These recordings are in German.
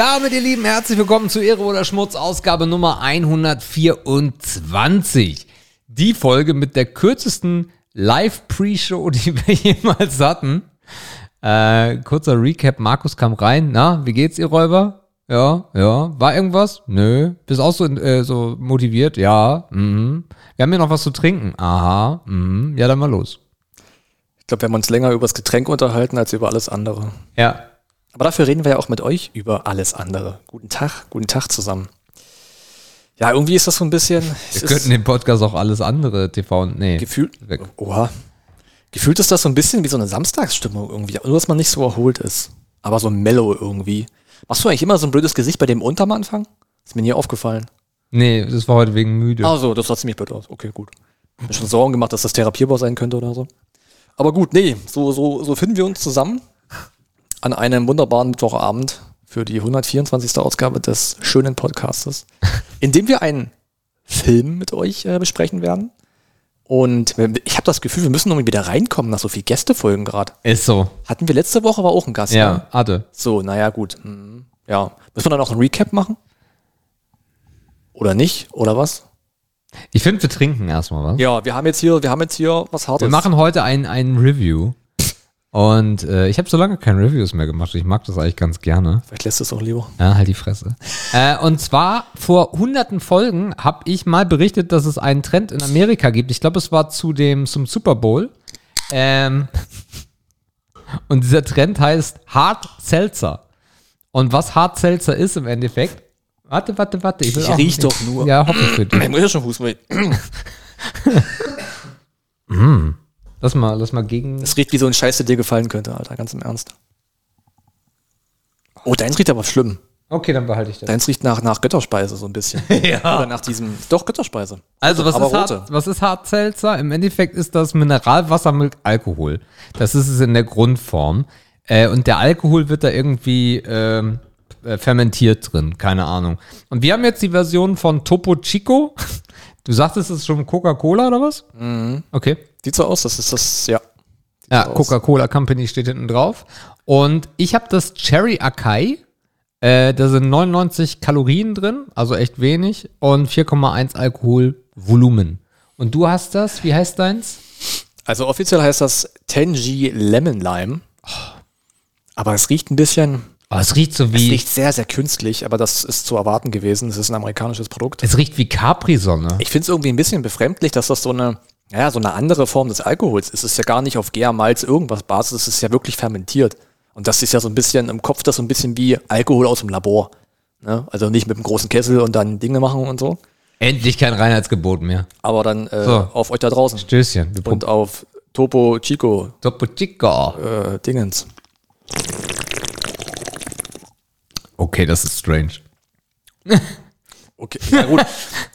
damit, ihr Lieben, herzlich willkommen zu Ehre oder Schmutz, Ausgabe Nummer 124. Die Folge mit der kürzesten Live-Pre-Show, die wir jemals hatten. Äh, kurzer Recap, Markus kam rein. Na, wie geht's, ihr Räuber? Ja, ja. War irgendwas? Nö. Bist auch so, äh, so motiviert? Ja. Mhm. Wir haben hier noch was zu trinken. Aha. Mhm. Ja, dann mal los. Ich glaube, wir haben uns länger über das Getränk unterhalten als über alles andere. Ja. Aber dafür reden wir ja auch mit euch über alles andere. Guten Tag, guten Tag zusammen. Ja, irgendwie ist das so ein bisschen. Wir könnten den Podcast auch alles andere TV und nee. Gefühlt. Oha. Gefühlt ist das so ein bisschen wie so eine Samstagsstimmung irgendwie. Nur, dass man nicht so erholt ist. Aber so mellow irgendwie. Machst du eigentlich immer so ein blödes Gesicht bei dem unterm Anfang? Ist mir nie aufgefallen. Nee, das war heute wegen müde. Ach so, das sah ziemlich blöd aus. Okay, gut. Mir schon Sorgen gemacht, dass das therapierbar sein könnte oder so. Aber gut, nee, so, so, so finden wir uns zusammen an einem wunderbaren Mittwochabend für die 124. Ausgabe des schönen Podcastes, in dem wir einen Film mit euch äh, besprechen werden. Und ich habe das Gefühl, wir müssen irgendwie wieder reinkommen nach so viel Gästefolgen gerade. Ist so. Hatten wir letzte Woche aber auch einen Gast. Ja, ne? hatte. So, naja, gut. Hm, Ja. Müssen wir dann auch ein Recap machen? Oder nicht? Oder was? Ich finde, wir trinken erstmal was. Ja, wir haben jetzt hier, wir haben jetzt hier was Hartes. Wir machen heute ein, ein Review. Und äh, ich habe so lange keine Reviews mehr gemacht. Ich mag das eigentlich ganz gerne. Vielleicht lässt es auch lieber. Ja, halt die Fresse. äh, und zwar vor hunderten Folgen habe ich mal berichtet, dass es einen Trend in Amerika gibt. Ich glaube, es war zu dem zum Super Bowl. Ähm, und dieser Trend heißt Hard Seltzer. Und was Hard Seltzer ist im Endeffekt? Warte, warte, warte. Ich, will Ich riech doch nur. Ja, hoffe ich für dich. Ich muss ja schon Husten. Lass mal, lass mal gegen. Es riecht wie so ein Scheiß, der dir gefallen könnte, Alter, ganz im Ernst. Oh, deins riecht aber schlimm. Okay, dann behalte ich das. Deins riecht nach, nach Götterspeise so ein bisschen. Ja. Oder nach diesem, doch Götterspeise. Also, was aber ist, rote. Hart, was ist Hartselzer? Im Endeffekt ist das Mineralwasser mit Alkohol. Das ist es in der Grundform. Äh, und der Alkohol wird da irgendwie ähm, äh, fermentiert drin, keine Ahnung. Und wir haben jetzt die Version von Topo Chico. Du sagtest, es ist schon Coca-Cola oder was? Mhm. Okay. Sieht so aus, das ist das, ja. Sieht Ja, so. Coca-Cola Company steht hinten drauf. Und ich habe das Cherry Akai. Äh, da sind 99 Kalorien drin, also echt wenig. Und 4,1 Alkoholvolumen. Und du hast das, wie heißt deins? Also offiziell heißt das Tenji Lemon Lime. Aber es riecht ein bisschen, Oh, es riecht so es wie, riecht sehr, sehr künstlich, aber das ist zu erwarten gewesen. Es ist ein amerikanisches Produkt. es riecht wie Capri-Sonne. Ich finde es irgendwie ein bisschen befremdlich, dass das so eine, ja, so eine andere Form des Alkohols ist. Es ist ja gar nicht auf Gär, Malz, irgendwas Basis, es ist ja wirklich fermentiert. Und das ist ja so ein bisschen im Kopf, das so ein bisschen wie Alkohol aus dem Labor. Ne? Also nicht mit einem großen Kessel und dann Dinge machen und so. Endlich kein Reinheitsgebot mehr. Aber dann äh, So. auf euch da draußen. Stößchen. Und auf Topo Chico Topo Chico. äh, Dingens. Okay, das ist strange. Okay, ja, gut.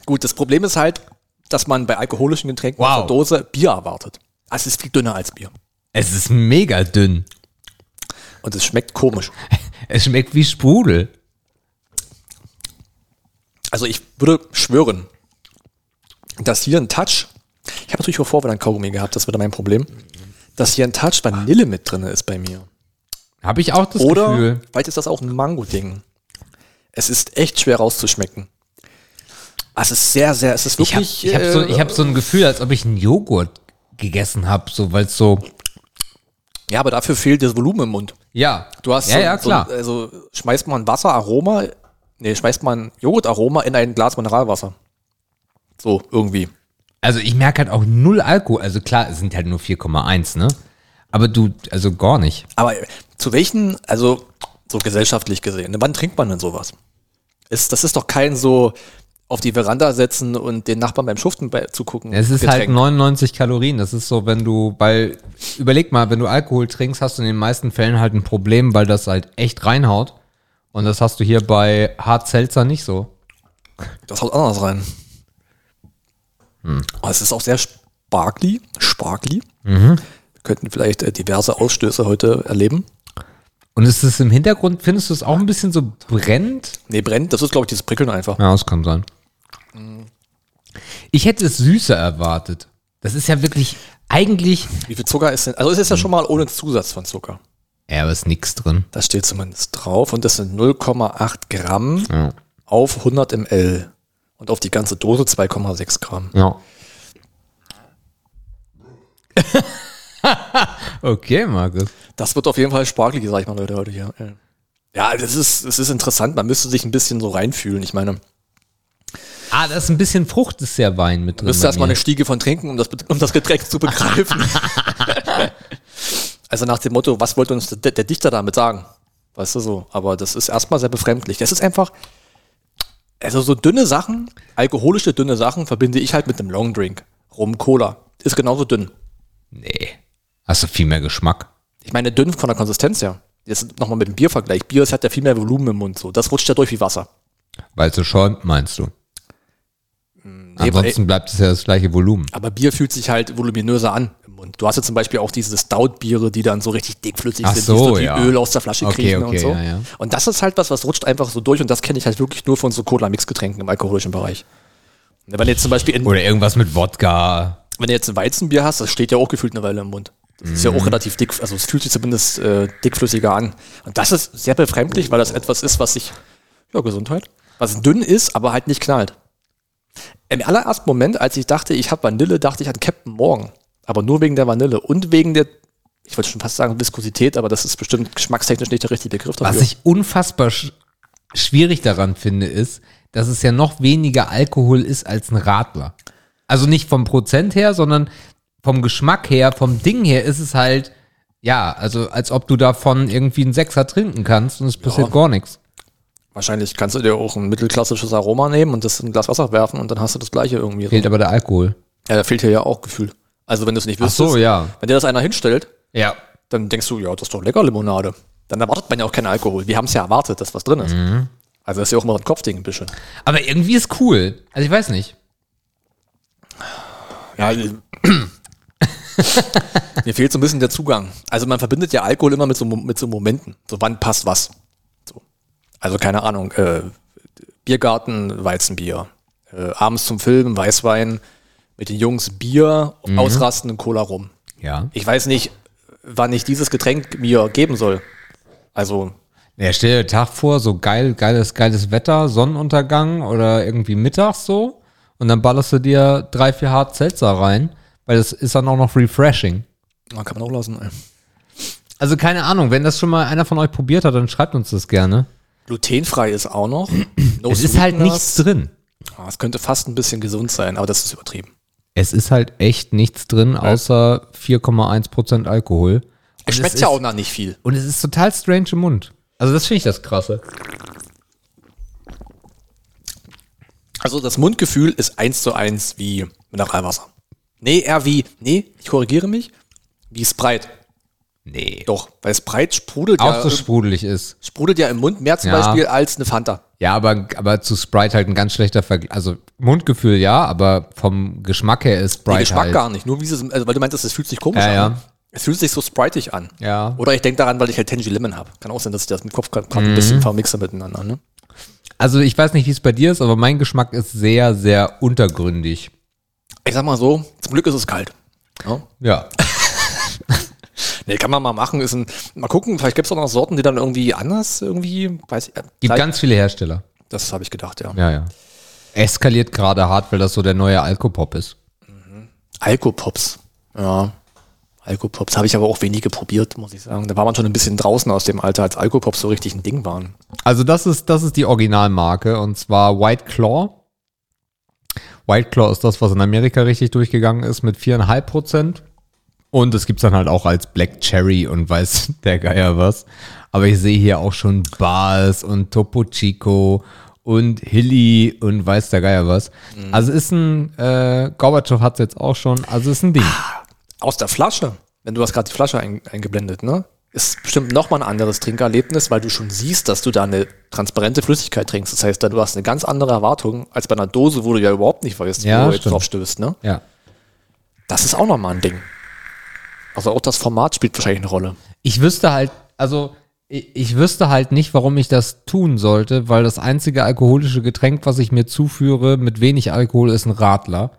gut, das Problem ist halt, dass man bei alkoholischen Getränken Wow. aus der Dose Bier erwartet. Also es ist viel dünner als Bier. Es ist mega dünn. Und es schmeckt komisch. Es schmeckt wie Sprudel. Also ich würde schwören, dass hier ein Touch, ich habe natürlich auch vorher ein Kaugummi gehabt, das wäre mein Problem, dass hier ein Touch Vanille mit drin ist bei mir. Habe ich auch das Oder Gefühl. vielleicht ist das auch ein Mango-Ding. Es ist echt schwer rauszuschmecken. Ah, Es ist sehr, sehr, es ist Ich habe wirklich. ich hab so, äh, ich hab so ein Gefühl, als ob ich einen Joghurt gegessen habe, so, weil es so. ja, aber dafür fehlt das Volumen im Mund. Ja. Du hast ja, so, ja, klar. So, also schmeißt man Wasseraroma, nee, schmeißt man Joghurtaroma in ein Glas Mineralwasser. So, irgendwie. Also ich merke halt auch null Alkohol. Also klar, es sind halt nur 4,1, ne? Aber du, also gar nicht. Aber zu welchen, also so gesellschaftlich gesehen, wann trinkt man denn sowas? Ist, das ist doch kein so auf die Veranda setzen und den Nachbarn beim Schuften bei, zugucken. Es ist halt Getränk. 99 Kalorien. Das ist so, wenn du, weil, überleg mal, wenn du Alkohol trinkst, hast du in den meisten Fällen halt ein Problem, weil das halt echt reinhaut. Und das hast du hier bei Hart Seltzer nicht so. Das haut anders rein. Hm. Aber es ist auch sehr sparkly. Sparkly. Mhm. Wir könnten vielleicht äh, diverse Ausstöße heute erleben. Und ist es im Hintergrund, findest du es auch ein bisschen so brennt? Nee, brennt, das ist, glaube ich, dieses Prickeln einfach. Ja, das kann sein. Ich hätte es süßer erwartet. Das ist ja wirklich eigentlich, Wie viel Zucker ist denn? Also es ist ja schon mal ohne Zusatz von Zucker. Ja, aber ist nix drin. Das steht zumindest drauf. Und das sind 0,8 Gramm Ja. auf 100 ml. Und auf die ganze Dose 2,6 Gramm. Ja. okay, Markus. Das wird auf jeden Fall sparkelig, sag ich mal, Leute, heute hier. Ja, das ist, das ist interessant. Man müsste sich ein bisschen so reinfühlen. Ich meine, Ah, da ist ein bisschen Frucht, ist der Wein mit drin. müsste erstmal eine Stiege von trinken, um das, um das Getränk zu begreifen. also nach dem Motto, was wollte uns der, der Dichter damit sagen? Weißt du so? Aber das ist erstmal sehr befremdlich. Das ist einfach, also so dünne Sachen, alkoholische dünne Sachen verbinde ich halt mit einem Longdrink. Rum, Cola. Ist genauso dünn. Nee. Hast du viel mehr Geschmack. Ich meine, dünn von der Konsistenz her. Jetzt nochmal mit dem Biervergleich. Bier hat ja viel mehr Volumen im Mund. So. Das rutscht ja durch wie Wasser. Weil es so schäumt, meinst du? Nee, Ansonsten bleibt es ja das gleiche Volumen. Aber Bier fühlt sich halt voluminöser an im Mund. Du hast ja zum Beispiel auch diese Stout-Biere, die dann so richtig dickflüssig Ach sind, so, die ja. Öl aus der Flasche Okay, kriechen okay, und so. ja, ja. Und das ist halt was, was rutscht einfach so durch und das kenne ich halt wirklich nur von so Cola-Mix-Getränken im alkoholischen Bereich. Wenn jetzt zum Beispiel, in, Oder irgendwas mit Wodka. wenn du jetzt ein Weizenbier hast, das steht ja auch gefühlt eine Weile im Mund. Das ist ja Mhm. auch relativ dick, also es fühlt sich zumindest äh, dickflüssiger an. Und das ist sehr befremdlich, weil das etwas ist, was sich, ja, Gesundheit, was dünn ist, aber halt nicht knallt. Im allerersten Moment, als ich dachte, ich habe Vanille, dachte ich an Captain Morgan. Aber nur wegen der Vanille und wegen der, ich wollte schon fast sagen Viskosität, aber das ist bestimmt geschmackstechnisch nicht der richtige Begriff dafür. Was ich unfassbar sch schwierig daran finde, ist, dass es ja noch weniger Alkohol ist als ein Radler. Also nicht vom Prozent her, sondern vom Geschmack her, vom Ding her ist es halt, ja, also als ob du davon irgendwie einen Sechser trinken kannst und es passiert gar nichts. Wahrscheinlich kannst du dir auch ein mittelklassisches Aroma nehmen und das in ein Glas Wasser werfen und dann hast du das gleiche irgendwie. So. Fehlt aber der Alkohol. Ja, da fehlt hier ja auch Gefühl. Also wenn du es nicht Ach wüsstest, so, ja. wenn dir das einer hinstellt, Ja. dann denkst du, ja, das ist doch lecker Limonade. Dann erwartet man ja auch keinen Alkohol. Wir haben es ja erwartet, dass was drin ist. Mhm. Also das ist ja auch immer ein Kopfding ein bisschen. Aber irgendwie ist cool. Also ich weiß nicht. Ja, mir fehlt so ein bisschen der Zugang. Also man verbindet ja Alkohol immer mit so, mit so Momenten. So wann passt was. So. Also keine Ahnung, äh, Biergarten, Weizenbier. Äh, abends zum Film, Weißwein, mit den Jungs Bier, ausrasten und Cola rum. Ja. Ich weiß nicht, wann ich dieses Getränk mir geben soll. Also, Ja, stell dir den Tag vor, so geil, geiles, geiles Wetter, Sonnenuntergang oder irgendwie mittags so. Und dann ballerst du dir drei, vier Hard Seltzer rein, weil das ist dann auch noch refreshing. man kann man auch lassen. Ey. Also keine Ahnung, wenn das schon mal einer von euch probiert hat, dann schreibt uns das gerne. Glutenfrei ist auch noch. No Es ist halt nichts drin. Ah, Es könnte fast ein bisschen gesund sein, aber das ist übertrieben. Es ist halt echt nichts drin, außer 4,1% Alkohol. Es schmeckt es ja ist- auch nach nicht viel. Und es ist total strange im Mund. Also das finde ich das Krasse. Also das Mundgefühl ist eins zu eins wie Mineralwasser. Nee, eher wie, nee, ich korrigiere mich, wie Sprite. Nee. Doch, weil Sprite sprudelt Auch ja, so sprudelig ist. sprudelt ja im Mund mehr zum Ja. Beispiel als eine Fanta. Ja, aber, aber zu Sprite halt ein ganz schlechter Vergleich. Also Mundgefühl ja, aber vom Geschmack her ist Sprite Nee, Geschmack halt. gar nicht, nur wie es, also weil du meintest, es fühlt sich komisch Ja, an. ja. Es fühlt sich so spritig an. Ja. Oder ich denke daran, weil ich halt Tangy Lemon habe. Kann auch sein, dass ich das im Kopf gerade ein Mhm. bisschen vermixe miteinander. Ne? Also ich weiß nicht, wie es bei dir ist, aber mein Geschmack ist sehr, sehr untergründig. Ich sag mal so, zum Glück ist es kalt. Ja. Ja. Nee, kann man mal machen. Ist ein, mal gucken, vielleicht gibt es auch noch Sorten, die dann irgendwie anders irgendwie, weiß ich. Äh, Gibt vielleicht- ganz viele Hersteller. das habe ich gedacht, ja. Ja, ja. Eskaliert gerade hart, weil das so der neue Alkopop ist. Alkopops. Ja. Alkopops habe ich aber auch wenige probiert, muss ich sagen. Da war man schon ein bisschen draußen aus dem Alter, als Alkopops so richtig ein Ding waren. Also das ist, das ist die Originalmarke und zwar White Claw. White Claw ist das, was in Amerika richtig durchgegangen ist mit 4,5 Prozent. Und es gibt's dann halt auch als Black Cherry und weiß der Geier was. Aber ich sehe hier auch schon Bars und Topo Chico und Hilly und weiß der Geier was. Also ist ein, äh, Gorbatschow hat's jetzt auch schon, also ist ein Ding. Aus der Flasche, wenn du hast gerade die Flasche ein, eingeblendet, ne? Ist bestimmt nochmal ein anderes Trinkerlebnis, weil du schon siehst, dass du da eine transparente Flüssigkeit trinkst. Das heißt, da du hast eine ganz andere Erwartung als bei einer Dose, wo du ja überhaupt nicht weißt, Ja, wo du jetzt drauf stößt, ne? Ja. Das ist auch nochmal ein Ding. Also auch das Format spielt wahrscheinlich eine Rolle. Ich wüsste halt, also ich, wüsste halt nicht, warum ich das tun sollte, weil das einzige alkoholische Getränk, was ich mir zuführe mit wenig Alkohol, ist ein Radler.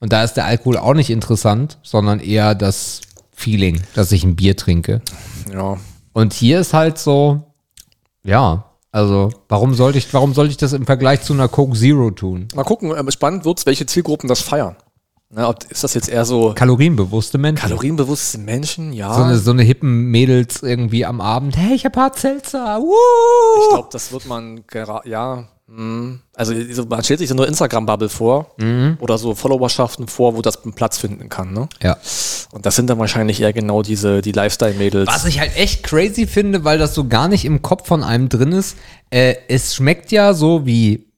Und da ist der Alkohol auch nicht interessant, sondern eher das Feeling, dass ich ein Bier trinke. Ja. Und hier ist halt so, ja, also warum sollte ich, warum sollte ich das im Vergleich zu einer Coke Zero tun? Mal gucken, ähm, spannend wird's, welche Zielgruppen das feiern. Na, ob, ist das jetzt eher so Kalorienbewusste Menschen. kalorienbewusste Menschen? Ja. so, eine, so eine hippen Mädels irgendwie am Abend. Hey, ich hab hart Seltzer. ich glaube, das wird man ja. hm. Also so, man stellt sich so eine Instagram-Bubble vor Mhm. oder so Followerschaften vor, wo das einen Platz finden kann. Ne? Ja. Und das sind dann wahrscheinlich eher genau diese die Lifestyle-Mädels. Was ich halt echt crazy finde, weil das so gar nicht im Kopf von einem drin ist. Äh, es schmeckt ja so wie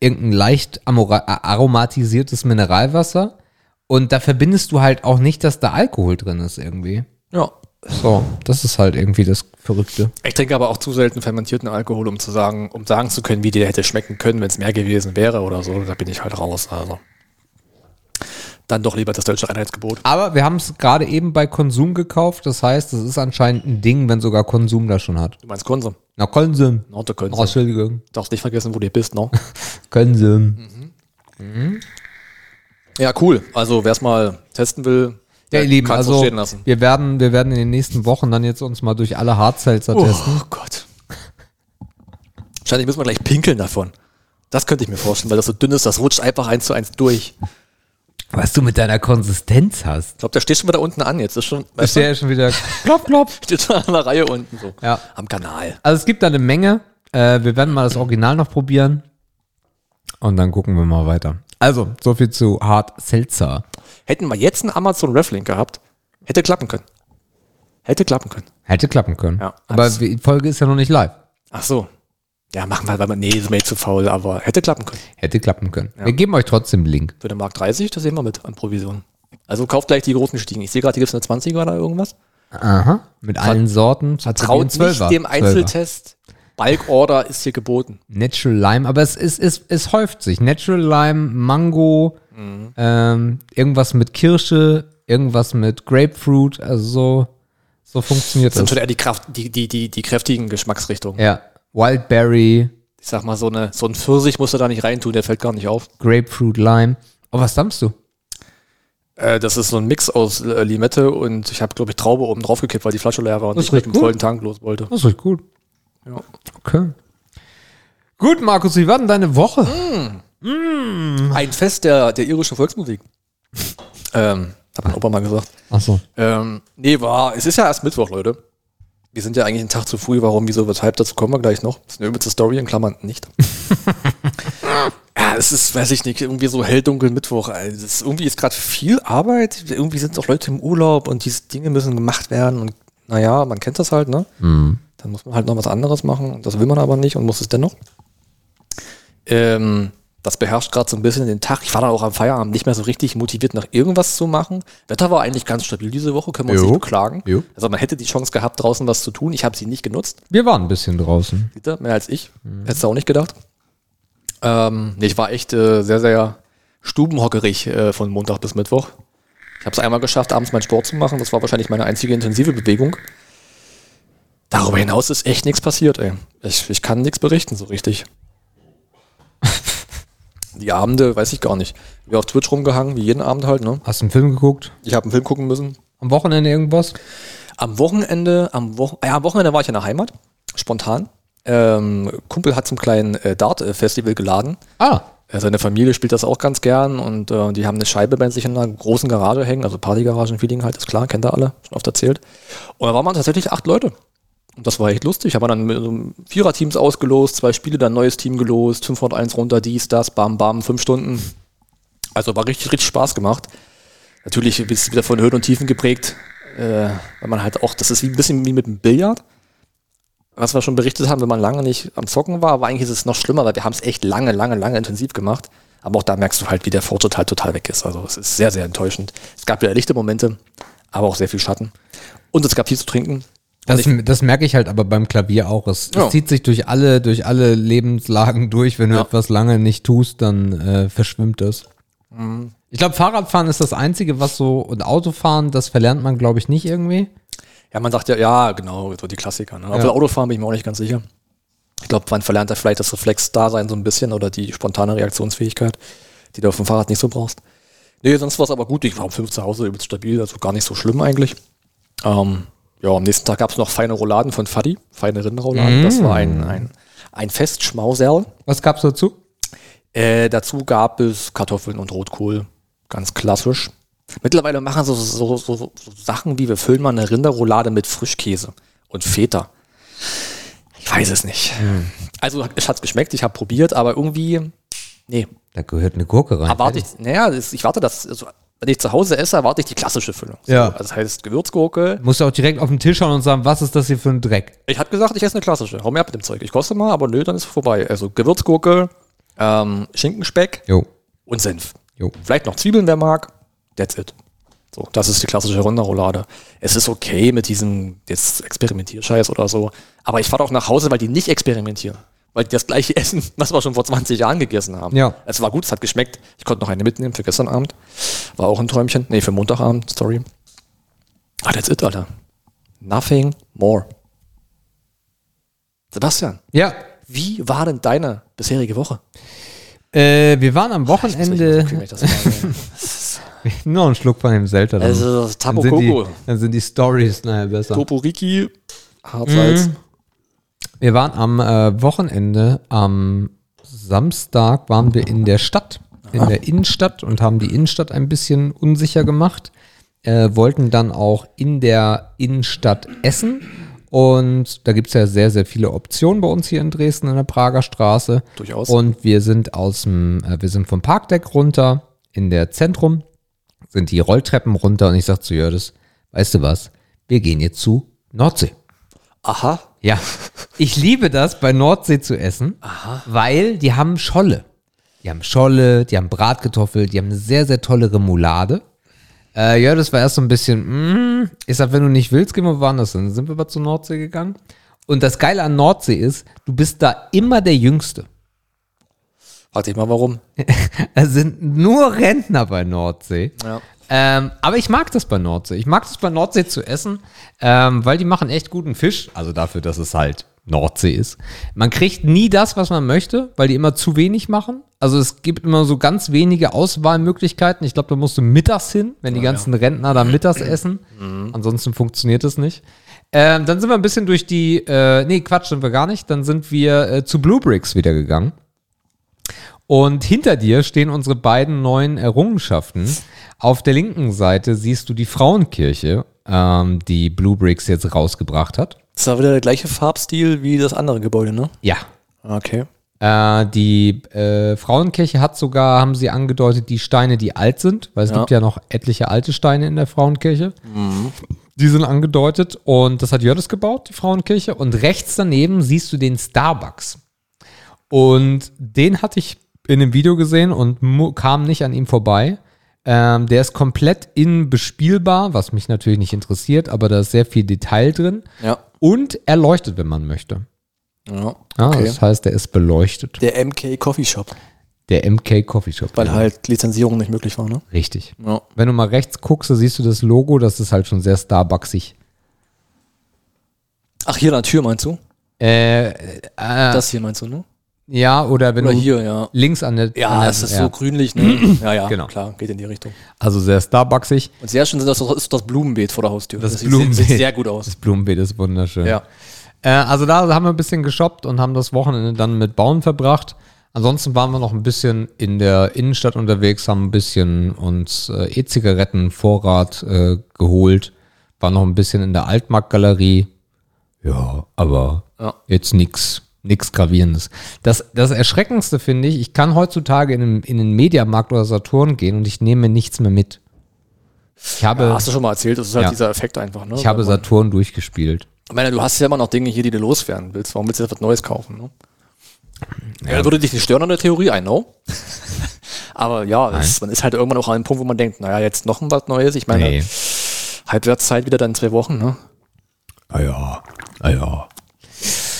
irgendein leicht aromatisiertes Mineralwasser. Und da verbindest du halt auch nicht, dass da Alkohol drin ist irgendwie. Ja. So, das ist halt irgendwie das Verrückte. Ich trinke aber auch zu selten fermentierten Alkohol, um zu sagen, um sagen zu können, wie der hätte schmecken können, wenn es mehr gewesen wäre oder so. Da bin ich halt raus. Also. Dann doch lieber das deutsche Einheitsgebot. Aber wir haben es gerade eben bei Konsum gekauft. Das heißt, es ist anscheinend ein Ding, wenn sogar Konsum da schon hat. Du meinst Konsum? Na, Konsum. No, der Konsum. Oh, Entschuldigung. Darfst nicht vergessen, wo du bist, no? Konsum. Ja, cool. Also, wer es mal testen will, Ja, ihr Lieben, also stehen lassen. wir werden, wir werden in den nächsten Wochen dann jetzt uns mal durch alle Hartselzer testen. Oh Gott. Wahrscheinlich müssen wir gleich pinkeln davon. Das könnte ich mir vorstellen, weil das so dünn ist, das rutscht einfach eins zu eins durch. Was du mit deiner Konsistenz hast. Ich glaube, der steht schon wieder unten an jetzt. Ist schon, weißt der ja schon wieder klopp, klopp. steht schon an der Reihe unten so. Ja. Am Kanal. Also es gibt da eine Menge. Äh, wir werden mal das Original noch probieren. Und dann gucken wir mal weiter. Also, so viel zu Hart Seltzer. Hätten wir jetzt einen Amazon Reflink gehabt, hätte klappen können. Hätte klappen können. Hätte klappen können. Ja, Aber die Folge ist ja noch nicht live. Ach so. Ja, machen wir, weil wir, nee, ist mir jetzt zu faul, aber hätte klappen können. Hätte klappen können. Wir geben euch trotzdem einen Link. Für den Mark 30, das sehen wir mit an Provision. Also kauft gleich die großen Stiegen. Ich sehe gerade, hier gibt es eine 20er oder irgendwas. Aha. Mit allen Sorten. Traut nicht dem Einzeltest. Bulk Order ist hier geboten. Natural Lime, aber es, ist, es, es häuft sich. Natural Lime, Mango, Mhm. ähm, irgendwas mit Kirsche, irgendwas mit Grapefruit, also so, so funktioniert Das sind das. schon eher die, Kraft, die, die, die, die kräftigen Geschmacksrichtungen. Ja, Wildberry, Ich sag mal, so, eine, so ein Pfirsich musst du da nicht reintun, der fällt gar nicht auf. Grapefruit, Lime. Oh, was dampfst du? Äh, das ist so ein Mix aus äh, Limette und ich habe, glaube ich, Traube oben drauf gekippt, weil die Flasche leer war und Das ich mit dem vollen Tank los wollte. Das riecht gut. Ja. Okay. Gut, Markus, wie war denn deine Woche? Ein Fest der, der irischen Volksmusik. ähm, hat mein Opa mal gesagt. Achso. Ähm, nee, war, es ist ja erst Mittwoch, Leute. Wir sind ja eigentlich einen Tag zu früh, warum, wieso, weshalb, dazu kommen wir gleich noch. Das ist eine übelste Story, in Klammern nicht. ja, es ist, weiß ich nicht, irgendwie so hell-dunkel Mittwoch. Also es ist, irgendwie ist gerade viel Arbeit, irgendwie sind auch Leute im Urlaub und diese Dinge müssen gemacht werden und naja, man kennt das halt, ne? Dann muss man halt noch was anderes machen das will man aber nicht und muss es dennoch. Ähm, das beherrscht gerade so ein bisschen den Tag. Ich war dann auch am Feierabend nicht mehr so richtig motiviert, noch irgendwas zu machen. Wetter war eigentlich ganz stabil diese Woche, können wir uns Jo. nicht beklagen. Jo. Also man hätte die Chance gehabt, draußen was zu tun. Ich habe sie nicht genutzt. Wir waren ein bisschen draußen. Ihr? Mehr als ich. Hättest du auch nicht gedacht. Ähm, nee, ich war echt äh, sehr, sehr stubenhockerig äh, von Montag bis Mittwoch. Ich habe es einmal geschafft, abends meinen Sport zu machen. Das war wahrscheinlich meine einzige intensive Bewegung. Darüber hinaus ist echt nichts passiert, ey. Ich, ich kann nichts berichten, so richtig. Die Abende, weiß ich gar nicht. Wir auf Twitch rumgehangen, wie jeden Abend halt, ne? Hast du einen Film geguckt? Ich habe einen Film gucken müssen. Am Wochenende irgendwas? Am Wochenende, am, Wo ja, am Wochenende war ich in der Heimat, spontan. Ähm, Kumpel hat zum kleinen äh, Dart-Festival geladen. Ah, Äh, seine Familie spielt das auch ganz gern und äh, die haben eine Scheibe bei sich in einer großen Garage hängen, also Partygaragen-Feeling halt, ist klar, kennt ihr alle, schon oft erzählt. Und da waren wir tatsächlich acht Leute. Und das war echt lustig. Haben wir dann so Viererteams ausgelost, zwei Spiele, dann ein neues Team gelost, 501 runter, dies, das, bam, bam, fünf Stunden. Also war richtig, richtig Spaß gemacht. Natürlich ist es wieder von Höhen und Tiefen geprägt, äh, weil man halt auch, das ist wie ein bisschen wie mit dem Billard. Was wir schon berichtet haben, wenn man lange nicht am Zocken war, aber eigentlich ist es noch schlimmer, weil wir haben es echt lange, lange, lange intensiv gemacht. Aber auch da merkst du halt, wie der Fortschritt halt total weg ist. Also es ist sehr, sehr enttäuschend. Es gab ja lichte Momente, aber auch sehr viel Schatten. Und es gab viel zu trinken. Das, das merke ich halt aber beim Klavier auch. Es, Ja. es zieht sich durch alle, durch alle Lebenslagen durch. Wenn du Ja. etwas lange nicht tust, dann äh, verschwimmt das. Mhm. Ich glaube, Fahrradfahren ist das Einzige, was so, und Autofahren, das verlernt man, glaube ich, nicht irgendwie. Ja, man sagt ja, ja, genau, so die Klassiker. Ne? Aber Autofahren bin ich mir auch nicht ganz sicher. Ich glaube, man verlernt da vielleicht das Reflex-Dasein so ein bisschen oder die spontane Reaktionsfähigkeit, die du auf dem Fahrrad nicht so brauchst. Nee, sonst war es aber gut. Ich war um fünf zu Hause übelst stabil, also gar nicht so schlimm eigentlich. Ähm, Ja, am nächsten Tag gab es noch feine Rouladen von Fadi, feine Rinderrouladen. Das war ein, ein, ein Festschmauserl. Was gab's dazu? Äh, dazu gab es Kartoffeln und Rotkohl. Ganz klassisch. Mittlerweile machen sie so, so, so, so Sachen wie wir füllen mal eine Rinderroulade mit Frischkäse und Feta. Ich weiß es nicht. Also es hat geschmeckt, ich habe probiert, aber irgendwie, nee, Da gehört eine Gurke rein. erwarte ich, naja, ich warte das, also, wenn ich zu Hause esse, erwarte ich die klassische Füllung. So, Ja. Also das heißt Gewürzgurke. Musst du auch direkt auf den Tisch schauen und sagen, was ist das hier für ein Dreck? Ich hatte gesagt, ich esse eine klassische. Hau mir ab mit dem Zeug. Ich koste mal, aber nö, dann ist es vorbei. Also Gewürzgurke, ähm, Schinkenspeck Jo, und Senf. jo. Vielleicht noch Zwiebeln, wer mag. That's it. So, das ist die klassische Rinderroulade. Es ist okay mit diesem jetzt Experimentierscheiß oder so. Aber ich fahre auch nach Hause, weil die nicht experimentieren. Weil die das gleiche essen, was wir schon vor 20 Jahren gegessen haben. Ja. Es war gut, es hat geschmeckt. Ich konnte noch eine mitnehmen für gestern Abend. War auch ein Träumchen. Nee, für Montagabend, sorry. Ah, that's it, Alter. Nothing more. Sebastian, Ja, wie war denn deine bisherige Woche? äh, wir waren am Wochenende, noch einen Schluck von dem Selter. dann- Also, dann Tapo sind, die, dann sind die Stories nachher besser. Toporiki, Harzsalz. Wir waren am äh, Wochenende, am Samstag waren wir in der Stadt, in der Innenstadt und haben die Innenstadt ein bisschen unsicher gemacht. Äh, wollten dann auch in der Innenstadt essen. Und da gibt es ja sehr, sehr viele Optionen bei uns hier in Dresden in der Prager Straße. Durchaus. Und wir sind aus dem, äh, wir sind vom Parkdeck runter in der Zentrum, sind die Rolltreppen runter und ich sag zu Jördes, weißt du was, wir gehen jetzt zu Nordsee. Aha. Ja, ich liebe das, bei Nordsee zu essen, weil die haben Scholle. Die haben Scholle, die haben Bratkartoffel, die haben eine sehr, sehr tolle Remoulade. Äh, ja, das war erst so ein bisschen, mm, ich sag, wenn du nicht willst, gehen wir woanders hin. Dann sind wir aber zur Nordsee gegangen. Und das Geile an Nordsee ist, du bist da immer der Jüngste. Warte ich mal, warum? Es sind nur Rentner bei Nordsee. Ja. Ähm, aber ich mag das bei Nordsee. Ich mag das bei Nordsee zu essen, ähm, weil die machen echt guten Fisch. Also dafür, dass es halt Nordsee ist. Man kriegt nie das, was man möchte, weil die immer zu wenig machen. Also es gibt immer so ganz wenige Auswahlmöglichkeiten. Ich glaube, da musst du mittags hin, wenn die ganzen Rentner da mittags essen. Ansonsten funktioniert das nicht. Ähm, dann sind wir ein bisschen durch die, äh, nee, Quatsch, sind wir gar nicht. Dann sind wir äh, zu Blue Bricks wieder gegangen. Und hinter dir stehen unsere beiden neuen Errungenschaften. Auf der linken Seite siehst du die Frauenkirche, ähm, die Blue Bricks jetzt rausgebracht hat. Das war wieder der gleiche Farbstil wie das andere Gebäude, ne? Ja. Okay. Äh, die äh, Frauenkirche hat sogar, haben sie angedeutet, die Steine, die alt sind, weil es Ja. gibt ja noch etliche alte Steine in der Frauenkirche. Die sind angedeutet und das hat Jördes gebaut, die Frauenkirche. Und rechts daneben siehst du den Starbucks. Und den hatte ich in einem Video gesehen und kam nicht an ihm vorbei. Ähm, der ist komplett innen bespielbar, was mich natürlich nicht interessiert, aber da ist sehr viel Detail drin. Ja. Und er leuchtet, wenn man möchte. ja. Okay. Das heißt, der ist beleuchtet. Der MK Coffee Shop, Der MK Coffee Shop. weil ja. halt Lizenzierung nicht möglich war, ne? Richtig. Ja. Wenn du mal rechts guckst, da siehst du das Logo, das ist halt schon sehr Starbucksig. Ach, hier an der Tür meinst du? Äh, äh, Das hier meinst du, ne? Ja, oder wenn Oder du hier, ja. links an der. an Ja, der, es ist so grünlich, ne? ja, ja, Genau. klar, geht in die Richtung. Also sehr Starbucksig. Und sehr schön das, ist das Blumenbeet vor der Haustür. Das sieht- Blumenbeet. sieht sehr gut aus. Das Blumenbeet ist wunderschön. Ja. Äh, also da haben wir ein bisschen geshoppt und haben das Wochenende dann mit Bauen verbracht. Ansonsten waren wir noch ein bisschen in der Innenstadt unterwegs, haben ein bisschen uns äh, E-Zigaretten-Vorrat äh, geholt, waren noch ein bisschen in der Altmarktgalerie. Ja, aber Ja. jetzt nix, nix Gravierendes. Das, das Erschreckendste finde ich, ich kann heutzutage in den, in den Mediamarkt oder Saturn gehen und ich nehme nichts mehr mit. Ich habe, Hast du schon mal erzählt, das ist halt Ja. dieser Effekt einfach, ne? ich habe Saturn durchgespielt. Ich meine, du hast ja immer noch Dinge hier, die du loswerden willst. Warum willst du jetzt was Neues kaufen, ne? Ja. würde dich nicht stören an der Theorie, I know. Aber ja, es, man ist halt irgendwann auch an einem Punkt, wo man denkt, naja, jetzt noch was Neues. Ich meine, Nee. Halbwertszeit wieder dann in zwei Wochen, ne? Ah ja, ah ja.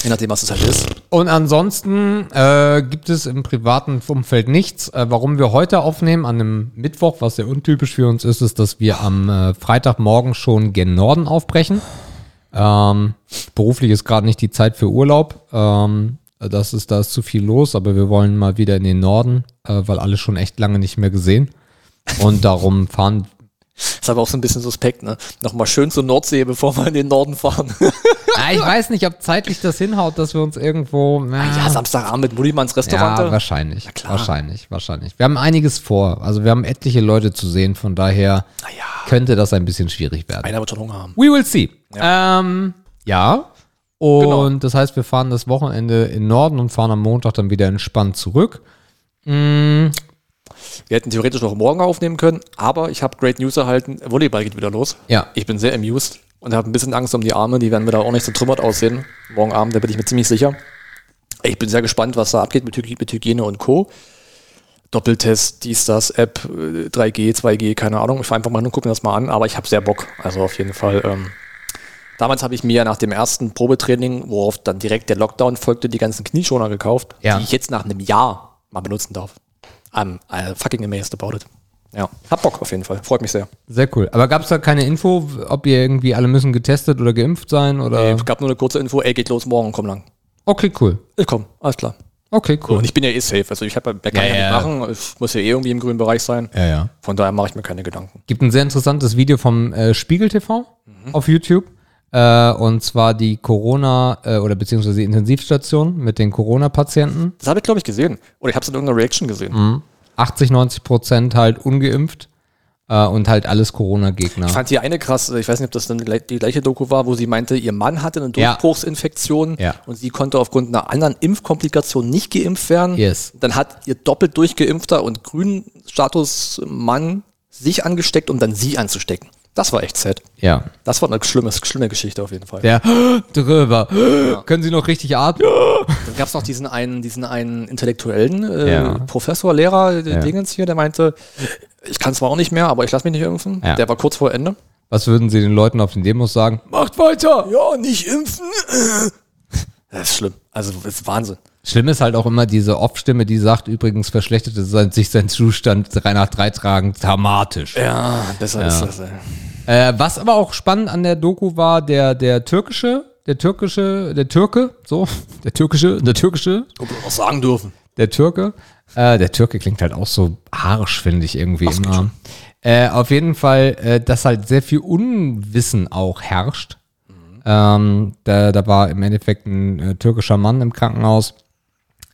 Je nachdem, was es halt ist. Und ansonsten äh, gibt es im privaten Umfeld nichts. Äh, warum wir heute aufnehmen an einem Mittwoch, was sehr untypisch für uns ist, ist, dass wir am äh, Freitagmorgen schon gen Norden aufbrechen. Ähm, beruflich ist gerade nicht die Zeit für Urlaub. Ähm, das ist, da ist zu viel los, aber wir wollen mal wieder in den Norden, äh, weil alle schon echt lange nicht mehr gesehen. Und darum fahren Ist aber auch so ein bisschen suspekt, ne? Nochmal schön zur Nordsee, bevor wir in den Norden fahren. Ja, ich weiß nicht, ob zeitlich das hinhaut, dass wir uns irgendwo. Na, ja, Samstagabend mit Mullimanns Restaurant. ja, wahrscheinlich. Wahrscheinlich, wahrscheinlich. Wir haben einiges vor. Also wir haben etliche Leute zu sehen, von daher Naja, könnte das ein bisschen schwierig werden. einer wird schon Hunger haben. We will see. Ja. Ähm, ja. Und Genau. das heißt, wir fahren das Wochenende in Norden und fahren am Montag dann wieder entspannt zurück. Wir hätten theoretisch noch morgen aufnehmen können, aber ich habe Great News erhalten. Volleyball geht wieder los. Ja. Ich bin sehr amused und habe ein bisschen Angst um die Arme. Die werden wieder auch nicht so trümmert aussehen. Morgen Abend, da bin ich mir ziemlich sicher. Ich bin sehr gespannt, was da abgeht mit, Hyg- mit Hygiene und Co. Doppeltest, dies, das, App, äh, 3G, 2G, keine Ahnung. Ich fahre einfach mal hin und gucke mir das mal an, aber ich habe sehr Bock. Also auf jeden Fall. Ähm, damals habe ich mir nach dem ersten Probetraining, worauf dann direkt der Lockdown folgte, die ganzen Knieschoner gekauft, Ja. die ich jetzt nach einem Jahr mal benutzen darf. I'm uh, fucking amazed about it. Ja, hab Bock auf jeden Fall. Freut mich sehr. sehr cool. Aber gab es da keine Info, ob ihr irgendwie alle müssen getestet oder geimpft sein? Oder? Es gab nur eine kurze Info, ey, geht los morgen, komm lang. Okay, cool. Ich komm, alles klar. Okay, cool. Und ich bin ja eh safe. Also ich habe ja, kann Ja, ja, ja. nicht machen. Ich muss ja eh irgendwie im grünen Bereich sein. ja, ja. Von daher mache ich mir keine Gedanken. Gibt ein sehr interessantes Video vom äh, Spiegel TV Mhm. auf YouTube. Äh, und zwar die Corona- äh, oder beziehungsweise die Intensivstation mit den Corona-Patienten. Das habe ich, glaube ich, gesehen. Oder ich habe es in irgendeiner Reaction gesehen. 80, 90 Prozent halt ungeimpft äh, und halt alles Corona-Gegner. Ich fand die eine krass, ich weiß nicht, ob das dann die gleich- die gleiche Doku war, wo sie meinte, ihr Mann hatte eine Ja. Durchbruchsinfektion Ja. und sie konnte aufgrund einer anderen Impfkomplikation nicht geimpft werden. Yes. Dann hat ihr doppelt durchgeimpfter und grünen Status Mann sich angesteckt, um dann sie anzustecken. Das war echt sad. Ja. Das war eine schlimme, schlimme Geschichte auf jeden Fall. Der drüber. Können Sie noch richtig atmen? Dann gab es noch diesen einen, diesen einen intellektuellen äh, Ja. Professor, Lehrer, der Ja. Dingens hier, der meinte, ich kann zwar auch nicht mehr, aber ich lasse mich nicht impfen. Ja. Der war kurz vor Ende. Was würden Sie den Leuten auf den Demos sagen? Macht weiter! Ja, nicht impfen. Das ist schlimm. Also, das ist Wahnsinn. Schlimm ist halt auch immer diese Off-Stimme, die sagt, übrigens verschlechterte sich sein Zustand drei nach drei tragen dramatisch. Ja, besser ist das. Ey. Äh, was aber auch spannend an der Doku war, der, der türkische, der türkische, der Türke, so, der türkische, der türkische, Ob wir was sagen dürfen. der Türke. Äh, der Türke klingt halt auch so harsch, finde ich irgendwie Ach, immer. Äh, auf jeden Fall, äh, dass halt sehr viel Unwissen auch herrscht. Ähm, da, da war im Endeffekt ein äh, türkischer Mann im Krankenhaus,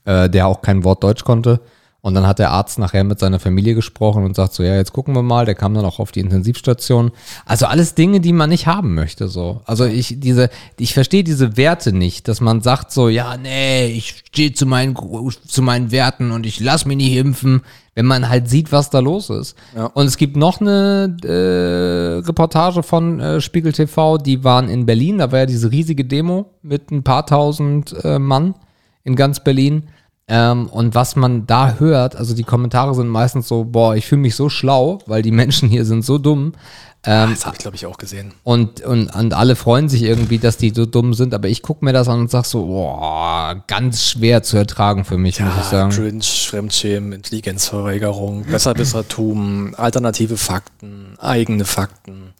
äh, der auch kein Wort Deutsch konnte. Und dann hat der Arzt nachher mit seiner Familie gesprochen und sagt so, ja, jetzt gucken wir mal. Der kam dann auch auf die Intensivstation. Also alles Dinge, die man nicht haben möchte, so. Also ich, diese, ich verstehe diese Werte nicht, dass man sagt so, ja, nee, ich stehe zu meinen, zu meinen Werten und ich lass mich nicht impfen, wenn man halt sieht, was da los ist. Ja. Und es gibt noch eine äh, Reportage von äh, Spiegel TV, die waren in Berlin, da war ja diese riesige Demo mit ein paar tausend äh, Mann in ganz Berlin. Ähm, und was man da hört, also die Kommentare sind meistens so, boah, ich fühle mich so schlau, weil die Menschen hier sind so dumm. Ähm, Das habe ich, glaube ich, auch gesehen. und, und, und alle freuen sich irgendwie, dass die so dumm sind, aber ich gucke mir das an und sag so, boah, ganz schwer zu ertragen für mich, muss ich Ja, sagen. Cringe, Fremdschämen, Intelligenzverweigerung, Besserwissertum, alternative Fakten, eigene Fakten.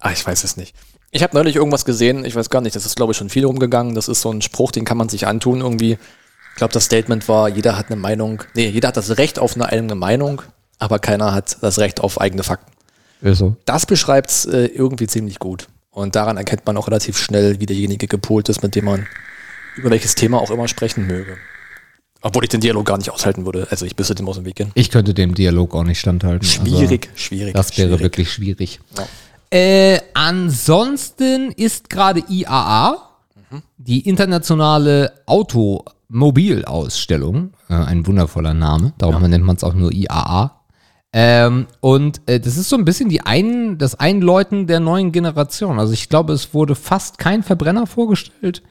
Ah, ich weiß es nicht. Ich habe neulich irgendwas gesehen, ich weiß gar nicht, das ist glaube ich schon viel rumgegangen. Das ist so ein Spruch, den kann man sich antun irgendwie. Ich glaube, das Statement war, jeder hat eine Meinung, nee, jeder hat das Recht auf eine eigene Meinung, aber keiner hat das Recht auf eigene Fakten. Ist so. Das beschreibt es äh, irgendwie ziemlich gut. Und daran erkennt man auch relativ schnell, wie derjenige gepolt ist, mit dem man über welches Thema auch immer sprechen möge. Obwohl ich den Dialog gar nicht aushalten würde. Also ich müsste dem aus dem Weg gehen. Ich könnte dem Dialog auch nicht standhalten. Schwierig, schwierig. Also, das wäre schwierig. wirklich schwierig. Ja. Äh, ansonsten ist gerade IAA, die internationale Automobilausstellung, äh, ein wundervoller Name, darum nennt man es auch nur IAA. Ähm, und äh, das ist so ein bisschen die ein, das Einläuten der neuen Generation. Also ich glaube, es wurde fast kein Verbrenner vorgestellt.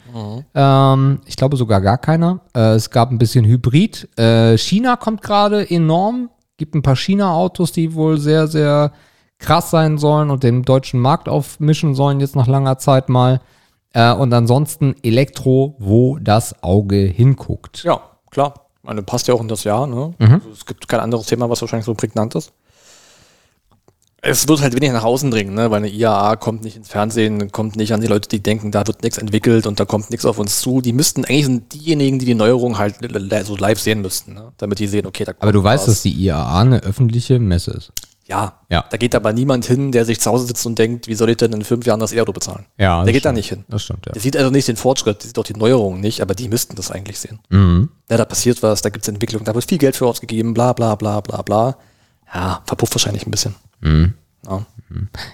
Ähm, ich glaube sogar gar keiner. Äh, es gab ein bisschen Hybrid. Äh, China kommt gerade enorm. Gibt ein paar China-Autos, die wohl sehr, sehr krass sein sollen und den deutschen Markt aufmischen sollen jetzt nach langer Zeit mal. Äh, und ansonsten Elektro, wo das Auge hinguckt. Ja, klar. Ich Meine, passt ja auch in das Jahr. Ne? Mhm. Also es gibt kein anderes Thema, was wahrscheinlich so prägnant ist. Es wird halt wenig nach außen dringen, ne? weil eine IAA kommt nicht ins Fernsehen, kommt nicht an die Leute, die denken, da wird nichts entwickelt und da kommt nichts auf uns zu. Die müssten eigentlich sind diejenigen, die die Neuerung halt so live sehen müssten, ne? damit die sehen, okay, da kommt Aber du weißt, was. dass die IAA eine öffentliche Messe ist. Ja. Ja. Da geht aber niemand hin, der sich zu Hause sitzt und denkt, wie soll ich denn in fünf Jahren das E-Auto bezahlen? Ja, Der geht da stimmt. nicht hin. Das stimmt, ja. Der sieht also nicht den Fortschritt, der sieht auch die Neuerungen nicht, aber die müssten das eigentlich sehen. Mhm. Ja, da passiert was, da gibt es Entwicklung, da wird viel Geld für ausgegeben, bla bla bla bla bla. Ja, verpufft wahrscheinlich ein bisschen. Mhm. Ja.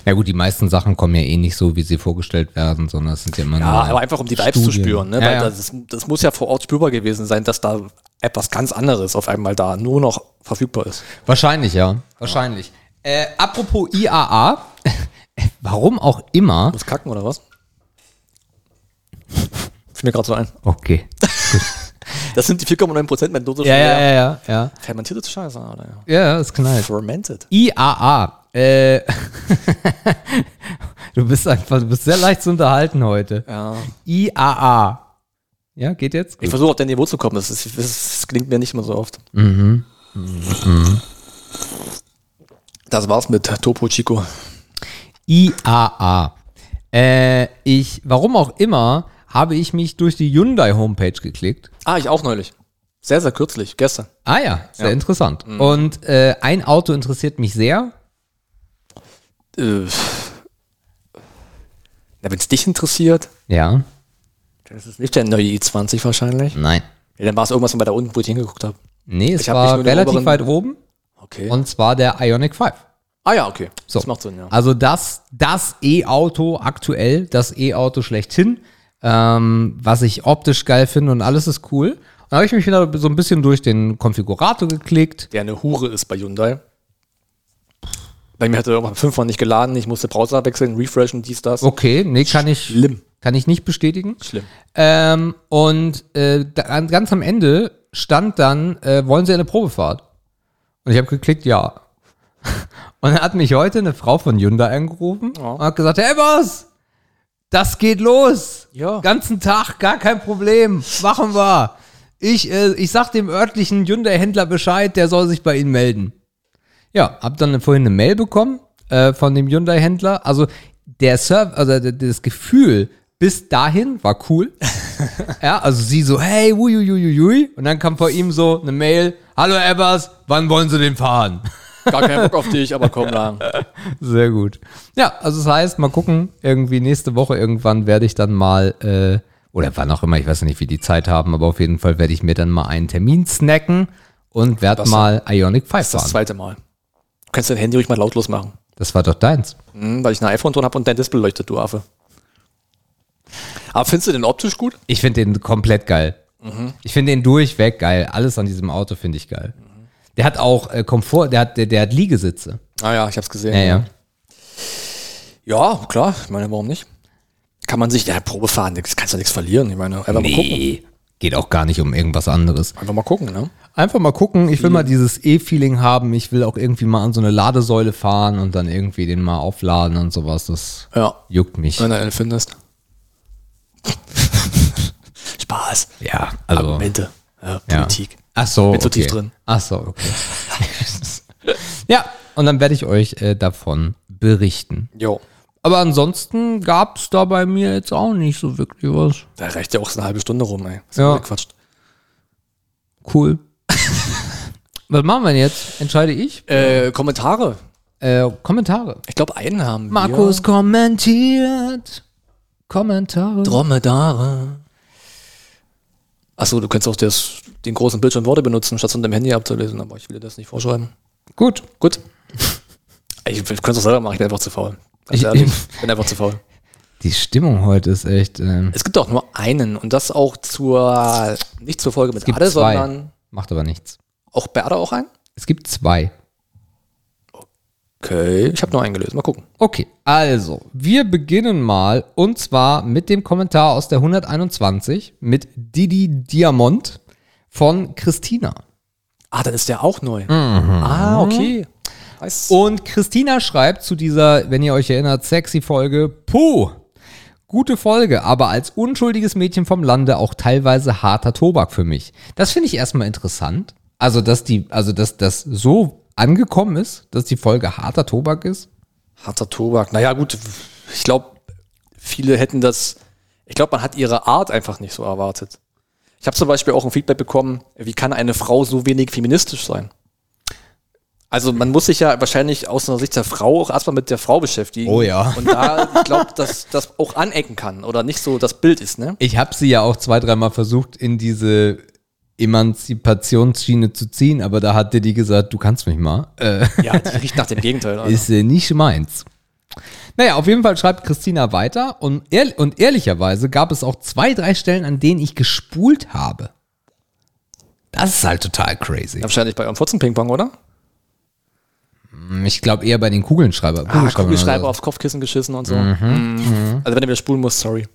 Ja gut, die meisten Sachen kommen ja eh nicht so, wie sie vorgestellt werden, sondern es sind ja immer Ja, aber einfach um die Vibes zu Studien. spüren. Ne? Ja, Weil ja. Das, das muss ja vor Ort spürbar gewesen sein, dass da etwas ganz anderes auf einmal da nur noch verfügbar ist. Wahrscheinlich, ja. Wahrscheinlich. Äh, apropos IAA, warum auch immer. Muss kacken oder was? Fiel mir gerade so ein. Okay. Das sind die 4,9 Prozent mit Dose Ja, ja, ja, ja, ja. Fermentierte Scheiße, oder? Ja, ja, ist knallt. Fermented. IAA. Äh, du bist einfach, du bist sehr leicht zu unterhalten heute. Ja. IAA. Ja, geht jetzt? Ich versuche auf dein Niveau zu kommen. Das, ist, das, das klingt mir nicht mehr so oft. Mhm. Das war's mit Topo Chico. IAA. Äh, ich, warum auch immer, habe ich mich durch die Hyundai Homepage geklickt. Ah, ich auch neulich. Sehr, sehr kürzlich, gestern. Ah ja, sehr Ja. Mhm. interessant. Und äh, ein Auto interessiert mich sehr. Äh, wenn es dich interessiert, Ja. dann ist nicht der neue i20 wahrscheinlich. Nein. Ja, dann war es irgendwas weiter unten, wo ich hingeguckt habe. Nee, es Ich hab war den relativ weit oben. Okay. Und zwar der Ionic 5. ah ja, okay. So. Das macht Sinn, ja. Also das, das E-Auto aktuell, das E-Auto schlechthin, ähm, was ich optisch geil finde und alles ist cool. Und da habe ich mich wieder so ein bisschen durch den Konfigurator geklickt. Der eine Hure ist bei Hyundai. Bei mir hatte irgendwann fünfmal nicht geladen, ich musste Browser wechseln, refreshen, dies, das. Okay, nee, kann ich, Schlimm. kann ich nicht bestätigen. Schlimm. Ähm, und äh, da, ganz am Ende stand dann, äh, wollen Sie eine Probefahrt? Und ich habe geklickt, ja. Und dann hat mich heute eine Frau von Hyundai angerufen Ja. und hat gesagt, hey was, das geht los. Ja. Ganzen Tag, gar kein Problem. Machen wir. Ich, äh, ich sag dem örtlichen Hyundai-Händler Bescheid, der soll sich bei Ihnen melden. Ja, hab dann vorhin eine Mail bekommen äh, von dem Hyundai-Händler. Also der Serv also das Gefühl bis dahin war cool. ja, also sie so, hey, uiuiuiui. Und dann kam vor ihm so eine Mail, hallo Ebbers, wann wollen Sie den fahren? Gar keinen Bock auf dich, aber komm lang. Sehr gut. Ja, also das heißt, mal gucken, irgendwie nächste Woche irgendwann werde ich dann mal, äh, oder wann auch immer, ich weiß nicht, wie die Zeit haben, aber auf jeden Fall werde ich mir dann mal einen Termin snacken und werde mal Ionic 5 Das ist das fahren. zweite Mal. Du kannst dein Handy ruhig mal lautlos machen. Das war doch deins. Hm, weil ich ein iPhone drin habe und dein Display leuchtet, du Affe. Aber findest du den optisch gut? Ich finde den komplett geil. Ich finde den durchweg geil. Alles an diesem Auto finde ich geil. Der hat auch äh, Komfort, der hat, der, der hat Liegesitze. Ah ja, ich hab's gesehen. Ja, ja. Ja, klar. Ich meine, warum nicht? Kann man sich, ja, Probe fahren, das kannst du nichts verlieren. Ich meine, einfach mal gucken. Nee, geht auch gar nicht um irgendwas anderes. Einfach mal gucken, ne? Einfach mal gucken. Ich will mal dieses E-Feeling haben. Ich will auch irgendwie mal an so eine Ladesäule fahren und dann irgendwie den mal aufladen und sowas. Das Ja. juckt mich. Wenn du einen findest. Spaß. Ja, also. Argumente. Ja, ja. Politik. Ach so. Bin okay. tief drin. Ach so, okay. ja, und dann werde ich euch äh, davon berichten. Jo. Aber ansonsten gab es da bei mir jetzt auch nicht so wirklich was. Da reicht ja auch so eine halbe Stunde rum, ey. Das Ja. ja. Quatsch. Cool. was machen wir denn jetzt? Entscheide ich? Äh, Kommentare. Äh, Kommentare. Ich glaube, einen haben wir. Markus kommentiert. Kommentare. Dromedare. Achso, du kannst auch das, den großen Bildschirm Worte benutzen, statt von deinem Handy abzulesen, aber ich will dir das nicht vorschreiben. Gut. Gut. Ich, ich könnte es auch selber machen, ich bin einfach zu faul. Ganz Ich- ehrlich, ich bin einfach zu faul. Die Stimmung heute ist echt. Ähm, Es gibt auch nur einen und das auch zur, nicht zur Folge mit gibt Ade, zwei. sondern macht aber nichts. auch bei Ade auch einen? Es gibt zwei. Okay, ich habe nur einen gelesen, mal gucken. Okay, also, wir beginnen mal und zwar mit dem Kommentar aus der 121 mit Didi Diamond von Christina. Ah, dann ist der auch neu. Mhm. Ah, okay. Weiß. Und Christina schreibt zu dieser, wenn ihr euch erinnert, sexy Folge, puh, gute Folge, aber als unschuldiges Mädchen vom Lande auch teilweise harter Tobak für mich. Das finde ich erstmal interessant. Also, dass die, also, dass das so angekommen ist, dass die Folge harter Tobak ist. Harter Tobak. Naja, gut, ich glaube, viele hätten das, ich glaube, man hat ihre Art einfach nicht so erwartet. Ich habe zum Beispiel auch ein Feedback bekommen, wie kann eine Frau so wenig feministisch sein? Also man muss sich ja wahrscheinlich aus einer Sicht der Frau auch erstmal mit der Frau beschäftigen. Oh ja. Und da, ich glaube, dass das auch anecken kann oder nicht so das Bild ist, ne? Ich habe sie ja auch zwei, dreimal versucht, in diese Emanzipationsschiene zu ziehen, aber da hat Diddy gesagt, du kannst mich mal. Äh, Ja, die riecht nach dem Gegenteil. Alter. ist äh, nicht meins. Naja, auf jeden Fall schreibt Christina weiter und, ehr und ehrlicherweise gab es auch zwei, drei Stellen, an denen ich gespult habe. Das ist halt total crazy. Wahrscheinlich bei eurem Furzen-Ping-Pong, oder? Ich glaube eher bei den Kugelschreiber. Ah, Kugelschreiber so. aufs Kopfkissen geschissen und so. Mhm. Also wenn du wieder spulen musst, sorry.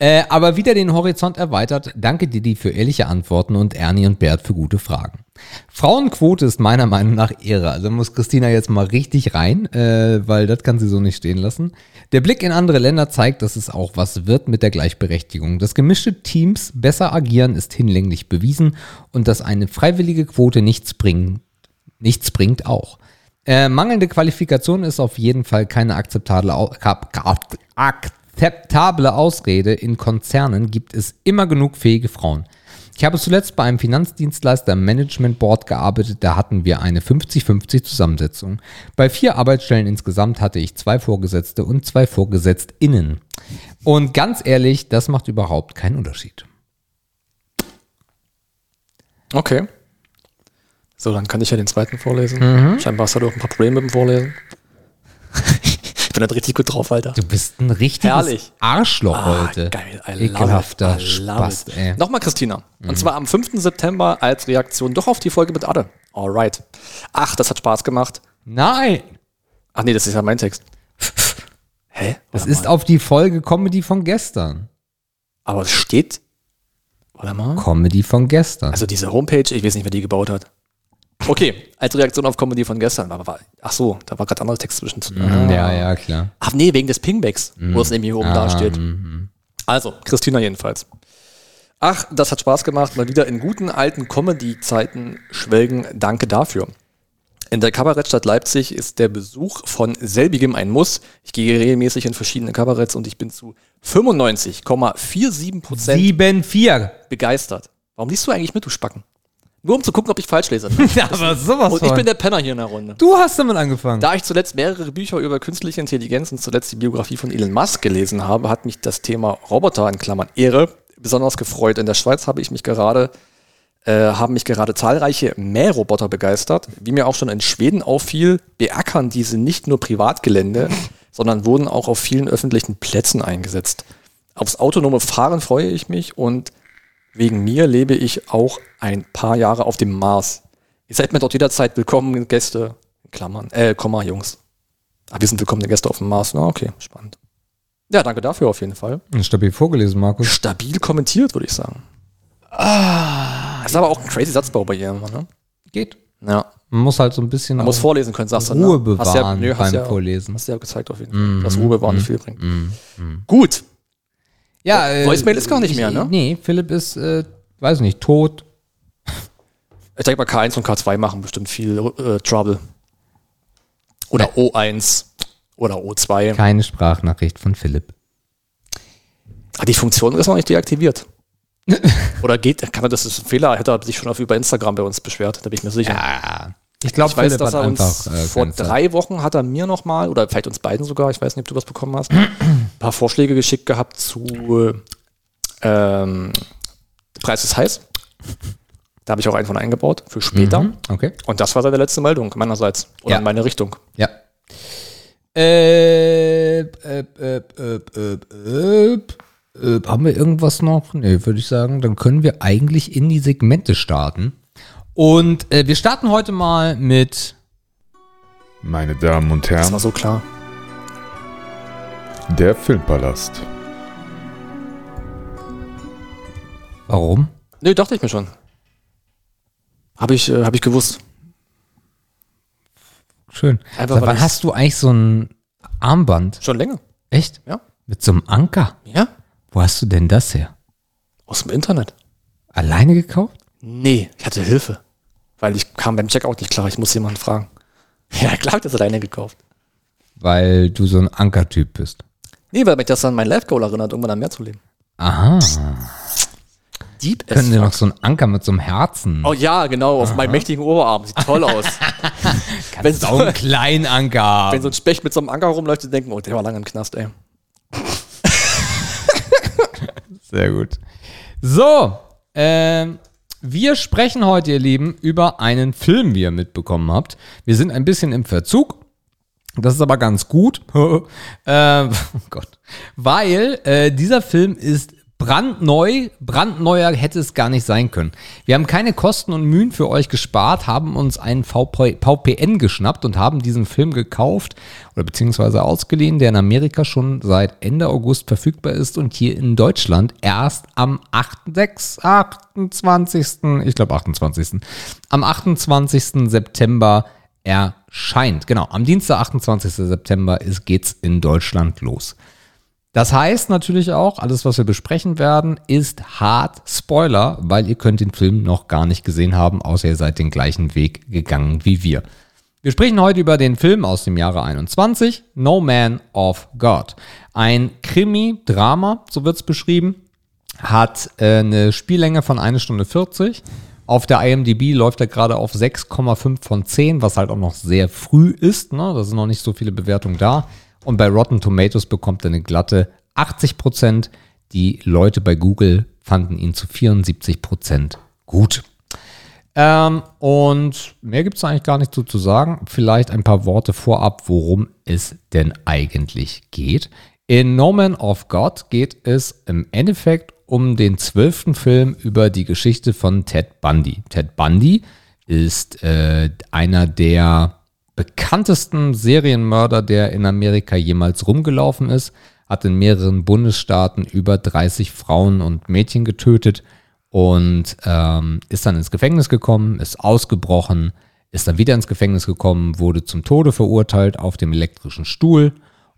Äh, aber wieder den Horizont erweitert. Danke Didi für ehrliche Antworten und Ernie und Bert für gute Fragen. Frauenquote ist meiner Meinung nach Ehre. Also muss Christina jetzt mal richtig rein, äh, weil das kann sie so nicht stehen lassen. Der Blick in andere Länder zeigt, dass es auch was wird mit der Gleichberechtigung. Dass gemischte Teams besser agieren, ist hinlänglich bewiesen und dass eine freiwillige Quote nichts bringen, nichts bringt auch. Äh, mangelnde Qualifikation ist auf jeden Fall keine akzeptable, Au- akzeptable Ausrede. In Konzernen gibt es immer genug fähige Frauen. Ich habe zuletzt bei einem Finanzdienstleister im Management Board gearbeitet, da hatten wir eine 50-50 Zusammensetzung. Bei vier Arbeitsstellen insgesamt hatte ich zwei Vorgesetzte und zwei VorgesetztInnen. Und ganz ehrlich, das macht überhaupt keinen Unterschied. Okay. So, dann kann ich ja den zweiten vorlesen. Scheinbar hast du auch ein paar Probleme mit dem Vorlesen. bin da richtig gut drauf, Alter. Du bist ein richtiges Herrlich. Arschloch heute. Ah, geil, I love Ekelhafter it, I Spast, ey. Nochmal Christina. Und zwar am 5. September als Reaktion doch auf die Folge mit Adde. Alright. Ach, das hat Spaß gemacht. Nein, Ach nee, das ist ja mein Text. Hä? das ist auf die Folge Comedy von gestern. Aber es steht. Warte mal. Comedy von gestern. Also diese Homepage, ich weiß nicht, wer die gebaut hat. Okay, als Reaktion auf Comedy von gestern. Aber war, ach so, da war gerade anderer Text zwischen. Mm, ja, ja, klar. Ach nee, wegen des Pingbacks, wo es nämlich hier oben da steht. Also, Christina jedenfalls. Ach, das hat Spaß gemacht, mal wieder in guten alten Comedy-Zeiten schwelgen. Danke dafür. In der Kabarettstadt Leipzig ist der Besuch von selbigem ein Muss. Ich gehe regelmäßig in verschiedene Kabaretts und ich bin zu 95,47 Prozent 7-4. begeistert. Warum liest du eigentlich mit, du Spacken? Nur um zu gucken, ob ich falsch lese. Aber sowas Und ich bin der Penner hier in der Runde. du hast damit angefangen. Da ich zuletzt mehrere Bücher über künstliche Intelligenz und zuletzt die Biografie von Elon Musk gelesen habe, hat mich das Thema Roboter in Klammern Ehre besonders gefreut. In der Schweiz habe ich mich gerade, äh, haben mich gerade zahlreiche Mähroboter begeistert. Wie mir auch schon in Schweden auffiel, beackern diese nicht nur Privatgelände, sondern wurden auch auf vielen öffentlichen Plätzen eingesetzt. Aufs autonome Fahren freue ich mich und wegen mir lebe ich auch ein paar Jahre auf dem Mars. Ihr seid mir dort jederzeit willkommen, Gäste. In Klammern, äh, Komma, Jungs. Ah, wir sind willkommene Gäste auf dem Mars. Na, okay, spannend. Ja, danke dafür auf jeden Fall. Stabil vorgelesen, Markus. Stabil kommentiert, würde ich sagen. Ah. Das ist aber auch ein crazy Satzbau bei ihr immer, ne? Geht. Ja. Man muss halt so ein bisschen Man muss vorlesen können, sagst du. ne? Ruhe Hast ja, bewahren nö, hast beim ja, Vorlesen. Hast du ja gezeigt auf jeden Fall, dass Ruhe bewahren nicht viel bringt. Gut. Ja, äh, Voicemail ist gar nicht mehr, ne? Nee, Philipp ist, äh, weiß nicht, tot. Ich denke mal, K1 und K2 machen bestimmt viel äh, Trouble. Oder O1 oder O2. Keine Sprachnachricht von Philipp. Ah, die Funktion ist noch nicht deaktiviert. oder geht, kann er, das ist ein Fehler, hätte er sich schon auf über Instagram bei uns beschwert, da bin ich mir sicher. Ja. Ich glaube, Ich weiß, Philipp dass er uns einfach äh, vor drei Wochen hat er mir nochmal, oder vielleicht uns beiden sogar, ich weiß nicht, ob du was bekommen hast, ein paar Vorschläge geschickt gehabt zu ähm, Preis ist heiß. Da habe ich auch einen von eingebaut für später. Mhm, Okay. Und das war seine letzte Meldung meinerseits. Oder Ja. in meine Richtung. Ja. Äh, äh, äh, äh, äh, haben wir irgendwas noch? Nee, würde ich sagen. Dann können wir eigentlich in die Segmente starten. Und äh, wir starten heute mal mit Meine Damen und Das war Herren, so klar. der Filmpalast. Warum? Nö, dachte ich mir schon. Habe ich, äh, hab ich gewusst. Schön. Einfach, Sag, wann hast du eigentlich so ein Armband? Schon länger. Echt? Ja. Mit so einem Anker? Ja? Wo hast du denn das her? Aus dem Internet. Alleine gekauft? Nee, ich hatte Hilfe. Weil ich kam beim Checkout nicht klar, ich muss jemanden fragen. Ja, klar, hab ich das alleine gekauft. Weil du so ein Ankertyp bist. Nee, weil mich das an mein Life Goal erinnert, irgendwann an mehr zu leben. Aha. Deep Können fuck. noch so einen Anker mit so einem Herzen. Oh ja, genau, auf meinem mächtigen Oberarm. Sieht toll aus. wenn, so so, einen kleinen Anker. wenn so ein Specht mit so einem Anker rumläuft, die denken, oh, der war lange im Knast, ey. Sehr gut. So, ähm, wir sprechen heute, ihr Lieben, über einen Film, wie ihr mitbekommen habt. Wir sind ein bisschen im Verzug. Das ist aber ganz gut. ähm, oh Gott. Weil äh, dieser Film ist brandneu. Brandneuer hätte es gar nicht sein können. Wir haben keine Kosten und Mühen für euch gespart, haben uns einen VP VPN geschnappt und haben diesen Film gekauft oder beziehungsweise ausgeliehen, der in Amerika schon seit Ende August verfügbar ist und hier in Deutschland erst am 8, 6, 28. Ich glaube 28. Am 28. September erscheint. Genau, am Dienstag, 28. September ist, geht's in Deutschland los. Das heißt natürlich auch, alles, was wir besprechen werden, ist hart Spoiler, weil ihr könnt den Film noch gar nicht gesehen haben, außer ihr seid den gleichen Weg gegangen wie wir. Wir sprechen heute über den Film aus dem Jahre 21, No Man of God. Ein Krimi-Drama, so wird es beschrieben, hat äh, eine Spiellänge von 1 Stunde 40. Auf der IMDb läuft er gerade auf 6,5 von 10, was halt auch noch sehr früh ist. Ne? Da sind noch nicht so viele Bewertungen da. Und bei Rotten Tomatoes bekommt er eine glatte 80 Prozent. Die Leute bei Google fanden ihn zu 74 Prozent gut. Ähm, und mehr gibt es eigentlich gar nicht so zu sagen. Vielleicht ein paar Worte vorab, worum es denn eigentlich geht. In No Man of God geht es im Endeffekt um den zwölften Film über die Geschichte von Ted Bundy. Ted Bundy ist äh, einer der bekanntesten Serienmörder, der in Amerika jemals rumgelaufen ist, hat in mehreren Bundesstaaten über 30 Frauen und Mädchen getötet und ähm, ist dann ins Gefängnis gekommen, ist ausgebrochen, ist dann wieder ins Gefängnis gekommen, wurde zum Tode verurteilt auf dem elektrischen Stuhl.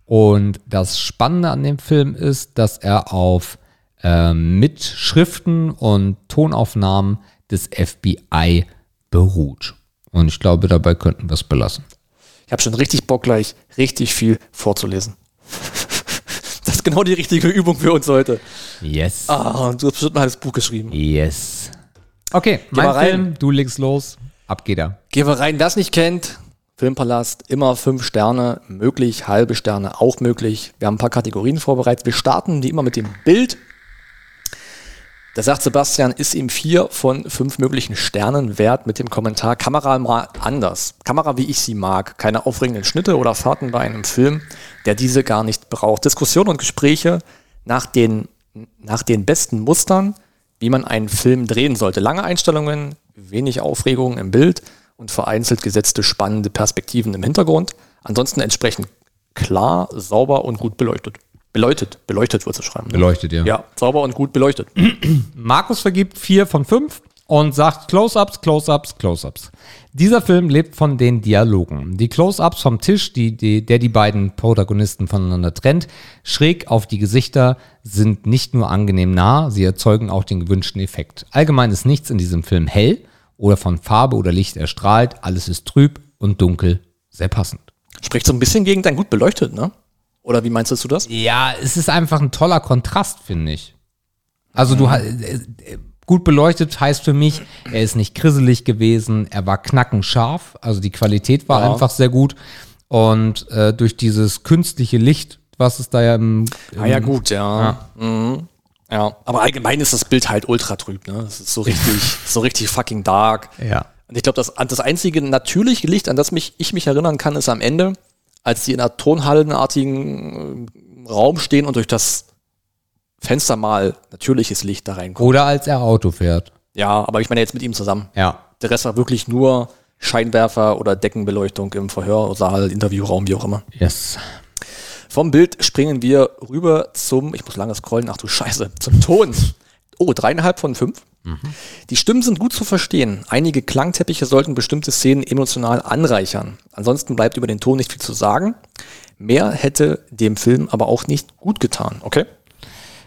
Und das Spannende an dem Film ist, dass er auf ähm, Mitschriften und Tonaufnahmen des FBI beruht. Und ich glaube, dabei könnten wir es belassen. Ich habe schon richtig Bock, gleich richtig viel vorzulesen. Das ist genau die richtige Übung für uns heute. Yes. Ah, und du hast bestimmt ein halbes Buch geschrieben. Yes. Okay, mein mal rein. Film, du legst los. Ab geht er. Gehen wir rein. Wer es nicht kennt, Filmpalast, immer fünf Sterne, möglich, halbe Sterne, auch möglich. Wir haben ein paar Kategorien vorbereitet. Wir starten wie immer mit dem Bild. Da sagt Sebastian, ist ihm vier von fünf möglichen Sternen wert mit dem Kommentar Kamera mal anders. Kamera, wie ich sie mag. Keine aufregenden Schnitte oder Fahrten bei einem Film, der diese gar nicht braucht. Diskussion und Gespräche nach den, nach den besten Mustern, wie man einen Film drehen sollte. Lange Einstellungen, wenig Aufregung im Bild und vereinzelt gesetzte spannende Perspektiven im Hintergrund. Ansonsten entsprechend klar, sauber und gut beleuchtet. Beleuchtet, beleuchtet würdest du schreiben. ne? Beleuchtet, ja. Ja, sauber und gut beleuchtet. Markus vergibt vier von fünf und sagt Close-ups, Close-ups, Close-ups. Dieser Film lebt von den Dialogen. Die Close-ups vom Tisch, die, die, der die beiden Protagonisten voneinander trennt, schräg auf die Gesichter, sind nicht nur angenehm nah, sie erzeugen auch den gewünschten Effekt. Allgemein ist nichts in diesem Film hell oder von Farbe oder Licht erstrahlt, alles ist trüb und dunkel, sehr passend. Spricht so ein bisschen gegen dein gut beleuchtet, ne? Oder wie meinst du das? Ja, es ist einfach ein toller Kontrast, finde ich. Also du ha- äh, äh, gut beleuchtet heißt für mich, er ist nicht grisselig gewesen, er war knackenscharf, also die Qualität war Ja. einfach sehr gut und äh, durch dieses künstliche Licht, was es da ja im, im Ah ja, gut, ja. Mhm. Ja, aber allgemein ist das Bild halt ultra trüb, ne? Das ist so richtig, so richtig fucking dark. ja. Und ich glaube, das, das einzige natürliche Licht, an das mich, ich mich erinnern kann, ist am Ende, als die in einer tonhallenartigen äh, Raum stehen und durch das Fenster mal natürliches Licht da reinkommt. Oder als er Auto fährt. Ja, aber ich meine jetzt mit ihm zusammen. Ja. Der Rest war wirklich nur Scheinwerfer oder Deckenbeleuchtung im Verhörsaal, Interviewraum, wie auch immer. Yes. Vom Bild springen wir rüber zum, ich muss lange scrollen, ach du Scheiße, zum Ton. Oh, dreieinhalb von fünf. Die Stimmen sind gut zu verstehen. Einige Klangteppiche sollten bestimmte Szenen emotional anreichern. Ansonsten bleibt über den Ton nicht viel zu sagen. Mehr hätte dem Film aber auch nicht gut getan. Okay?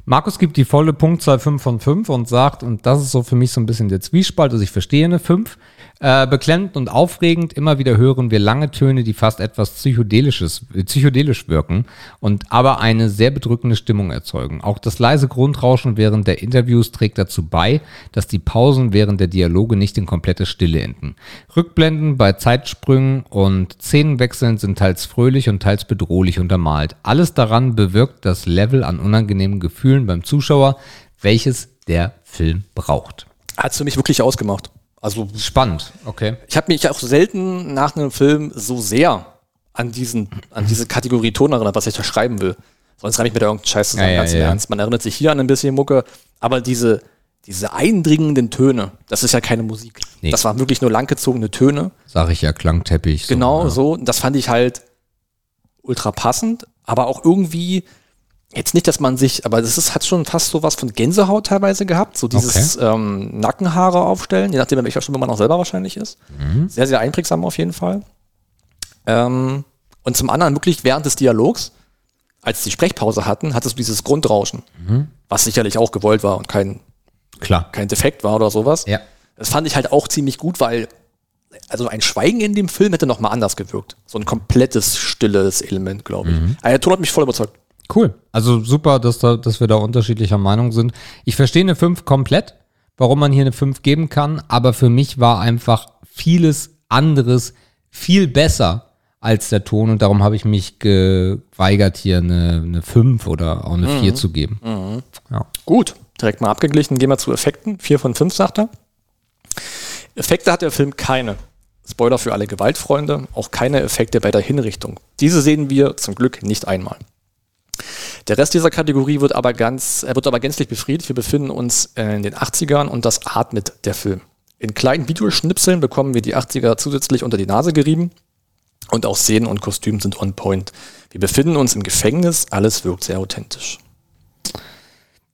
Markus gibt die volle Punktzahl 5 von 5 und sagt, und das ist so für mich so ein bisschen der Zwiespalt, also ich verstehe eine 5, Äh, beklemmend und aufregend, immer wieder hören wir lange Töne, die fast etwas psychedelisches, psychedelisch wirken und aber eine sehr bedrückende Stimmung erzeugen. Auch das leise Grundrauschen während der Interviews trägt dazu bei, dass die Pausen während der Dialoge nicht in komplette Stille enden. Rückblenden bei Zeitsprüngen und Szenenwechseln sind teils fröhlich und teils bedrohlich untermalt. Alles daran bewirkt das Level an unangenehmen Gefühlen beim Zuschauer, welches der Film braucht. Hat es für mich wirklich ausgemacht. Also Spannend, okay. ich habe mich auch selten nach einem Film so sehr an diesen, an diese Kategorie Ton erinnert, was ich da schreiben will. Sonst reibe ich mir da irgendeinen Scheiß zusammen, Ja, ja, ganz im ja. Ernst. Man erinnert sich hier an ein bisschen Mucke, aber diese, diese eindringenden Töne, das ist ja keine Musik. Nee. Das waren wirklich nur langgezogene Töne. Sag ich ja, Klangteppich. so, Genau ja. so. Und das fand ich halt ultra passend, aber auch irgendwie, jetzt nicht, dass man sich, aber das ist, hat schon fast so was von Gänsehaut teilweise gehabt. So dieses ähm, Nackenhaare aufstellen, je nachdem, in welcher Stimme man auch selber wahrscheinlich ist. Mhm. Sehr, sehr einprägsam auf jeden Fall. Ähm, und zum anderen wirklich während des Dialogs, als die Sprechpause hatten, hattest du dieses Grundrauschen, Mhm. was sicherlich auch gewollt war und kein, Klar. kein Defekt war oder sowas. Ja. Das fand ich halt auch ziemlich gut, weil also ein Schweigen in dem Film hätte noch mal anders gewirkt. So ein komplettes stilles Element, glaube ich. Aber der Ton hat mich voll überzeugt. Cool. Also super, dass, da, dass wir da unterschiedlicher Meinung sind. Ich verstehe eine 5 komplett, warum man hier eine 5 geben kann, aber für mich war einfach vieles anderes viel besser als der Ton und darum habe ich mich geweigert, hier eine, eine 5 oder auch eine 4 zu geben. Ja. Gut, direkt mal abgeglichen. Gehen wir zu Effekten. Vier von fünf, sagt er. Effekte hat der Film keine. Spoiler für alle Gewaltfreunde, auch keine Effekte bei der Hinrichtung. Diese sehen wir zum Glück nicht einmal. Der Rest dieser Kategorie wird aber ganz, er wird aber gänzlich befriedigt. Wir befinden uns in den 80ern und das atmet der Film. In kleinen Videoschnipseln bekommen wir die 80er zusätzlich unter die Nase gerieben und auch Szenen und Kostüme sind on point. Wir befinden uns im Gefängnis, alles wirkt sehr authentisch.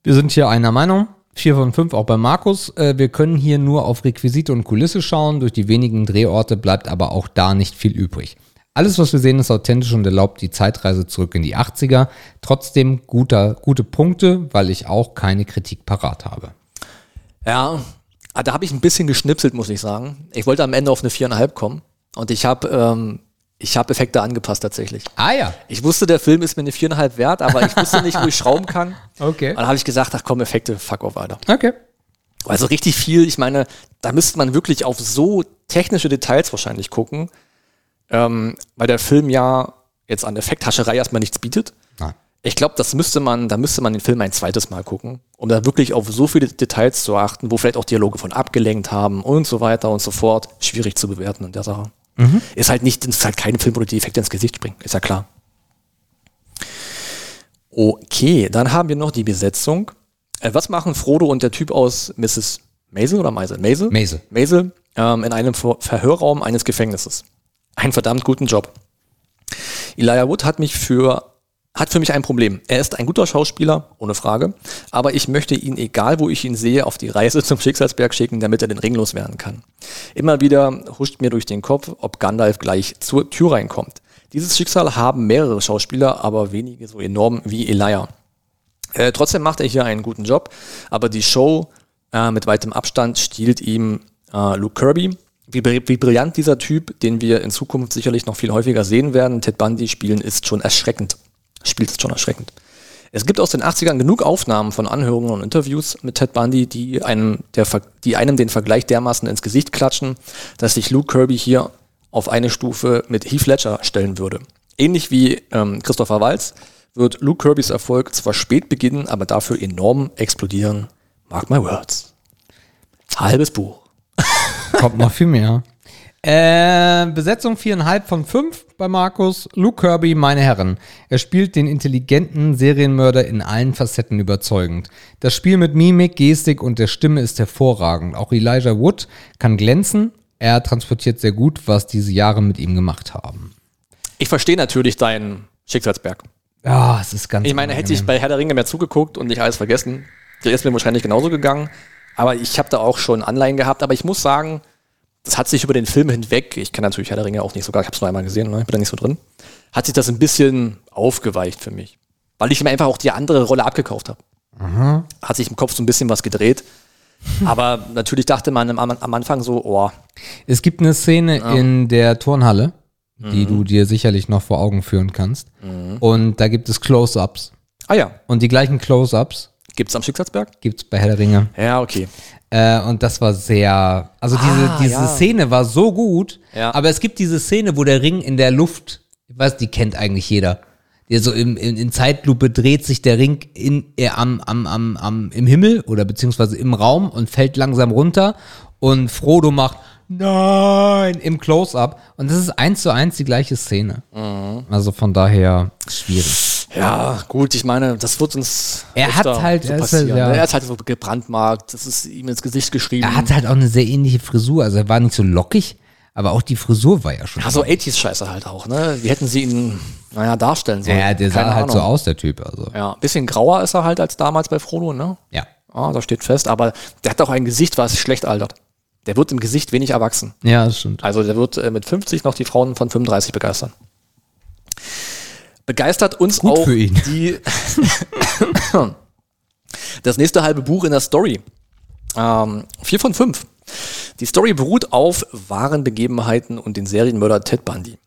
Wir sind hier einer Meinung. Vier von fünf auch bei Markus. Äh, wir können hier nur auf Requisite und Kulisse schauen. Durch die wenigen Drehorte bleibt aber auch da nicht viel übrig. Alles, was wir sehen, ist authentisch und erlaubt die Zeitreise zurück in die 80er. Trotzdem guter, gute Punkte, weil ich auch keine Kritik parat habe. Ja, ah, da habe ich ein bisschen geschnipselt, muss ich sagen. Ich wollte am Ende auf eine viereinhalb kommen und ich habe ähm, ich habe Effekte angepasst tatsächlich. Ah ja. Ich wusste, der Film ist mir eine viereinhalb wert, aber ich wusste nicht, wo ich schrauben kann. Okay. Dann habe ich gesagt, ach komm, Effekte, fuck off, Alter. Okay. Also richtig viel, ich meine, da müsste man wirklich auf so technische Details wahrscheinlich gucken, ähm, weil der Film ja jetzt an Effekthascherei erstmal nichts bietet. Nein. Ich glaube, das müsste man, da müsste man den Film ein zweites Mal gucken, um da wirklich auf so viele Details zu achten, wo vielleicht auch Dialoge von abgelenkt haben und so weiter und so fort. Schwierig zu bewerten in der Sache. Ist halt nicht, ist halt kein Film, wo die Effekte ins Gesicht springen, ist ja klar. Okay, dann haben wir noch die Besetzung. Äh, was machen Frodo und der Typ aus Mrs. Maisel oder Meisel? Maisel? Maisel. Maisel ähm, in einem Ver Verhörraum eines Gefängnisses. Einen verdammt guten Job. Elijah Wood hat mich für hat für mich ein Problem. Er ist ein guter Schauspieler, ohne Frage, aber ich möchte ihn, egal wo ich ihn sehe, auf die Reise zum Schicksalsberg schicken, damit er den Ring loswerden kann. Immer wieder huscht mir durch den Kopf, ob Gandalf gleich zur Tür reinkommt. Dieses Schicksal haben mehrere Schauspieler, aber wenige so enorm wie Elijah. Äh, trotzdem macht er hier einen guten Job, aber die Show äh, mit weitem Abstand stiehlt ihm äh, Luke Kirby. Wie, wie brillant dieser Typ, den wir in Zukunft sicherlich noch viel häufiger sehen werden, Ted Bundy spielen, ist schon erschreckend. Spielt ist schon erschreckend. Es gibt aus den 80ern genug Aufnahmen von Anhörungen und Interviews mit Ted Bundy, die einem, der, die einem den Vergleich dermaßen ins Gesicht klatschen, dass sich Luke Kirby hier auf eine Stufe mit Heath Ledger stellen würde. Ähnlich wie ähm, Christopher Waltz wird Luke Kirbys Erfolg zwar spät beginnen, aber dafür enorm explodieren. Mark my words. Halbes Buch. Kommt noch viel mehr. Äh, Besetzung viereinhalb von fünf bei Markus. Luke Kirby, meine Herren. Er spielt den intelligenten Serienmörder in allen Facetten überzeugend. Das Spiel mit Mimik, Gestik und der Stimme ist hervorragend. Auch Elijah Wood kann glänzen. Er transportiert sehr gut, was diese Jahre mit ihm gemacht haben. Ich verstehe natürlich deinen Schicksalsberg. Ja, es ist ganz. Ich meine, hätte ich unangenehm. bei Herr der Ringe mehr zugeguckt und nicht alles vergessen, der ist mir wahrscheinlich genauso gegangen. Aber ich habe da auch schon Anleihen gehabt. Aber ich muss sagen, das hat sich über den Film hinweg, ich kann natürlich Herr der Ringe auch nicht sogar, ich habe es nur einmal gesehen, ne? ich bin da nicht so drin, hat sich das ein bisschen aufgeweicht für mich. Weil ich mir einfach auch die andere Rolle abgekauft habe. Hat sich im Kopf so ein bisschen was gedreht. Aber natürlich dachte man am, am Anfang so, oh, Es gibt eine Szene in der Turnhalle, die du dir sicherlich noch vor Augen führen kannst. Und da gibt es Close-Ups. ah ja, Und die gleichen Close-Ups gibt's am Schicksalsberg? gibt es bei Herr der Ringe. Ja, okay. Äh, und das war sehr, also diese, Ah, diese ja. Szene war so gut, Ja. aber es gibt diese Szene, wo der Ring in der Luft, ich weiß, die kennt eigentlich jeder. Der so im, in, in Zeitlupe dreht sich der Ring in, äh, am, am, am, am, im Himmel oder beziehungsweise im Raum und fällt langsam runter und Frodo macht Nein im Close-Up und das ist eins zu eins die gleiche Szene. Mhm. Also von daher schwierig. Ja, gut, ich meine, das wird uns. Er hat halt- so er ist passieren. ja. Er ist halt so gebrandmarkt, das ist ihm ins Gesicht geschrieben. Er hatte halt auch eine sehr ähnliche Frisur, also er war nicht so lockig, aber auch die Frisur war ja schon. ja, so 80s-Scheiße halt auch, ne? Wie hätten sie ihn, naja, darstellen sollen? Ja, der sah Keine halt so Ahnung. aus, der Typ. Also, Ja, ein bisschen grauer ist er halt als damals bei Frodo, ne? ja. Ah, das steht fest, aber der hat auch ein Gesicht, was schlecht altert. Der wird im Gesicht wenig erwachsen. Ja, das stimmt. Also der wird äh, mit 50 noch die Frauen von 35 begeistern. Begeistert uns Gut auch für ihn. die das nächste halbe Buch in der Story. Ähm, vier von fünf. Die Story beruht auf wahren Begebenheiten und den Serienmörder Ted Bundy.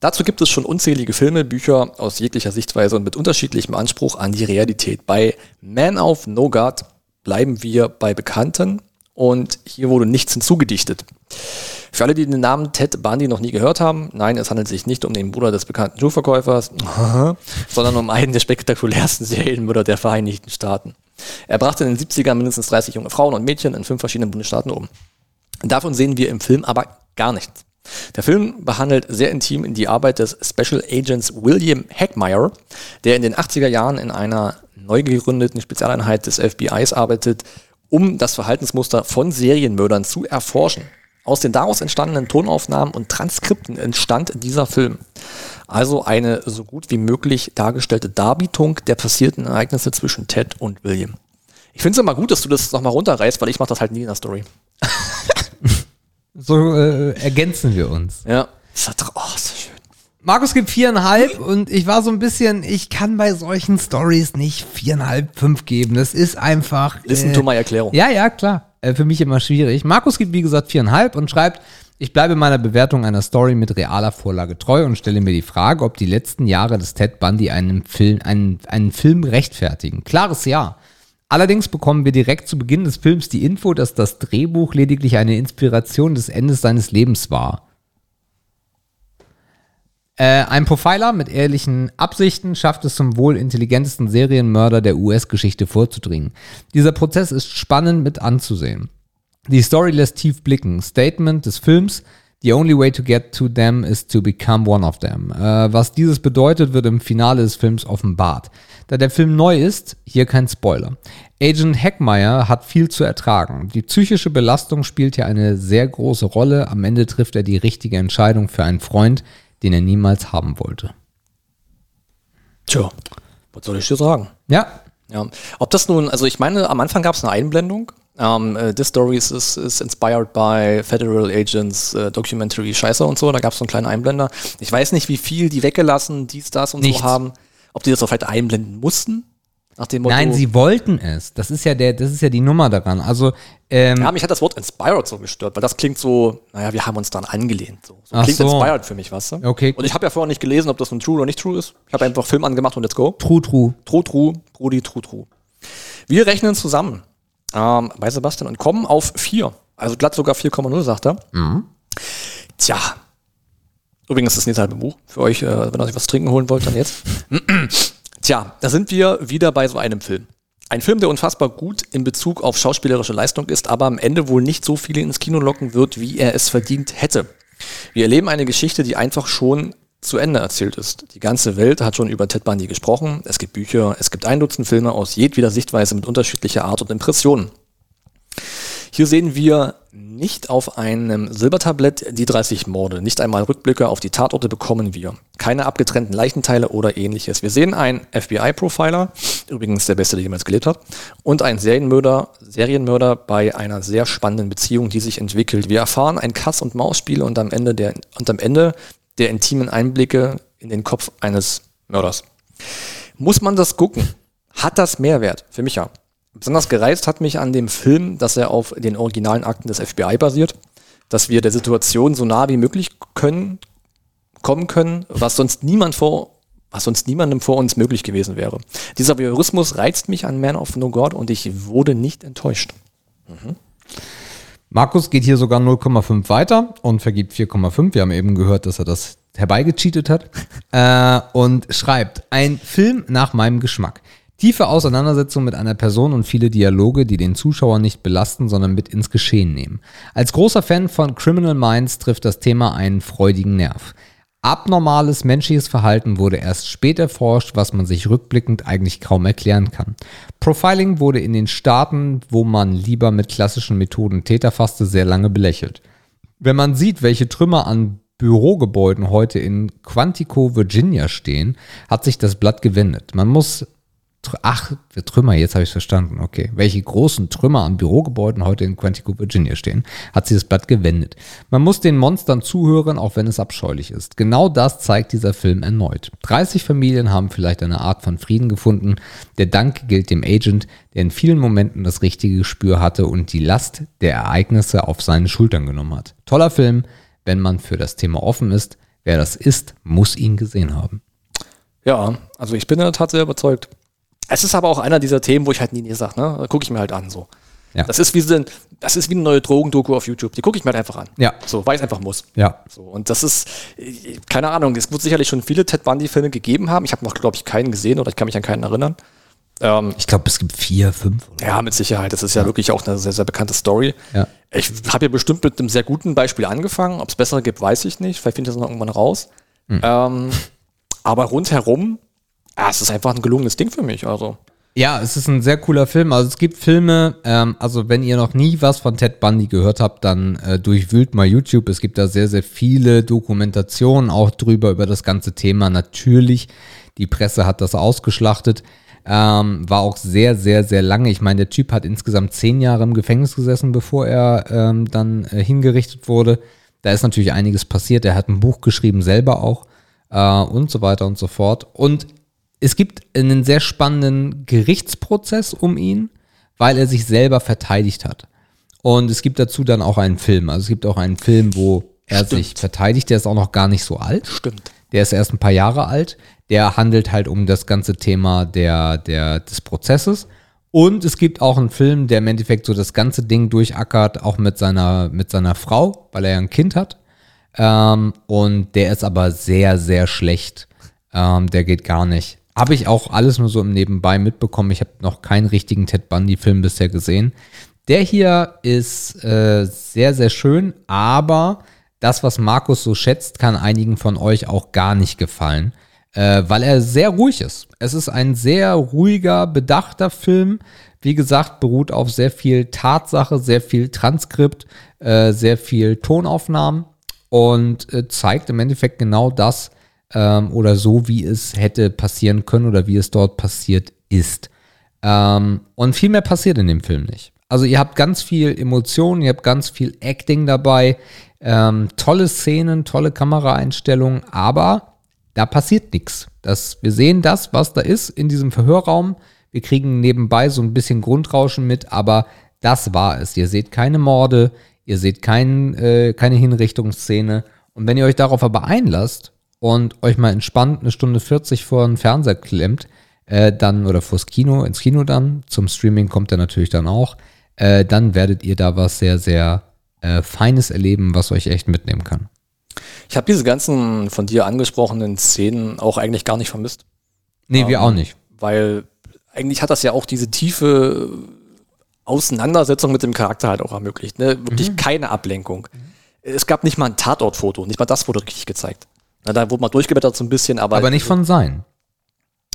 Dazu gibt es schon unzählige Filme, Bücher aus jeglicher Sichtweise und mit unterschiedlichem Anspruch an die Realität. Bei Man of No God bleiben wir bei Bekannten und hier wurde nichts hinzugedichtet. Für alle, die den Namen Ted Bundy noch nie gehört haben, nein, es handelt sich nicht um den Bruder des bekannten Schuhverkäufers, sondern um einen der spektakulärsten Serienmörder der Vereinigten Staaten. Er brachte in den 70ern mindestens 30 junge Frauen und Mädchen in fünf verschiedenen Bundesstaaten um. Davon sehen wir im Film aber gar nichts. Der Film behandelt sehr intim in die Arbeit des Special Agents William Heckmeyer, der in den 80er Jahren in einer neu gegründeten Spezialeinheit des FBIs arbeitet, um das Verhaltensmuster von Serienmördern zu erforschen. Aus den daraus entstandenen Tonaufnahmen und Transkripten entstand dieser Film. Also eine so gut wie möglich dargestellte Darbietung der passierten Ereignisse zwischen Ted und William. Ich finde es immer gut, dass du das nochmal runterreißt, weil ich mache das halt nie in der Story. So äh, ergänzen wir uns. Ja. Das, oh, ist das schön. Markus gibt viereinhalb und ich war so ein bisschen, ich kann bei solchen Stories nicht viereinhalb, fünf geben. Das ist einfach. Listen äh, to my Erklärung. Ja, ja, klar. Äh, für mich immer schwierig. Markus gibt, wie gesagt, viereinhalb und schreibt, ich bleibe meiner Bewertung einer Story mit realer Vorlage treu und stelle mir die Frage, ob die letzten Jahre des Ted Bundy einen Film, einen, einen Film rechtfertigen. Klares Ja. Allerdings bekommen wir direkt zu Beginn des Films die Info, dass das Drehbuch lediglich eine Inspiration des Endes seines Lebens war. Äh, ein Profiler mit ehrlichen Absichten schafft es zum wohl intelligentesten Serienmörder der US-Geschichte vorzudringen. Dieser Prozess ist spannend mit anzusehen. Die Story lässt tief blicken. Statement des Films: The only way to get to them is to become one of them. Äh, was dieses bedeutet, wird im Finale des Films offenbart. Da der Film neu ist, hier kein Spoiler. Agent Heckmeyer hat viel zu ertragen. Die psychische Belastung spielt hier eine sehr große Rolle. Am Ende trifft er die richtige Entscheidung für einen Freund, den er niemals haben wollte. Tja, was soll ich dir sagen? Ja, Ja. Ob das nun, also ich meine, am Anfang gab es eine Einblendung. Um, uh, this story is, is, is inspired by Federal Agents uh, Documentary Scheiße und so. Da gab es so einen kleinen Einblender. Ich weiß nicht, wie viel die weggelassen, dies, das und Nichts. so haben. Ob die das auch vielleicht einblenden mussten? Nach dem Motto. nein, sie wollten es. Das ist ja der, das ist ja die Nummer daran. Also ähm, Ja, mich hat das Wort inspired so gestört, weil das klingt so, naja, wir haben uns dann angelehnt. So, so klingt so. inspired für mich, weißt du? Okay, Und ich habe ja vorher nicht gelesen, ob das nun true oder nicht true ist. Ich habe einfach Film angemacht und let's go. true, true. True, true, Brudi, true, true. Wir rechnen zusammen ähm, bei Sebastian und kommen auf 4. Also glatt sogar 4,0, sagt er. Tja. Übrigens das nächste halbe Buch für euch, äh, wenn ihr euch was trinken holen wollt, dann jetzt. Tja, da sind wir wieder bei so einem Film. Ein Film, der unfassbar gut in Bezug auf schauspielerische Leistung ist, aber am Ende wohl nicht so viele ins Kino locken wird, wie er es verdient hätte. Wir erleben eine Geschichte, die einfach schon zu Ende erzählt ist. Die ganze Welt hat schon über Ted Bundy gesprochen. Es gibt Bücher, es gibt ein Dutzend Filme aus jedweder Sichtweise mit unterschiedlicher Art und Impressionen. Hier sehen wir nicht auf einem Silbertablett die 30 Morde. Nicht einmal Rückblicke auf die Tatorte bekommen wir. Keine abgetrennten Leichenteile oder ähnliches. Wir sehen einen FBI-Profiler, übrigens der beste, der jemals gelebt hat, und einen Serienmörder, Serienmörder bei einer sehr spannenden Beziehung, die sich entwickelt. Wir erfahren ein Katz- und Maus-Spiel und am Ende der, und am Ende der intimen Einblicke in den Kopf eines Mörders. Muss man das gucken? Hat das Mehrwert? Für mich ja. Besonders gereizt hat mich an dem Film, dass er auf den originalen Akten des FBI basiert, dass wir der Situation so nah wie möglich können, kommen können, was sonst niemand vor, was sonst niemandem vor uns möglich gewesen wäre. Dieser Voyeurismus reizt mich an Man of No God und ich wurde nicht enttäuscht. Markus geht hier sogar 0,5 weiter und vergibt 4,5. Wir haben eben gehört, dass er das herbeigecheatet hat. äh, und schreibt, ein Film nach meinem Geschmack. Tiefe Auseinandersetzung mit einer Person und viele Dialoge, die den Zuschauer nicht belasten, sondern mit ins Geschehen nehmen. Als großer Fan von Criminal Minds trifft das Thema einen freudigen Nerv. Abnormales menschliches Verhalten wurde erst spät erforscht, was man sich rückblickend eigentlich kaum erklären kann. Profiling wurde in den Staaten, wo man lieber mit klassischen Methoden Täter fasste, sehr lange belächelt. Wenn man sieht, welche Trümmer an Bürogebäuden heute in Quantico, Virginia stehen, hat sich das Blatt gewendet. Man muss Ach, der Trümmer, jetzt habe ich verstanden. Okay. Welche großen Trümmer an Bürogebäuden heute in Quantico, Virginia stehen, hat sie das Blatt gewendet. Man muss den Monstern zuhören, auch wenn es abscheulich ist. Genau das zeigt dieser Film erneut. 30 Familien haben vielleicht eine Art von Frieden gefunden. Der Dank gilt dem Agent, der in vielen Momenten das richtige Gespür hatte und die Last der Ereignisse auf seine Schultern genommen hat. Toller Film, wenn man für das Thema offen ist. Wer das ist, muss ihn gesehen haben. Ja, also ich bin in der Tat sehr überzeugt. Es ist aber auch einer dieser Themen, wo ich halt nie, nie sage, ne? Gucke ich mir halt an so. Ja. Das ist wie so ein, das ist wie eine neue Drogendoku auf YouTube. Die gucke ich mir halt einfach an. Ja. So, weil ich einfach muss. Ja. So, und das ist, keine Ahnung, es wird sicherlich schon viele Ted Bundy-Filme gegeben haben. Ich habe noch, glaube ich, keinen gesehen oder ich kann mich an keinen erinnern. Ähm, Ich glaube, es gibt vier, fünf. Oder? ja, mit Sicherheit. Das ist ja, wirklich auch eine sehr, sehr bekannte Story. Ja. Ich habe ja bestimmt mit einem sehr guten Beispiel angefangen. Ob es bessere gibt, weiß ich nicht. Vielleicht finde ich das noch irgendwann raus. Ähm, aber rundherum, ja, es ist einfach ein gelungenes Ding für mich. Also. Ja, es ist ein sehr cooler Film. Also es gibt Filme, ähm, also wenn ihr noch nie was von Ted Bundy gehört habt, dann äh, durchwühlt mal YouTube. Es gibt da sehr, sehr viele Dokumentationen auch drüber, über das ganze Thema. Natürlich, die Presse hat das ausgeschlachtet. Ähm, war auch sehr, sehr, sehr lange. Ich meine, der Typ hat insgesamt zehn Jahre im Gefängnis gesessen, bevor er ähm, dann äh, hingerichtet wurde. Da ist natürlich einiges passiert. Er hat ein Buch geschrieben, selber auch äh, und so weiter und so fort. Und es gibt einen sehr spannenden Gerichtsprozess um ihn, weil er sich selber verteidigt hat. Und es gibt dazu dann auch einen Film. Also es gibt auch einen Film, wo er Stimmt. sich verteidigt. Der ist auch noch gar nicht so alt. Stimmt. Der ist erst ein paar Jahre alt. Der handelt halt um das ganze Thema der, der, des Prozesses. Und es gibt auch einen Film, der im Endeffekt so das ganze Ding durchackert, auch mit seiner, mit seiner Frau, weil er ja ein Kind hat. Ähm, und der ist aber sehr, sehr schlecht. Ähm, der geht gar nicht. Habe ich auch alles nur so im Nebenbei mitbekommen. Ich habe noch keinen richtigen Ted Bundy-Film bisher gesehen. Der hier ist äh, sehr, sehr schön, aber das, was Markus so schätzt, kann einigen von euch auch gar nicht gefallen, äh, weil er sehr ruhig ist. Es ist ein sehr ruhiger, bedachter Film. Wie gesagt, beruht auf sehr viel Tatsache, sehr viel Transkript, äh, sehr viel Tonaufnahmen und äh, zeigt im Endeffekt genau das ähm, oder so, wie es hätte passieren können oder wie es dort passiert ist. Ähm, und viel mehr passiert in dem Film nicht. Also ihr habt ganz viel Emotionen, ihr habt ganz viel Acting dabei, ähm, tolle Szenen, tolle Kameraeinstellungen, aber da passiert nichts. Wir sehen das, was da ist in diesem Verhörraum. Wir kriegen nebenbei so ein bisschen Grundrauschen mit, aber das war es. Ihr seht keine Morde, ihr seht kein, äh, keine Hinrichtungsszene. Und wenn ihr euch darauf aber einlasst und euch mal entspannt eine Stunde 40 vor den Fernseher klemmt, äh, dann oder vors Kino, ins Kino dann, zum Streaming kommt er natürlich dann auch, äh, dann werdet ihr da was sehr, sehr äh, Feines erleben, was euch echt mitnehmen kann. Ich habe diese ganzen von dir angesprochenen Szenen auch eigentlich gar nicht vermisst. Nee, wir auch nicht. Weil eigentlich hat das ja auch diese tiefe Auseinandersetzung mit dem Charakter halt auch ermöglicht. Ne? Wirklich Mhm. keine Ablenkung. Es gab nicht mal ein Tatortfoto, nicht mal das wurde richtig gezeigt. Na, da wurde mal durchgeblättert so ein bisschen, aber. Aber nicht von sein.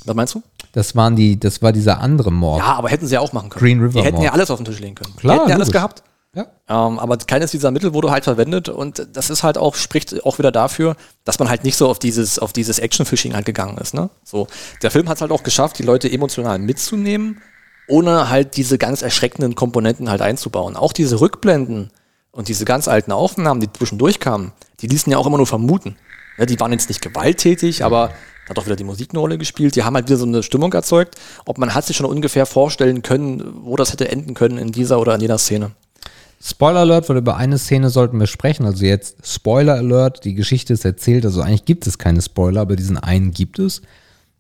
Was meinst du? Das waren die, das war dieser andere Mord. Ja, aber hätten sie ja auch machen können. Green River Die hätten Mord. ja alles auf den Tisch legen können. Klar, die hätten ja alles gehabt. Ja. Ähm, aber keines dieser Mittel wurde halt verwendet und das ist halt auch, spricht auch wieder dafür, dass man halt nicht so auf dieses, auf dieses Action-Fishing halt gegangen ist. Ne? So, der Film hat es halt auch geschafft, die Leute emotional mitzunehmen, ohne halt diese ganz erschreckenden Komponenten halt einzubauen. Auch diese Rückblenden und diese ganz alten Aufnahmen, die zwischendurch kamen, die ließen ja auch immer nur vermuten. Ja, die waren jetzt nicht gewalttätig, aber hat auch wieder die Musik eine Rolle gespielt. Die haben halt wieder so eine Stimmung erzeugt. Ob man hat sich schon ungefähr vorstellen können, wo das hätte enden können in dieser oder in jener Szene. Spoiler Alert, weil über eine Szene sollten wir sprechen. Also jetzt Spoiler Alert, die Geschichte ist erzählt. Also eigentlich gibt es keine Spoiler, aber diesen einen gibt es.